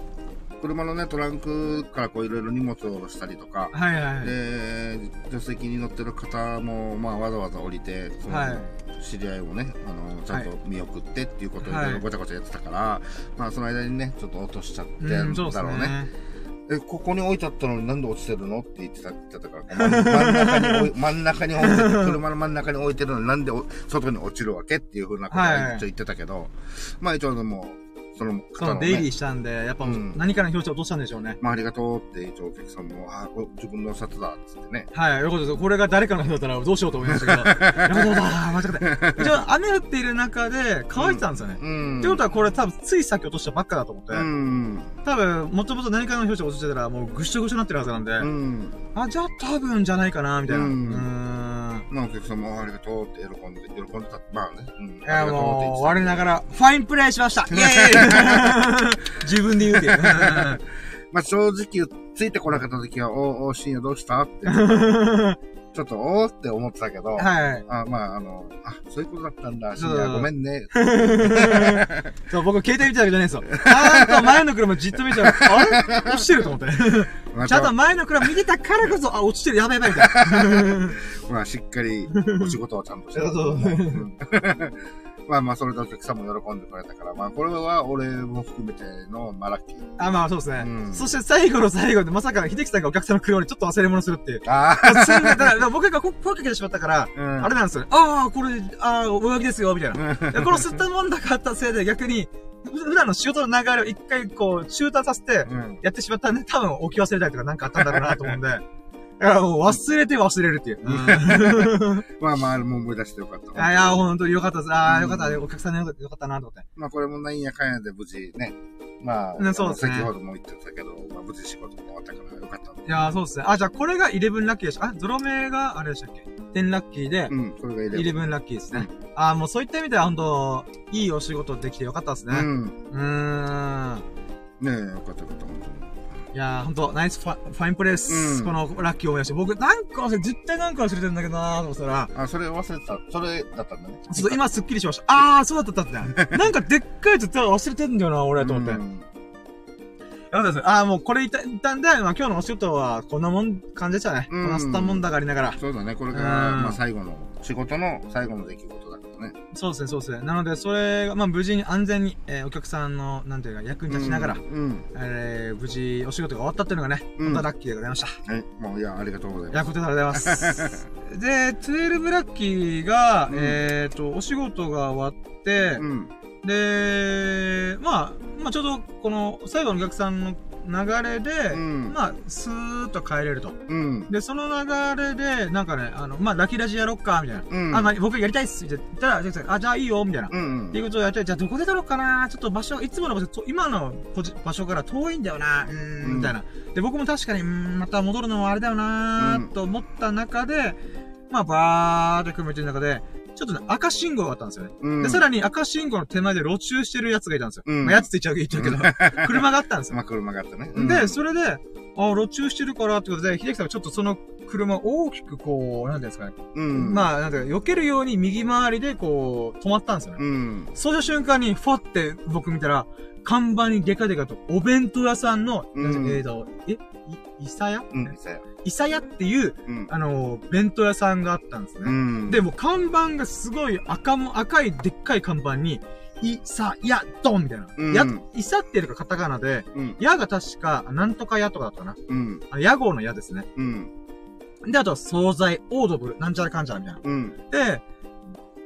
車のね、トランクからこういろいろ荷物を下ろしたりとか、はいはい。で、助手席に乗ってる方も、まあ、わざわざ降りて、そのはい知り合いをね、あの、ちゃんと見送ってっていうことで、はいごちゃごちゃやってたから、まあ、その間にね、ちょっと落としちゃってうんん、だそうですろうね。ね。え、ここに置いてあったのになんで落ちてるのって言ってた、言ってたから、真ん中に置い、[laughs] 真ん中に置いてる、車の真ん中に置いてるのになんでお外に落ちるわけっていうふうなことを言ってたけど、まあ一応でも、その方のその出入りね、したんで、やっぱうん何かの表情落としたんでしょうね。まあありがとうって一応お客さんも、あ、お自分の札だっつってね。はい、よかったです。これが誰かの人だったらどうしようと思いましたけど。[laughs] やば間違って。一応雨降っている中で乾いてたんですよね。うん。ってことはこれ多分ついさっき落としたばっかだと思って。うん。多分、もともと何かの表情落としてたらもうぐっしょぐしょになってるはずなんで。うん。あ、じゃあ多分じゃないかな、みたいな。ううんーん。まあお客さんもありがとうって喜んで、喜んでた。まあね。うん。いや、もう、我ながら、ファインプレーしましたイェーイ [laughs] 自分で言うて。[laughs] まあ正直、ついてこなかった時は、おお、深夜どうした？って。[laughs] ちょっと、おーって思ってたけど、はい。あ、まあ、あの、あ、そういうことだったんだ、深夜ごめんね。そう、僕携帯見てたわけじゃないんですよ。ちゃんと前の車じっと見てたら、あれ？落ちてると思って。まちゃんと前の車見てたからこそ、あ、落ちてる、やばいやばいみたいな。まあ、しっかり、お仕事をちゃんとしてそうそううんまあまあ、それでお客さんも喜んでくれたから、まあ、これは俺も含めての、まあ、ラッキー。あ、まあそうですね。うんそして最後の最後で、まさか秀樹さんがお客さんの車にちょっと忘れ物するっていう。ああだから僕がこ声かけてしまったから、あ、うん。あれなんですよ。ああ、これ、ああ、上着ですよ、みたいな。うんでこの吸ったもんだかあったせいで逆に、普段の仕事の流れを一回こう、中断させて、うん。やってしまったんで、多分置き忘れたりとかなんかあったんだろうなと思うんで、だからもう忘れて忘れるっていう。うん [laughs] まあまあ、もう思い出してよかった。あいや、本当によかったです。ああ、うんよかった。お客さんによかったなと思って。まあ、これもなんやかんやで無事ね。まあ、ねそうですね先ほども言ってたけど、まあ、無事仕事も終わったからよかった。いやー、そうですね。あ、じゃあこれが11ラッキーでした。あ、ゾロ目があれでしたっけ ?10 ラッキーで、うん、これが入れ11ラッキーですね。あーもうそういった意味では本当いいお仕事できてよかったですね。うん。うーん。ねえ、よかったよかった、本当に。いやー、ほんと、ナイスファファインプレース。うんこのラッキーを思い出して。僕、なんか忘れ、絶対なんか忘れてるんだけどなーと思ってたら、あ、それ忘れてた。それだったんだね。ちょっと今すっきりしました。あー、そうだったったってね。[laughs] なんかでっかいやつ忘れてんだよな、俺、と思って。いうんそうです。ああ、もうこれ言ったんで、まあ今日のお仕事はこんなもん感じでしたね。うんこなすったもんだがありながら。そうだね、これが、うんまあ最後の、仕事の最後の出来事だからね。そうですね、そうですね。なので、それが、まあ無事に安全に、えーお客さんの、なんていうか、役に立ちながら、うん。うんえー無事お仕事が終わったっていうのがね、うん本当はラッキーでございました。はい。もう、いや、ありがとうございいや、ます。ことでございます。[laughs] で、12ラッキーが、うんえっ、と、お仕事が終わって、うん。で、まあ、まあちょうど、この、最後のお客さんの流れで、うん。まあ、スーッと帰れると。うん。で、その流れで、なんかね、あの、まあ、ラッキーラジやろっか、みたいな。うん。あ、まあ、僕やりたいっす、って言ったら、じゃあ、あじゃあいいよ、みたいな。うん。っていうことをやって、じゃあどこで撮ろうかなちょっと場所、いつもの場所、と今の場所から遠いんだよなうんん、みたいな。で、僕も確かに、また戻るのもあれだよなうんと思った中で、まあ、バーって組めてる中で、ちょっとね、赤信号があったんですよね。うん。で、さらに赤信号の手前で路中してるやつがいたんですよ。うんまあ、やつついちゃう言っちゃうけど、[laughs] 車があったんですよ。まあ、車があったね。で、それで、あ、路中してるからってことで、秀樹さんがちょっとその車を大きくこう、なんていうんですかね。うん。まあ、なんていうか、避けるように右回りでこう、止まったんですよね。うん。そうした瞬間に、ファって僕見たら、看板にデカデカと、お弁当屋さんの、うんえーと、え、い、いさやうん。さや。いさやっていう、うん。あの、弁当屋さんがあったんですね。うん。で、もう看板がすごい赤も、赤いでっかい看板に、いさやドンみたいな。うんや、いさっていうかカタカナで、うん。やが確か、なんとかやとかだったかな。うん。あの屋号のやですね。うん。で、あとは惣菜、オードブル、なんちゃらかんちゃらみたいな。うん。で、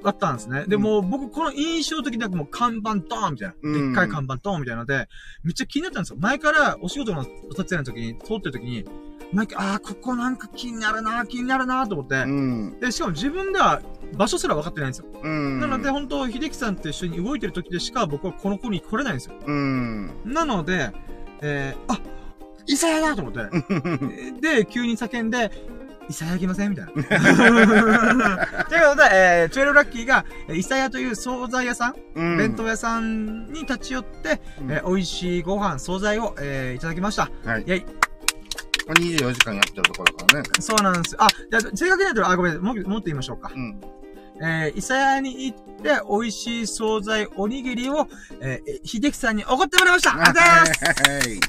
あったんですね。で、うんもう僕、この印象的な、もう看板ドーンみたいな。うんでっかい看板ドーンみたいなので、めっちゃ気になったんですよ。前からお仕事のお撮影の時に、通ってる時に、毎回、ああ、ここなんか気になるな、気になるなと思って、うん。で、しかも自分では場所すら分かってないんですよ。うん。なので、本当秀樹さんと一緒に動いてる時でしか僕はこの子に来れないんですよ。うん。なので、えー、あ、イサヤだと思って。[laughs] で、急に叫んで、イサヤあきません？みたいな。[laughs] ということで、えー、チュエルラッキーが、えーイサヤという惣菜屋さん、うん。弁当屋さんに立ち寄って、うんえー美味しいご飯、惣菜を、えーいただきました。はい。イェイ。これ24時間やってるところだからね。そうなんです。あ、じゃあ、正確に言うと、あ、ごめん、もう、もっと言いましょうか。うん。えー、イサヤに行って、美味しい惣菜、おにぎりを、えー、秀樹さんにおごってもらいましたありがとうございますはい。い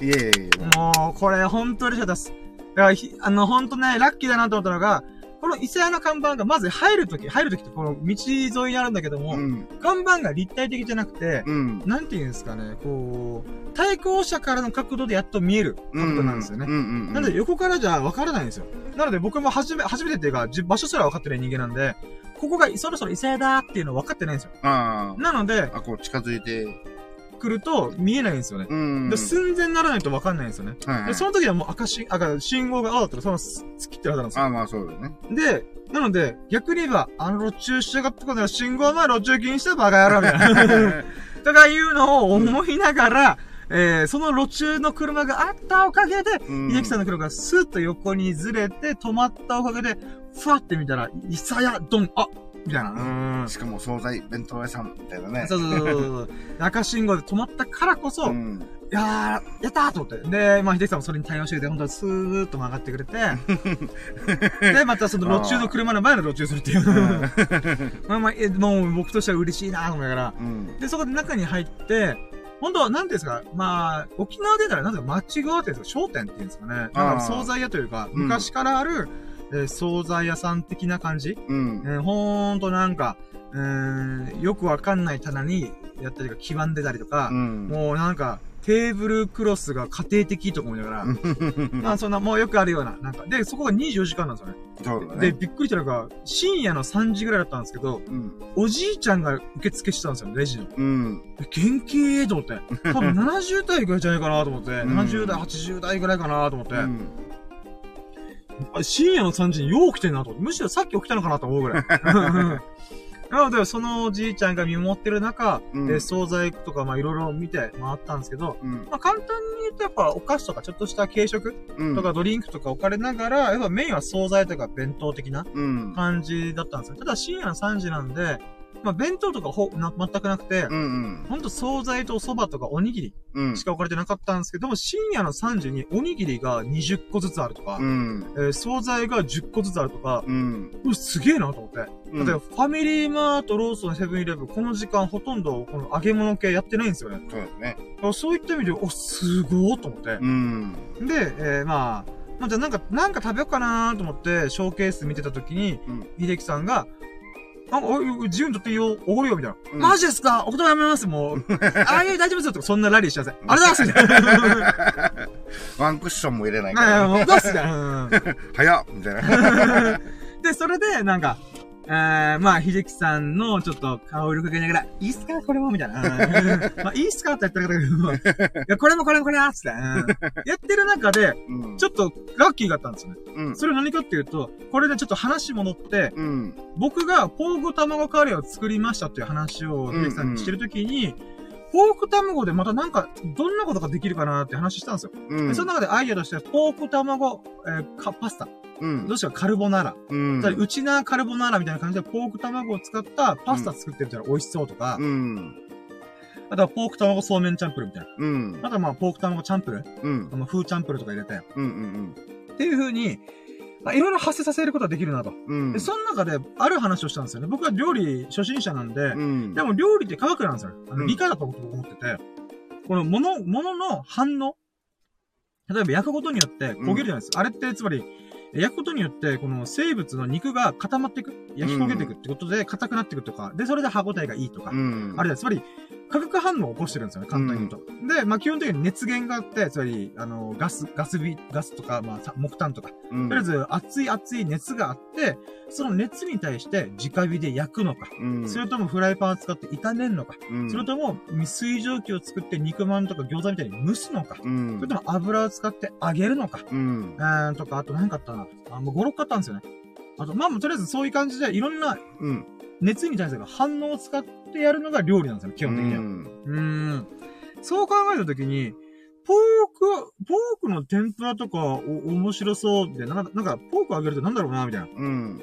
えいえいえ。もう、これ、ほんと嬉しかったです。だからひ、あの、ほんとね、ラッキーだなと思ったのが、この伊勢屋の看板が、まず入るとき、入るときってこの道沿いにあるんだけども、うん。看板が立体的じゃなくて、うん。なんて言うんですかね、こう、対向車からの角度でやっと見える角度なんですよね。なので、横からじゃわからないんですよ。なので、僕も初め、初めてっていうか、じ場所すら分かってない人間なんで、ここがそろそろ伊勢屋だっていうの分かってないんですよ。あなので、あ。あ、こう近づいて。来ると見えないんですよね。うん。で、寸前にならないと分かんないんですよね。で、はいはい。その時はもう赤信、赤、信号が青だったらそのまま突きってるはずなんですよ。ああ、まあそうだよね。で、なので、逆に言えば、あの路中しやがったことは信号前路中禁止したバカ野郎みたいな。[laughs] とかいうのを思いながら、えー、その路中の車があったおかげで、うん秀樹さんの車がスッと横にずれて止まったおかげで、ふわって見たら、イサヤドン、あみたいな。しかも惣菜、弁当屋さんみたいなね。そうそうそうそう。[laughs] 赤信号で止まったからこそ、いん。やー、やったーと思って。で、まあ、秀樹さんもそれに対応してくれて、本当にスーッと曲がってくれて、[laughs] で、またその路中の車の前の路中するっていう。[laughs] まあまあ、えもう僕としては嬉しいなと思いながら。うん。で、そこで中に入って、本当は、なんていうんですか、まあ、沖縄でたら、なんていうか、町側っていうんですか、商店っていうんですかね。なんか、惣菜屋というか、うん昔からある、えー惣菜屋さん的な感じ？うん。えーほんとなんか、うーん、よくわかんない棚に、やったりとか、黄ばんでたりとかう、ん。もうなんか、テーブルクロスが家庭的とか思いながら、[laughs] まあそんな、もうよくあるような、なんか、で、そこが24時間なんですよね。で、そうだね。びっくりしたのが、深夜の3時ぐらいだったんですけど、うん。おじいちゃんが受付してたんですよ、レジの。うん。え元気と思って。多分70代ぐらいじゃないかなと思って、[laughs] ん70代、80代ぐらいかなと思って、うん。あ深夜の3時によう起きてんなと思って、むしろさっき起きたのかなと思うぐらい。[laughs] なので、そのおじいちゃんが見守ってる中、うんで、惣菜とか、まあいろいろ見て回ったんですけど、うん。まあ簡単に言うとやっぱお菓子とかちょっとした軽食うん。とかドリンクとか置かれながら、やっぱメインは惣菜とか弁当的なうん。感じだったんですよ。ただ深夜の3時なんで、まあ、弁当とかほ、な、全くなくて、うんうん。ほんと惣菜と蕎麦とかおにぎりうんし。か置かれてなかったんですけども、深夜の3時におにぎりが20個ずつあるとかう、ん。えー惣菜が10個ずつあるとか、うん。すげえなと思って。うんだってファミリーマート、ローソン、セブンイレブン、この時間ほとんどこの揚げ物系やってないんですよね。そうですね。そういった意味で、お、すごーと思って。うん。で、えー、まあ、まあ、じゃあなんか、なんか食べようかなと思って、ショーケース見てた時に、うん秀樹さんが、あ、おい自由に取っていいよ、おごるよ、みたいな。うんマジですか？お言葉やめます、もう。あ [laughs] あ、いや、大丈夫ですよ、とか、そんなラリーしちゃうぜ。あれだすみたいな。[laughs] ワンクッションも入れないかあら、ね。もう、どうす [laughs] みたいな。うん早っみたいな。で、それで、なんか、えー、まあ、秀樹さんの、ちょっと、顔色かけながら、いいっすか？これもみたいな。うん [laughs] まあ、いいっすか？って言ったけど、いや、これもこれもこれだつって、うんやってる中で、うん。ちょっと、ラッキーがあったんですよね。うん。それ何かっていうと、これでちょっと話戻って、うん。僕がポーク卵カレーを作りましたっていう話を秀樹さんにしてるときに、ポーク卵でまたなんか、どんなことができるかなって話したんですよ。うん。でその中でアイデアとして、ポーク卵、えーかパスタ。うんど。うしようカルボナーラ。うん。うちなカルボナーラみたいな感じで、ポーク卵を使ったパスタ作ってみたら美味しそうとか、うん。あとはポーク卵そうめんチャンプルみたいな。うん。あとはまあ、ポーク卵チャンプルうん。あの、風チャンプルとか入れて。うん。うん。っていう風に、まあ、いろいろ発生させることができるなと。うん。で、その中で、ある話をしたんですよね。僕は料理初心者なんで、うん。でも料理って科学なんですよ。あの、うん理科だと僕思ってて、このもの、ものの反応例えば焼くことによって焦げるじゃないですか。あれってつまり、焼くことによって、この生物の肉が固まっていく。焼き焦げていくってことで硬くなっていくとか、で、それで歯応えがいいとか。うん。あれだ、つまり、化学反応を起こしてるんですよね、簡単に言うと。で、まあ、基本的に熱源があって、つまり、あの、ガス、ガスビ、ガスとか、まあさ、木炭とか、うん。とりあえず、熱い熱い熱があって、その熱に対して直火で焼くのか、うん。それともフライパンを使って炒めるのか、うん。それとも水蒸気を作って肉まんとか餃子みたいに蒸すのか、うん。それとも油を使って揚げるのか、うんとか、あと何かあったな。あ、もう5、6個あったんですよね。あと、まあ、とりあえずそういう感じで、いろんなうん。熱に対する反応を使ってやるのが料理なんですよね、基本的には。うん。うーん。そう考えたときに、ポーク、ポークの天ぷらとか、お、面白そうで、なんか、なんか、ポーク揚げるとなんだろうな、みたいな。うん。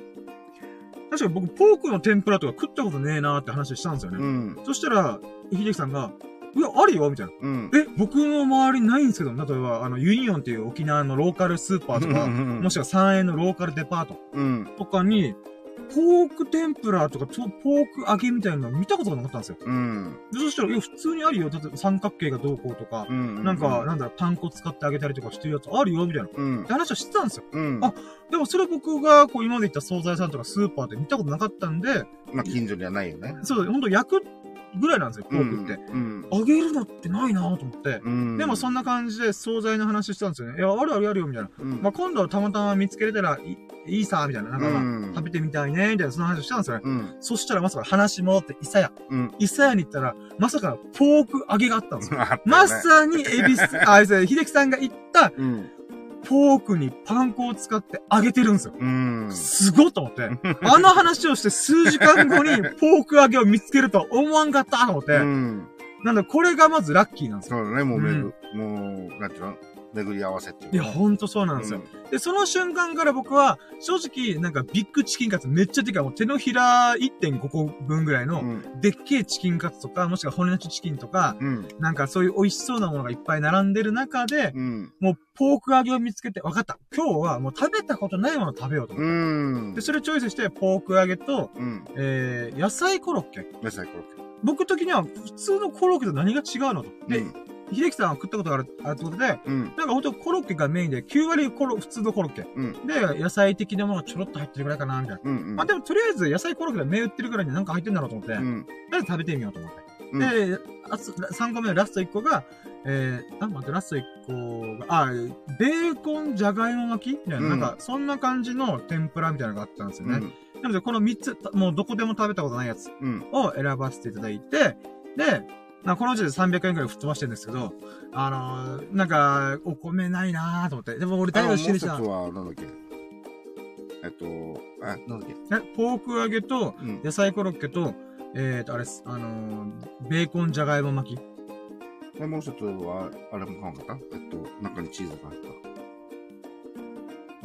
確かに僕、ポークの天ぷらとか食ったことねえなって話したんですよね。うん。そしたら、秀樹さんが、いや、あるよみたいな。うん。え、僕の周りにないんですけど、例えば、あの、ユニオンっていう沖縄のローカルスーパーとか、うんもしくは3円のローカルデパートうん。とかに、ポーク天ぷらとか、とポーク揚げみたいなの見たことがなかったんですよ。うん。でそしたら、いや、普通にあるよ。例えば三角形がどうこうとか、うん。なんか、なんだろう、パン粉使ってあげたりとかしてるやつあるよ、みたいな。っうんて。話はしてたんですよ。うん。あでもそれ僕が、こう、今まで行った惣菜さんとかスーパーで見たことなかったんで、まあ、近所にはないよね。そう、ほんと焼くぐらいなんですよ、ポうークって。ん。揚げるのってないなと思って。うん。でもそんな感じで惣菜の話したんですよね。いや、あるあるあるよ、みたいな。うん。まあ、今度たまたま見つけれたらいいいさ、みたいな。なんか、まあうん食べてみたいね、みたいな、その話をしたんですよね。うん。そしたらまさか話戻って、イサヤ。うん。イサヤに行ったら、まさかポーク揚げがあったんですよ [laughs] ねまさに、エビス、あ、秀樹さんが言った、うん。ポークにパン粉を使って揚げてるんですよ。うん。すごっと思って。[laughs] あの話をして数時間後に [laughs] ポーク揚げを見つけるとは思わんかったと思って。うん。なんだ、これがまずラッキーなんですよ。そうだね、もうめぐ、もう、なんていうの？巡り合わせっていういや、か。ほんとそうなんですよ。で、その瞬間から僕は、正直、なんかビッグチキンカツめっちゃでかい、もう手のひら1.5個分ぐらいの、うん。でっけえチキンカツとか、もしくは骨なしチキンとか、うん。なんかそういう美味しそうなものがいっぱい並んでる中で、うん。もうポーク揚げを見つけて、わかった。今日はもう食べたことないものを食べようと思うって。んで、。それチョイスして、ポーク揚げと、うん。えー、野菜コロッケ。野菜コロッ僕的には普通のコロッケと何が違うのと。ケ。で、秀樹さんは食ったことがある、あるってことで、うん。なんかほんとコロッケがメインで、9割コロ、普通のコロッケ。うん。で、野菜的なものがちょろっと入ってるぐらいかな、みたいな。うん。うん。まあでもとりあえず野菜コロッケで目売ってるぐらいになんか入ってんだろうと思って、とりうん。あえず食べてみようと思って。うんで、あつ3個目のラスト1個が、えー、あ、待って、ラスト1個が、あ、ベーコンじゃがいも巻きみたいな、うんなんか、そんな感じの天ぷらみたいなのがあったんですよね。うん。なので、この3つ、もうどこでも食べたことないやつうん。を選ばせていただいて、で、まあ、この時で300円くらい吹っ飛ばしてるんですけど、あのー、なんか、お米ないなーと思って。でも俺あの、大丈夫してるしな。もう一つは、なんだっけ。えっと、あ、なんだっけ。え、ポーク揚げと、うん。野菜コロッケと、えーと、あれです。あのー、ベーコンじゃがいも巻き。で、もう一つは、あれも買わんかった？えっと、中にチーズが入った。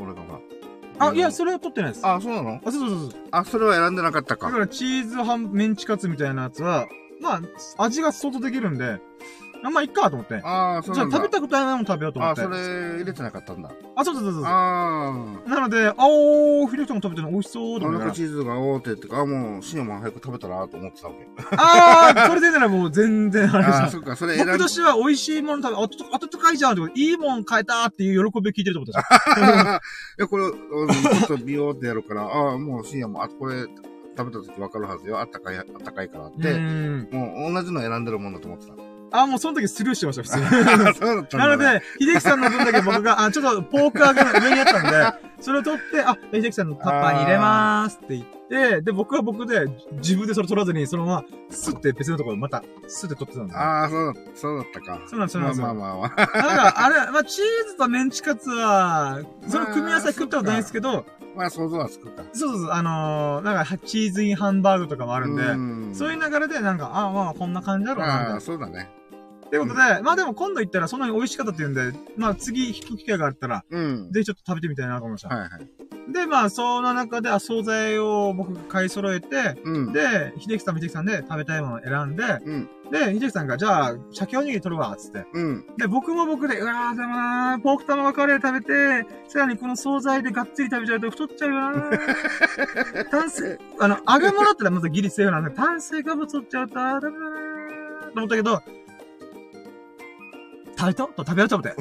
俺がほら、あ、いや、それは取ってないです。あ、あ、そうなの？そうそうそうそう。あ、それは選んでなかったか。だから、チーズハン、メンチカツみたいなやつは、まあ、味が相当できるんで、あんまあ、いっかと思って。ああ、そう。じゃあ食べたことないもの食べようと思あ、って。それ入れてなかったんだ。あ、そうそうそうそう。あなので、あおー、ひろきさんも食べてるの美味しそうあ。と思ってチーズがおーって言ってか、あ、もう、シオンも早く食べたらと思ってたわけ。あー、それでならもう全然あれでああ、すそっか、それ選ん僕としては美味しいもの食べ、あ、と、あとかいじゃんってこといいもん買えたっていう喜びを聞いてるってことですよ。[laughs] いや、これ、うんちょっと美容ってやるから、ああ、もうシオンも、あ、これ、食べた時わかるはずよ。あったかい、あったかいからっうて、ん。もう同じの選んでるもんだと思ってた。あ、もうその時スルーしてました、普通に。あ [laughs] そうだったんだ、ね。なので、秀樹さんの分だけ僕が、あ、ちょっとポーク揚げの上にあったんで、[laughs] それを取って、あ、秀樹さんのタッパーに入れまーすって言って、で、僕は僕で、自分でそれ取らずに、そのまま、スって別のところまた、スって取ってたんで。ああ、そうだ、そうだったか。そうなんですそうなんですまあまあまあまあ。だから、あれ、まあ、チーズとメンチカツは、その組み合わせ食ったことないですけど、まあ想像はつくか。そうそうそう、あのー、なんか、チーズインハンバーグとかもあるんで、んそういう流れで、なんか、あまあ、こんな感じだろうな、みたいああ、な。そうだね。ってことで、まあでも今度行ったらそんなに美味しかったって言うんで、まあ次引く機会があったら、うん。ぜひちょっと食べてみたいなと思いました。はいはい。で、まあ、その中で、あ、惣菜を僕が買い揃えて、うん。で、秀樹さん、秀樹さんで食べたいものを選んで、うん。で、秀樹さんが、じゃあ、鮭おにぎり取るわ、つって。うん。で、僕も僕で、うわー、でもなー、ポーク卵カレー食べて、さらにこの惣菜でがっつり食べちゃうと太っちゃうよなー。[laughs] 炭水、あの、揚げ物だったらまずギリセーフなんで、炭水化物取っちゃうと、ダメだなー。と思ったけど、食べたと食べようと思って。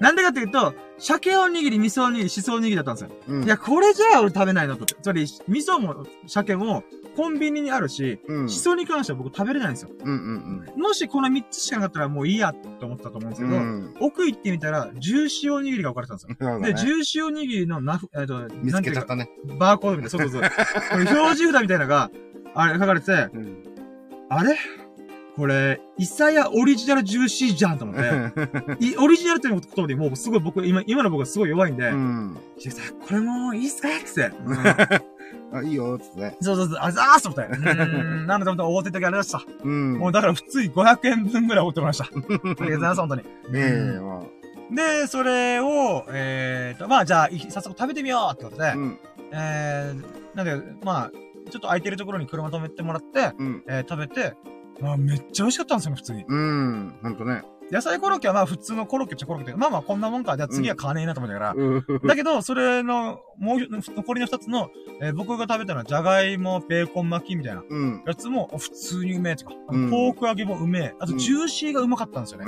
なんでかっていうと、鮭おにぎり、味噌おにぎり、しそおにぎりだったんですよ。うん。いや、これじゃあ俺食べないのとって。つまり、味噌も鮭もコンビニにあるし、うん。しそに関しては僕食べれないんですよ。うんうんもしこの3つしかなかったらもういいやって思ってたと思うんですうん。けど、うん。奥行ってみたら、ジューシーおにぎりが置かれてたんですよ。ねジューシーおにぎりのナフ、えっと、見つけちゃったね。バーコードみたいな、そうそうそう。これ表示札みたいなのが、あれ書かれてて、うん。あれ？これ、イサヤオリジナルジューシーじゃんと思って、[laughs] いオリジナルっていう言葉でもうすごい僕、今、今の僕はすごい弱いんで、うん。さん、これもういいっすか？って。[laughs] あ、いいよ、つってね。そうそうそう、あざーすと思って。うーん、なんで、思ってた時ありました。うん。もうだから普通に500円分ぐらいおってもらいました。[laughs] ありがとうございます、本当に。ええ、まで、それを、えーと、まあじゃあ、い早速食べてみようってことで、あ。うん。えー、なんで、まあ、ちょっと空いてるところに車止めてもらって、うん。えー食べて、まあめっちゃ美味しかったんですよ、普通に。うん。ほんとね。野菜コロッケはまあ普通のコロッケっちゃコロッケで、まあまあこんなもんか、じゃあ次は買わねえなと思ったから、うん。だけど、それの、もうひ、残りの二つの、えー僕が食べたのは、じゃがいも、ベーコン巻きみたいなうん。やつも、普通にうめえとか、うんポーク揚げもうめえ。あと、うんジューシーがうまかったんですよね。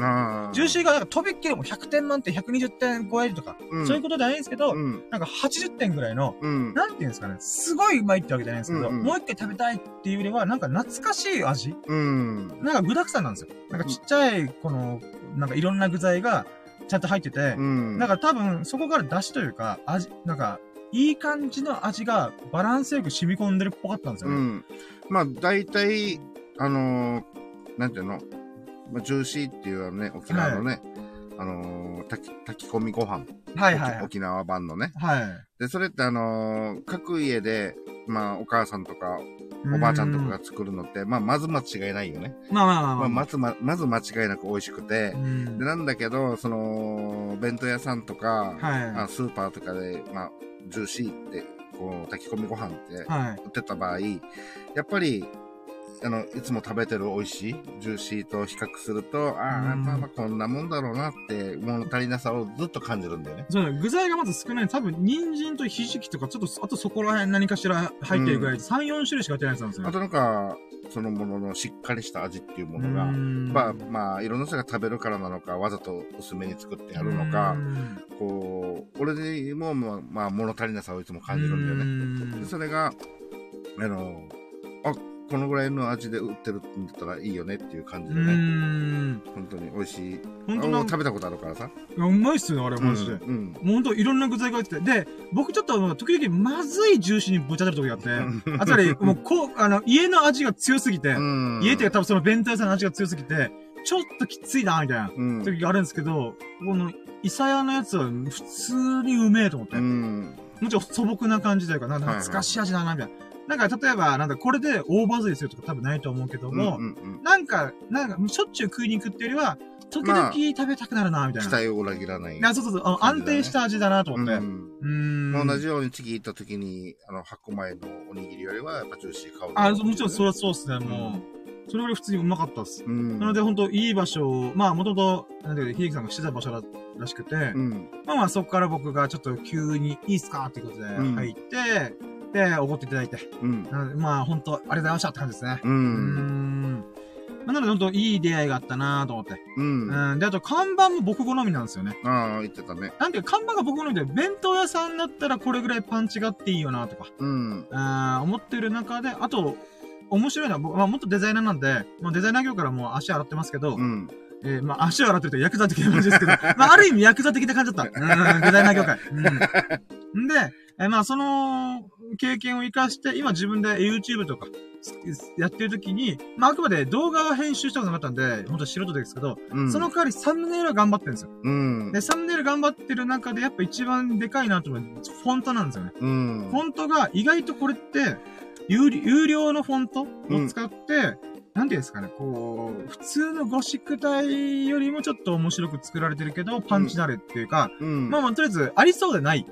ジューシーがなんかとびっきりもう100点満点120点超えるとか、うんそういうことじゃないんですけど、うん。なんか80点ぐらいの、うん。なんていうんですかね、すごいうまいってわけじゃないんですけど、もう一回食べたいっていうよりは、なんか懐かしい味うん。なんか具沢山なんですよ。なんかちっちゃい、この、なんかいろんな具材がちゃんと入ってて、うん。なんか多分そこから出汁というか、味、なんか、いい感じの味がバランスよく染み込んでるっぽかったんですよね。うん。まあ、大体、あのー、なんていうの、まあ、ジューシーっていうね、沖縄のね、あのー、炊き、炊き込みご飯。はいはいはい。沖沖縄版のね。はい。で、それってあのー各家で、まあ、お母さんとか、おばあちゃんとかが作るのって、まあ、まず間違いないよね。まあまあまあままあ、あ。まずま、まず間違いなく美味しくてう、んで、なんだけど、その、弁当屋さんとか、はあスーパーとかで、まあ、ジューシーって、こう、炊き込みご飯ってい。はい。売ってた場合、やっぱり、あの、いつも食べてる美味しいジューシーと比較すると、ああ、うんまあまあこんなもんだろうなって、物足りなさをずっと感じるんだよね。そうね、具材がまず少ない。多分、人参とひじきとか、ちょっと、あとそこら辺何かしら入ってるぐらい、3、4種類しか入ってないやつなんですよ。あとなんか、そのもののしっかりした味っていうものが、まあまあ、いろんな人が食べるからなのか、わざと薄めに作ってやるのか、こう、俺にも、まあ、まあ、物足りなさをいつも感じるんだよね。ねでそれが、あの、あ、このぐらいの味で売ってるんだったらいいよねっていう感じうでね。ん。本当に美味しい。本当食べたことあるからさ。いやうまいっすよね、あれ、マジで。うん。もうほんといろんな具材が入ってて。で、僕ちょっと時々まずいジューシーにぶち当たる時があって、あつまり、もうこう、あの、家の味が強すぎて、うん。家っていうか多分その弁当屋さんの味が強すぎて、ちょっときついな、みたいなうん。時があるんですけど、この、イサヤのやつは普通にうめえと思って。うん。もちろん素朴な感じというか、なんか懐かしい味だな、みたいな。なんか、例えば、なんだ、これで大バズりするとか多分ないと思うけども、うんうんなんか、なんか、しょっちゅう食いに行くっていうよりは、時々食べたくなるな、みたいな。期待を裏切らない。いや、そうそうそう、安定した味だなと思って。う。うんーん。同じように次行った時に、あの、8個前のおにぎりよりは、やっぱジューシー買う。あ、もちろんそれはそうっすね、もう。それぐらい普通にうまかったっす。うん。なので、ほんと、いい場所を、まあ、もともと、なんだけど、秀樹さんがしてた場所だらしくて、うん。まあまあ、そこから僕がちょっと急に、いいっすかっていうことでうん入って、で、おごっていただいて。うん。なので、まあ、ほんと、ありがとうございましたって感じですね。う。うーん。なので、ほんと、いい出会いがあったなと思って。うん。あうん。で、あと、看板も僕好みなんですよね。あ、言ってたね。なんていうか、看板が僕好みで、弁当屋さんだったらこれぐらいパンチがあっていいよなとか、うん。あー思ってる中で、あと、面白いのは、僕、まあ、元デザイナーなんで、もうデザイナー業からもう足洗ってますけど、うん。えーまあ、足を洗ってるとヤクザ的な感じですけど、[laughs] まあ、ある意味ヤクザ的な感じだった。うん、デザイナー業界。うん。ん [laughs] で、えーまあ、その、経験を活かして、今自分で YouTube とか、やってる時に、まあ、あくまで動画は編集したことなかったんで、本当素人ですけど、うん。その代わりサムネイルは頑張ってるんですよ。うん。で、サムネイル頑張ってる中で、やっぱ一番でかいなと思うフォントなんですよね。うん。フォントが意外とこれって、有料のフォントを使って、なんていうんですかね、こう、普通のゴシック体よりもちょっと面白く作られてるけど、パンチなれっていうか、うん。まあまあ、とりあえず、ありそうでない、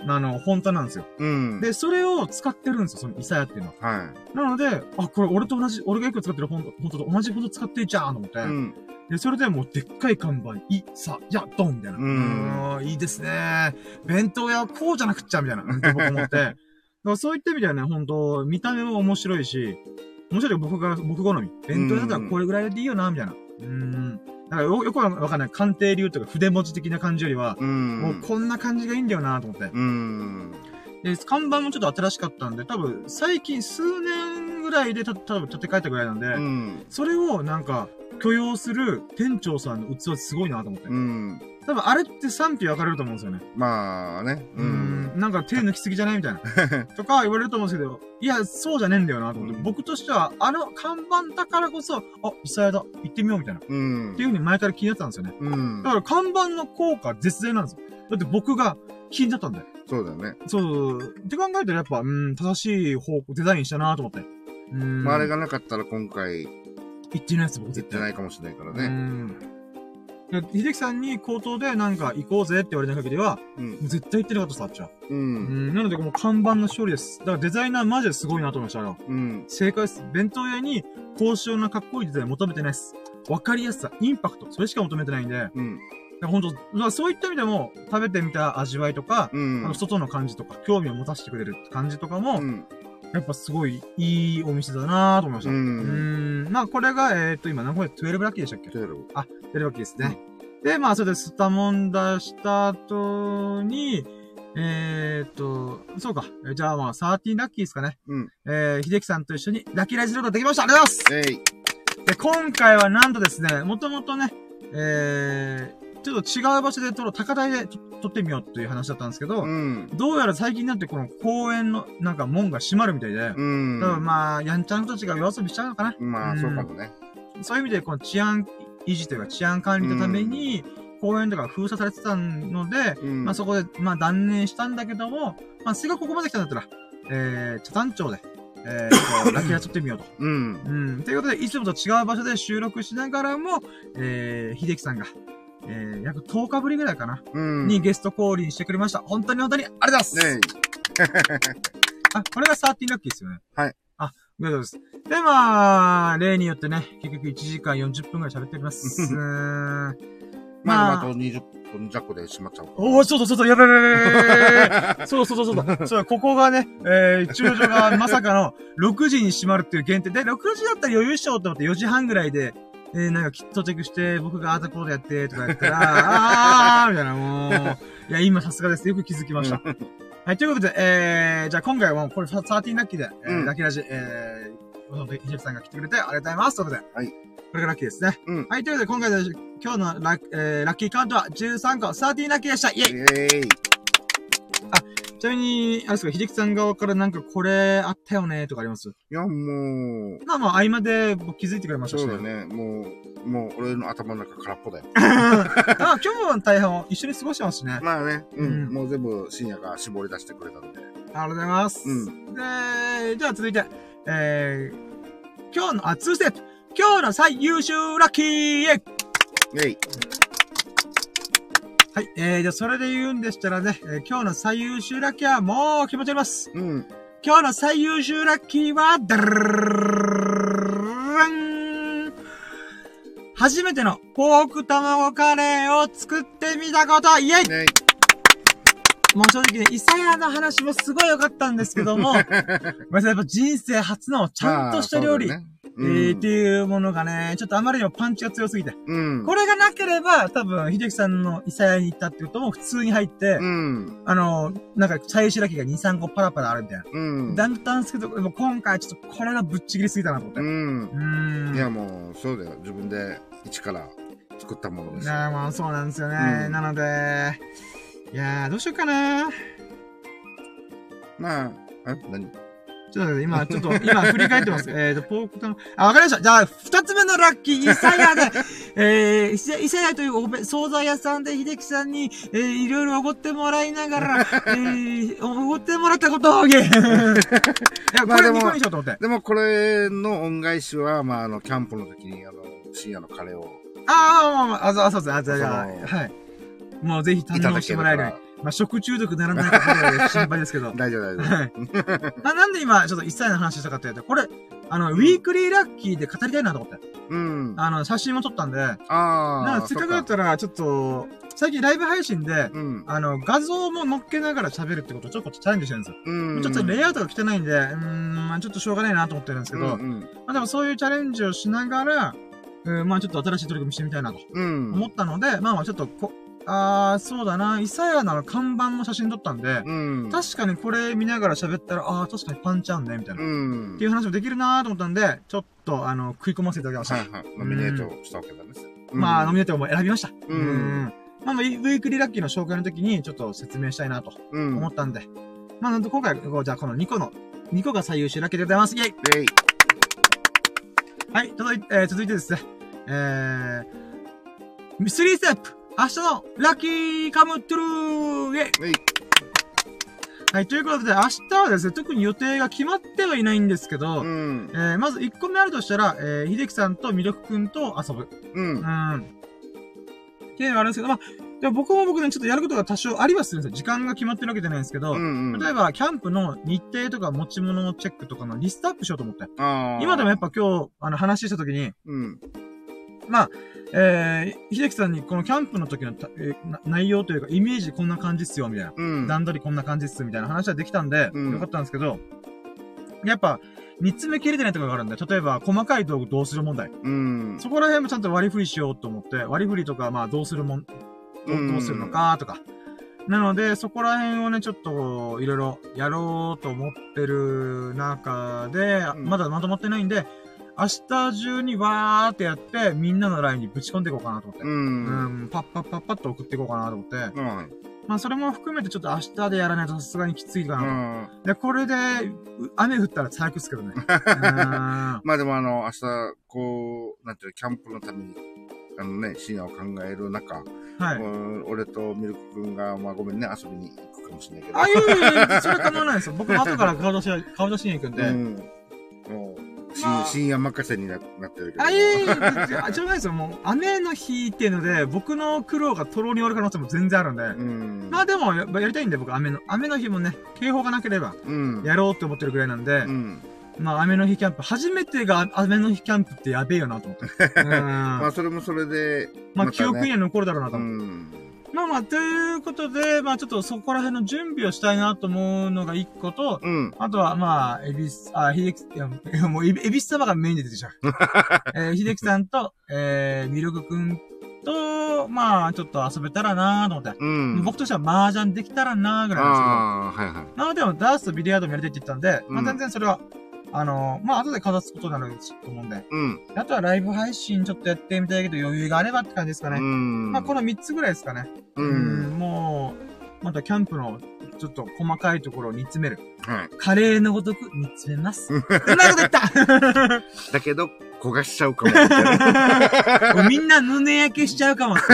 あの、フォントなんですよ。うん。で、それを使ってるんですよ、そのイサヤっていうのは。はなので、あ、これ俺と同じ、俺がよく使ってるフォント、フォントと同じフォント使ってるじゃんと思って。い。うん。で、それでもうでっかい看板、い、さ、や、ドンみたいな。うんいいですね。弁当屋はこうじゃなくっちゃ、みたいな。僕思って。[laughs] だからそういった意味ではね、本当見た目も面白いし、面白い僕が、僕好み。弁当屋だったらこれぐらいでいいよな、みたいな。うーん。だからよよくわかんない。鑑定流とか筆文字的な感じよりは、うん。もうこんな感じがいいんだよな、と思って。うん。で、看板もちょっと新しかったんで、多分、最近数年ぐらいでた、多分建て替えたぐらいなんで、うん。それをなんか、許容する店長さんの器すごいなと思って。うん。多分あれって賛否分かれると思うんですよね。まあね。うーん。なんか手抜きすぎじゃないみたいな。[laughs] とか言われると思うんですけど、いや、そうじゃねえんだよなと思って。うん僕としては、あの看板だからこそ、あ、イサヤだ、行ってみようみたいな。っうんていう風に前から気になってたんですよね。うんだ。から看板の効果絶大なんですよ。だって僕が気になったんだよ。そうだよね。そう。って考えたらやっぱ、うん、正しい方向、デザインしたなと思って。うん。まあ、あれがなかったら今回言ってないです、僕行絶対。ってないかもしれないからうね。ん。で秀樹さんに口頭でなんか行こうぜって言われた限りは、うん絶対行ってなかったさ、あっちは。う。うんん。なので、もう看板の勝利です。だからデザイナーマジですごいなと思いました、あれは。うん。正解です。弁当屋に高尚なかっこいいデザイン求めてないです。わかりやすさ、インパクト、それしか求めてないんで、うん。ら本当そういった意味でも、食べてみた味わいとか、うん。あの、外の感じとか、興味を持たせてくれる感じとかも、うん。やっぱすごいいいお店だなと思いました。ううんん。まあ、これが、えっ、と、今何個目 ?12 ラッキーでしたっけ12あ、出るわけですね。で、まあ、それでスタモン出した後に、えーっと、そうか。えじゃあまあ、13ラッキーですかね。うん。えー、秀樹さんと一緒にラッキーライズロードできましたありがとうございますえい。で、今回はなんとですね、もともとね、えー、ちょっと違う場所で撮ろう、高台で撮撮ってみようっていう話だったんですけど、うん。どうやら最近になってこの公園のなんか門が閉まるみたいで、うん。多分まあ、やんちゃな人たちが夜遊びしちゃうのかな。まあ、そうかもね。そういう意味で、この治安維持というか治安管理のために、公園とか封鎖されてたので、まあそこで、まあ断念したんだけども、まあ、せっかくここまで来たんだったら、えー、茶山町で、えー、ラキーラ撮ってみようと。うん。うん。ということで、いつもと違う場所で収録しながらも、えー、秀樹さんが、えー、約10日ぶりぐらいかな、うん。にゲスト降臨してくれました。本当に本当にありがとうございます、ね [laughs] あ、これが13ラッキーですよね。はい。あ、ありがとうございます。で、まあ、例によってね、結局1時間40分ぐらい喋っております。[laughs] まあ、まああと20分弱で閉まっちゃう。おお、そうそうそうそう、やばいやばいやばいやばいやばいそうそうそうそうだ。そう、ここがね、えー、駐車場がまさかの6時に閉まるっていう限定で、6時だったら余裕しようと思って4時半ぐらいで、えー、なんかキットチェックして、僕があーたこーでやって、とかやったら、あーみたいな、もう。いや、今さすがです。よく気づきました。はい、ということで、えー、じゃあ今回はもうこれ13ラッキーで、えーうんラッキーラジ、えー、本当にヒさんが来てくれてありがとうございます。ということで。はい。これがラッキーですね。うんはい、ということで今回の今日のラッ,、えー、ラッキーカウントは13個、13ラッキーでした。イェイイェーイ。ちなみに、あれですか、秀樹さん側からなんかこれあったよねとかあります？いや、もう、まあまあ、合間で僕気づいてくれましたし、そうだね。もう、もう、俺の頭の中空っぽだよ。[laughs] あ今日の大半を一緒に過ごしてますしね。まあね、ううんん。もう全部深夜が絞り出してくれたんで。ありがとうございます。うんで、じゃあ続いて、えー、今日の、あ、2ステップ今日の最優秀ラッキーイェイえい。はい。えー、じゃあそれで言うんでしたらね、えー今日の最優秀ラッキーはもう決まっております。うん。今日の最優秀ラッキーは、ダルルルルルン初めてのポーク卵カレーを作ってみたことイェイねもう正直ね、イサヤの話もすごい良かったんですけども、ごめんなさい、やっぱ人生初のちゃんとした料理、えー、っていうものがね、ちょっとあまりにもパンチが強すぎて。うん。これがなければ、多分、秀樹さんのイサヤに行ったってことも普通に入って、うん。あの、なんか、最終ラッキーが2、3個パラパラあるみたいな。うん。だんだんですけど、でも今回ちょっとこれがぶっちぎりすぎたなと思って。う。うんーん。いや、もう、そうだよ。自分で一から作ったものですよ。ねまあそうなんですよね。うんなので、いやー、どうしようかなまあ、あ、何？ちょっと待って、今、[laughs] ちょっと、今、振り返ってます。えっと、ポークとの、あ、わかりました。じゃあ、二つ目のラッキー、イサヤで、[laughs] えー、イサイサヤというおべ、惣菜屋さんで秀樹さんに、えー、いろいろおごってもらいながら、えー、おごってもらったことを、ゲ [laughs] ーいや、これまあでも2個にしようと思って。でも、これの恩返しは、まあ、あの、キャンプの時に、あの、深夜のカレーをああ、まあまあ、あ、そうあそうですね。あ、じゃあ、はい。もうぜひ堪能してもらえるようにら。。まあ、食中毒ならないかで心配ですけど。[laughs] 大丈夫、大丈はい。な、なんで今、ちょっと一切の話したかっていうと、これ、あの、ウィークリーラッキーで語りたいなと思って。夫。うん。あの、写真も撮ったんで、ああ。なんかせっかくだったら、ちょっと、最近ライブ配信で、うん。あの、画像も載っけながら喋るってことをちょっとチャレンジしてるんですよ。うん。ちょっとレイアウトが汚いんで、うーん、まあちょっとしょうがないなと思ってるんですけど、うんうん。まあでもそういうチャレンジをしながら、うん、まあちょっと新しい取り組みしてみたいなとうん。思ったので、まあまあちょっとこ、あー、そうだな、イサヤなの看板の写真撮ったんで、うん。確かにこれ見ながら喋ったら、あー、確かにパンチあんね、みたいな。うん。っていう話もできるなーと思ったんで、ちょっと、あの、食い込ませていただきました。はいはい。ノミネートしたわけだね。まあ、ノミネネートも選びました。うんまあ、ウィークリーラッキーの紹介の時にちょっと説明したいなとうん。思ったんで。まあ、なんと今回、こうじゃあこの2個の、2個が最優秀ラッキーでございます。イェイえい。はい、続いて、えー続いてですね、えー、3ステップ明日のラッキーカムトゥルーイェイ。はい、ということで、明日はですね、特に予定が決まってはいないんですけど、うん。えー、まず1個目あるとしたら、えー、秀樹さんと魅力くんと遊ぶ。うん。うん。っていうのがあるんですけど、まあ、でも僕も僕ね、ちょっとやることが多少ありはするんですよ。時間が決まってるわけじゃないんですけど、うん。例えば、キャンプの日程とか持ち物のチェックとかのリストアップしようと思って。今でもやっぱ今日、あの、話した時に、うん。まあ、えー、秀樹さんにこのキャンプの時のた、えーな内容というか、イメージこんな感じっすよ、みたいな。うん。段取りこんな感じっす、みたいな話はできたんで、うんよかったんですけど、やっぱ、三つ目切れてないところがあるんで、例えば、細かい道具どうする問題。うん。そこら辺もちゃんと割り振りしようと思って、割り振りとか、まあ、どうするもん、どうするのかとか。なので、そこら辺をね、ちょっと、いろいろやろうと思ってる中で、うんまだまとまってないんで、明日中にわーってやって、みんなのラインにぶち込んでいこうかなと思って。う。うんん、パッパッパッパッと送っていこうかなと思って。うん。まあ、それも含めてちょっと明日でやらないとさすがにきついかうなん。と。で、これで、う雨降ったら最悪っすけどね。[laughs] うんまあでもあの、明日、こう、なんていうのキャンプのために、あのね、深夜を考える中、はい。うん俺とミルク君が、まあごめんね、遊びに行くかもしれないけど。あ、いやいやいや、それ構わないですよ。僕後から顔出し、顔出しに行くんで。うん。もう、まあ深深夜任せにななってるけど。あ、いやいやいや、あ [laughs] しょうがないですよ。もう、雨の日っていうので、僕の苦労がとろに終わる可能性も全然あるんで。うん。まあでもや、やりたいんで、僕、雨の、雨の日もね、警報がなければ、うん。やろうって思ってるぐらいなんで、うん。まあ、雨の日キャンプ、初めてが雨の日キャンプってやべえよなと思って。[laughs] うん。まあまそれもそれで、あ、たね記憶には残るだろうなとう思って。ん。まあまあ、ということで、まあちょっとそこら辺の準備をしたいなと思うのが一個と、うん。あとは、まあ、エビス、あ、秀樹、いや、いやもうエビ、エビス様がメインで出てきちゃう。[laughs] えー、秀樹さんと、えー、ミルクくんと、まあ、ちょっと遊べたらなと思って。うん。僕としては麻雀できたらなぐらいなんですけど。ああ、はいはい。なので、ダースとビリヤードもやりたいって言ったんで、まあうん全然それは、あのまあ後でかざすことになると思うんで。うん。あとはライブ配信ちょっとやってみたいけど余裕があればって感じですかね。うん。まあこの3つぐらいですかね。うん。もう、またキャンプのちょっと細かいところを煮詰める。はい。カレーのごとく煮詰めます。うまいこと言った [laughs] だけど、焦がしちゃうかもみたいな。[laughs] みんな胸焼けしちゃうかも。[laughs]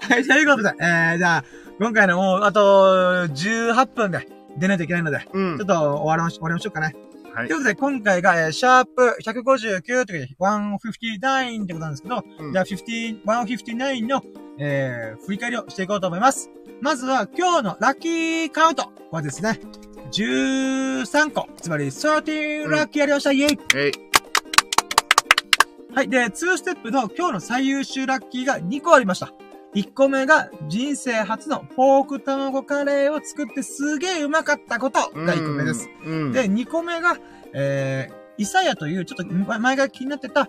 はい、ということで、えー、じゃあ、今回のもう、あと、18分で出ないといけないので、うんちょっ。と終わりまし、終わりましょうかね。はいということで、今回が、えーシャープ159ということで、159ってことなんですけど、うんじゃあ、50、159の、えー、振り返りをしていこうと思います。まずは、今日のラッキーカウントはですね、13個、つまり13ラッキーありました、イェイえい。はい。で、2ステップの今日の最優秀ラッキーが2個ありました。1個目が人生初のポーク卵カレーを作ってすげえうまかったことが1個目です。。うん。で、2個目が、えー、イサヤというちょっと前前が気になってた、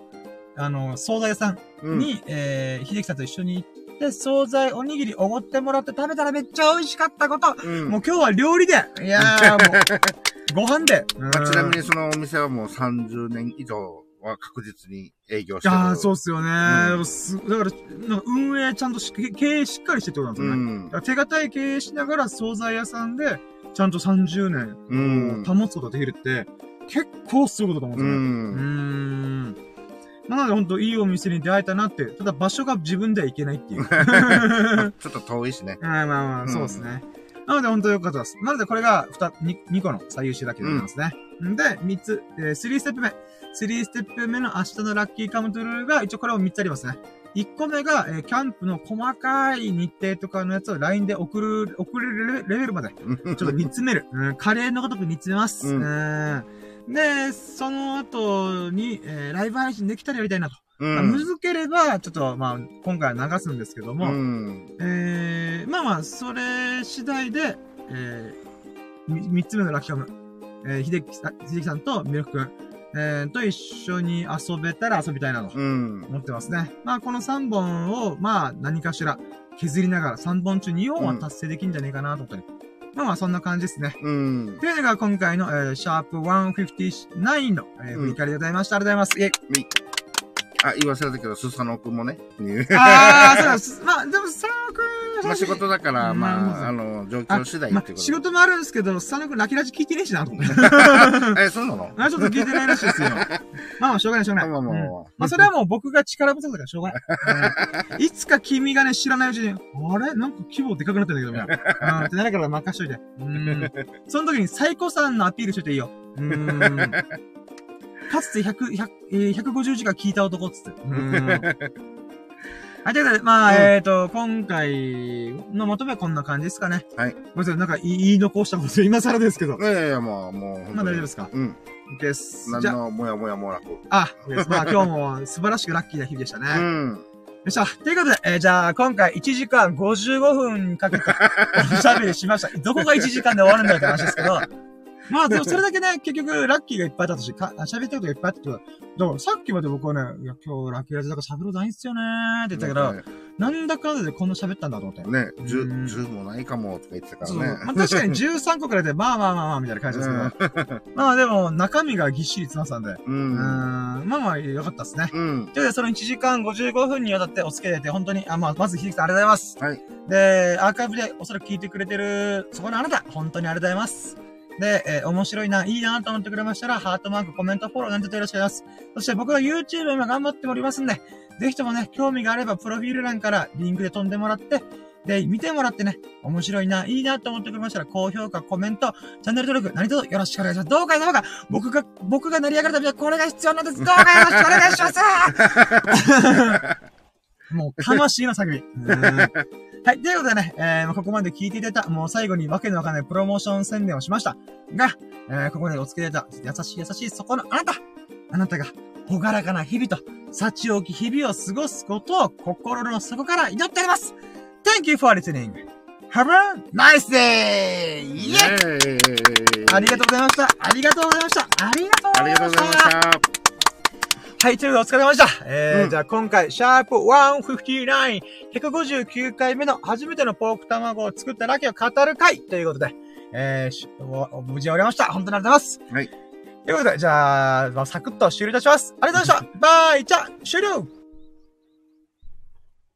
あの、惣菜屋さんうん、に、えー、秀樹さんと一緒に行って、惣菜おにぎりおごってもらって食べたらめっちゃ美味しかったこと。うん、もう今日は料理で。いやー、もう、[laughs] ご飯で。まあちなみに。にそのお店はもう30年以上は確実に営業してる。ああ、そうっすよね。うんすだから、なんか運営ちゃんとし経営しっかりしてってことなんですよね。うんだ。から手堅い経営しながら惣菜屋さんで、ちゃんと30年、うん保つことができるって、結構すごいことだと思うんうですよね。うーん。ん。なので本当いいお店に出会えたなって、ただ場所が自分では行けないっていう。ま [laughs] あちょっと遠いしね。ま [laughs] あまあまあ、うんそうですね。なので本当良かったです。なのでこれが2、2, 2個の最優秀だけでございますね。で、3つ、えー、3ステップ目。3ステップ目の明日のラッキーカウントルールが、一応これも3つありますね。1個目が、えーキャンプの細かい日程とかのやつを LINE で送る、送れるレベルまで、[laughs] ちょっと煮詰める。うん、カレーのごとく煮詰めます。ううんんで、その後に、えーライブ配信できたらやりたいなと。うん。まあむずければ、ちょっと、まあ、今回は流すんですけども、うん。えー、まあまあ、それ次第で、えー、み三つ目のラッキーカム、えー、秀樹さん、秀樹さんとミルクくん、えー、と一緒に遊べたら遊びたいなとうん。思ってますね。まあ、この3本を、まあ、何かしら削りながら、3本中2本は達成できるんじゃないかなと思ったり。まあまあ、そんな感じですね。うん。というのが今回の、えー、シャープ159の、えー、うん振り返りでございました。ありがとうございます。イェイあ、言い忘れたけど、スサノくんもね。あー、[laughs] そう。まあ、でも、さあ、くん、まあ仕事だから、うんまあ、あの、状況次第まあ、ってこと仕事もあるんですけど、佐野くんラキラジ聞いてねえしな、と思って。[laughs] え、そうなの？あ、ちょっと聞いてないらしいですよ。[laughs] まあまあ、しょうがない、しょうがない。まあまあまあうんまあ、それはもう僕が力不足だからしょうがない。うんいつか君がね、知らないうちに、あれ？なんか規模でかくなってんだけど、みたいな。うん、ってなるから任しといて。うん。その時に最古さんのアピールしといていいよ。うん。かつて100、100、えー150時間聞いた男っつって。うん。[laughs] はい、ということで、まあ、うんえっ、と、今回のまとめはこんな感じですかね。はい。ごめんなさい、なんか言い残したこと今更ですけど。いやいやいや、まあ、もう本当に。まあ大丈夫ですか？うん。です。じゃあ、何のもやもやもなく。あ、です。まあ [laughs] 今日も素晴らしくラッキーな日々でしたね。ようん。っしゃ。ということで、えーじゃあ今回1時間55分かけておしゃべりしました。どこが1時間で終わるんだよって話ですけど、[laughs] まあでもそれだけね、結局ラッキーがいっぱいだったし、か喋ったことがいっぱいあったとだ。だからさっきまで僕はね、いや今日ラッキーラジだから喋ることないんすよねーって言ったけど、ねなんだかんだでこんな喋ったんだと思って。ね、うん10、10もないかもとか言ってたかそう、らね。まあ、確かに13個くらいで、まあまあまあまあ、みたいな感じですけど。まあでも、中身がぎっしり詰まってたんで。う。うんん。まあまあ、よかったですね。うん。ということで、その1時間55分にわたってお付き合いいただいて、本当に、あ、まあ、まず、秀樹さんありがとうございます。はい。で、アーカイブでおそらく聞いてくれてる、そこのあなた、本当にありがとうございます。で、えー面白いな、いいなと思ってくれましたら、ハートマーク、コメント、フォローなんてとよろしくお願いします。そして僕は YouTube 今頑張っておりますんで、ぜひともね、興味があれば、プロフィール欄からリンクで飛んでもらって、で、見てもらってね、面白いな、いいなと思ってくれましたら、高評価、コメント、チャンネル登録、何卒よろしくお願いします。どうかどうか、僕が、僕が成り上がるためにはこれが必要なんです。どうかよろしくお願いします [laughs] もう、魂の叫び。[laughs] うんはい。ということでね、えー、ここまで聞いていただいた、もう最後にわけのわかんないプロモーション宣伝をしました。が、えー、ここでお付き合いいただいた、優しい優しいそこのあなたあなたが、ほがらかな日々と、幸多き日々を過ごすことを心の底から祈っております !Thank you for listening! Have a nice day! イイェイェーイありがとうございましたありがとうございましたありがとうございましたありがとうございました。はい、ということでお疲れ様でした。えーうんじゃあ今回、シャープ159、159回目の初めてのポーク卵を作っただけを語る回ということで、えーしお無事終わりました。本当にありがとうございます。はい。ということで、じゃあ、まあサクッと終了いたします。ありがとうございました。バイ、じゃあ、終了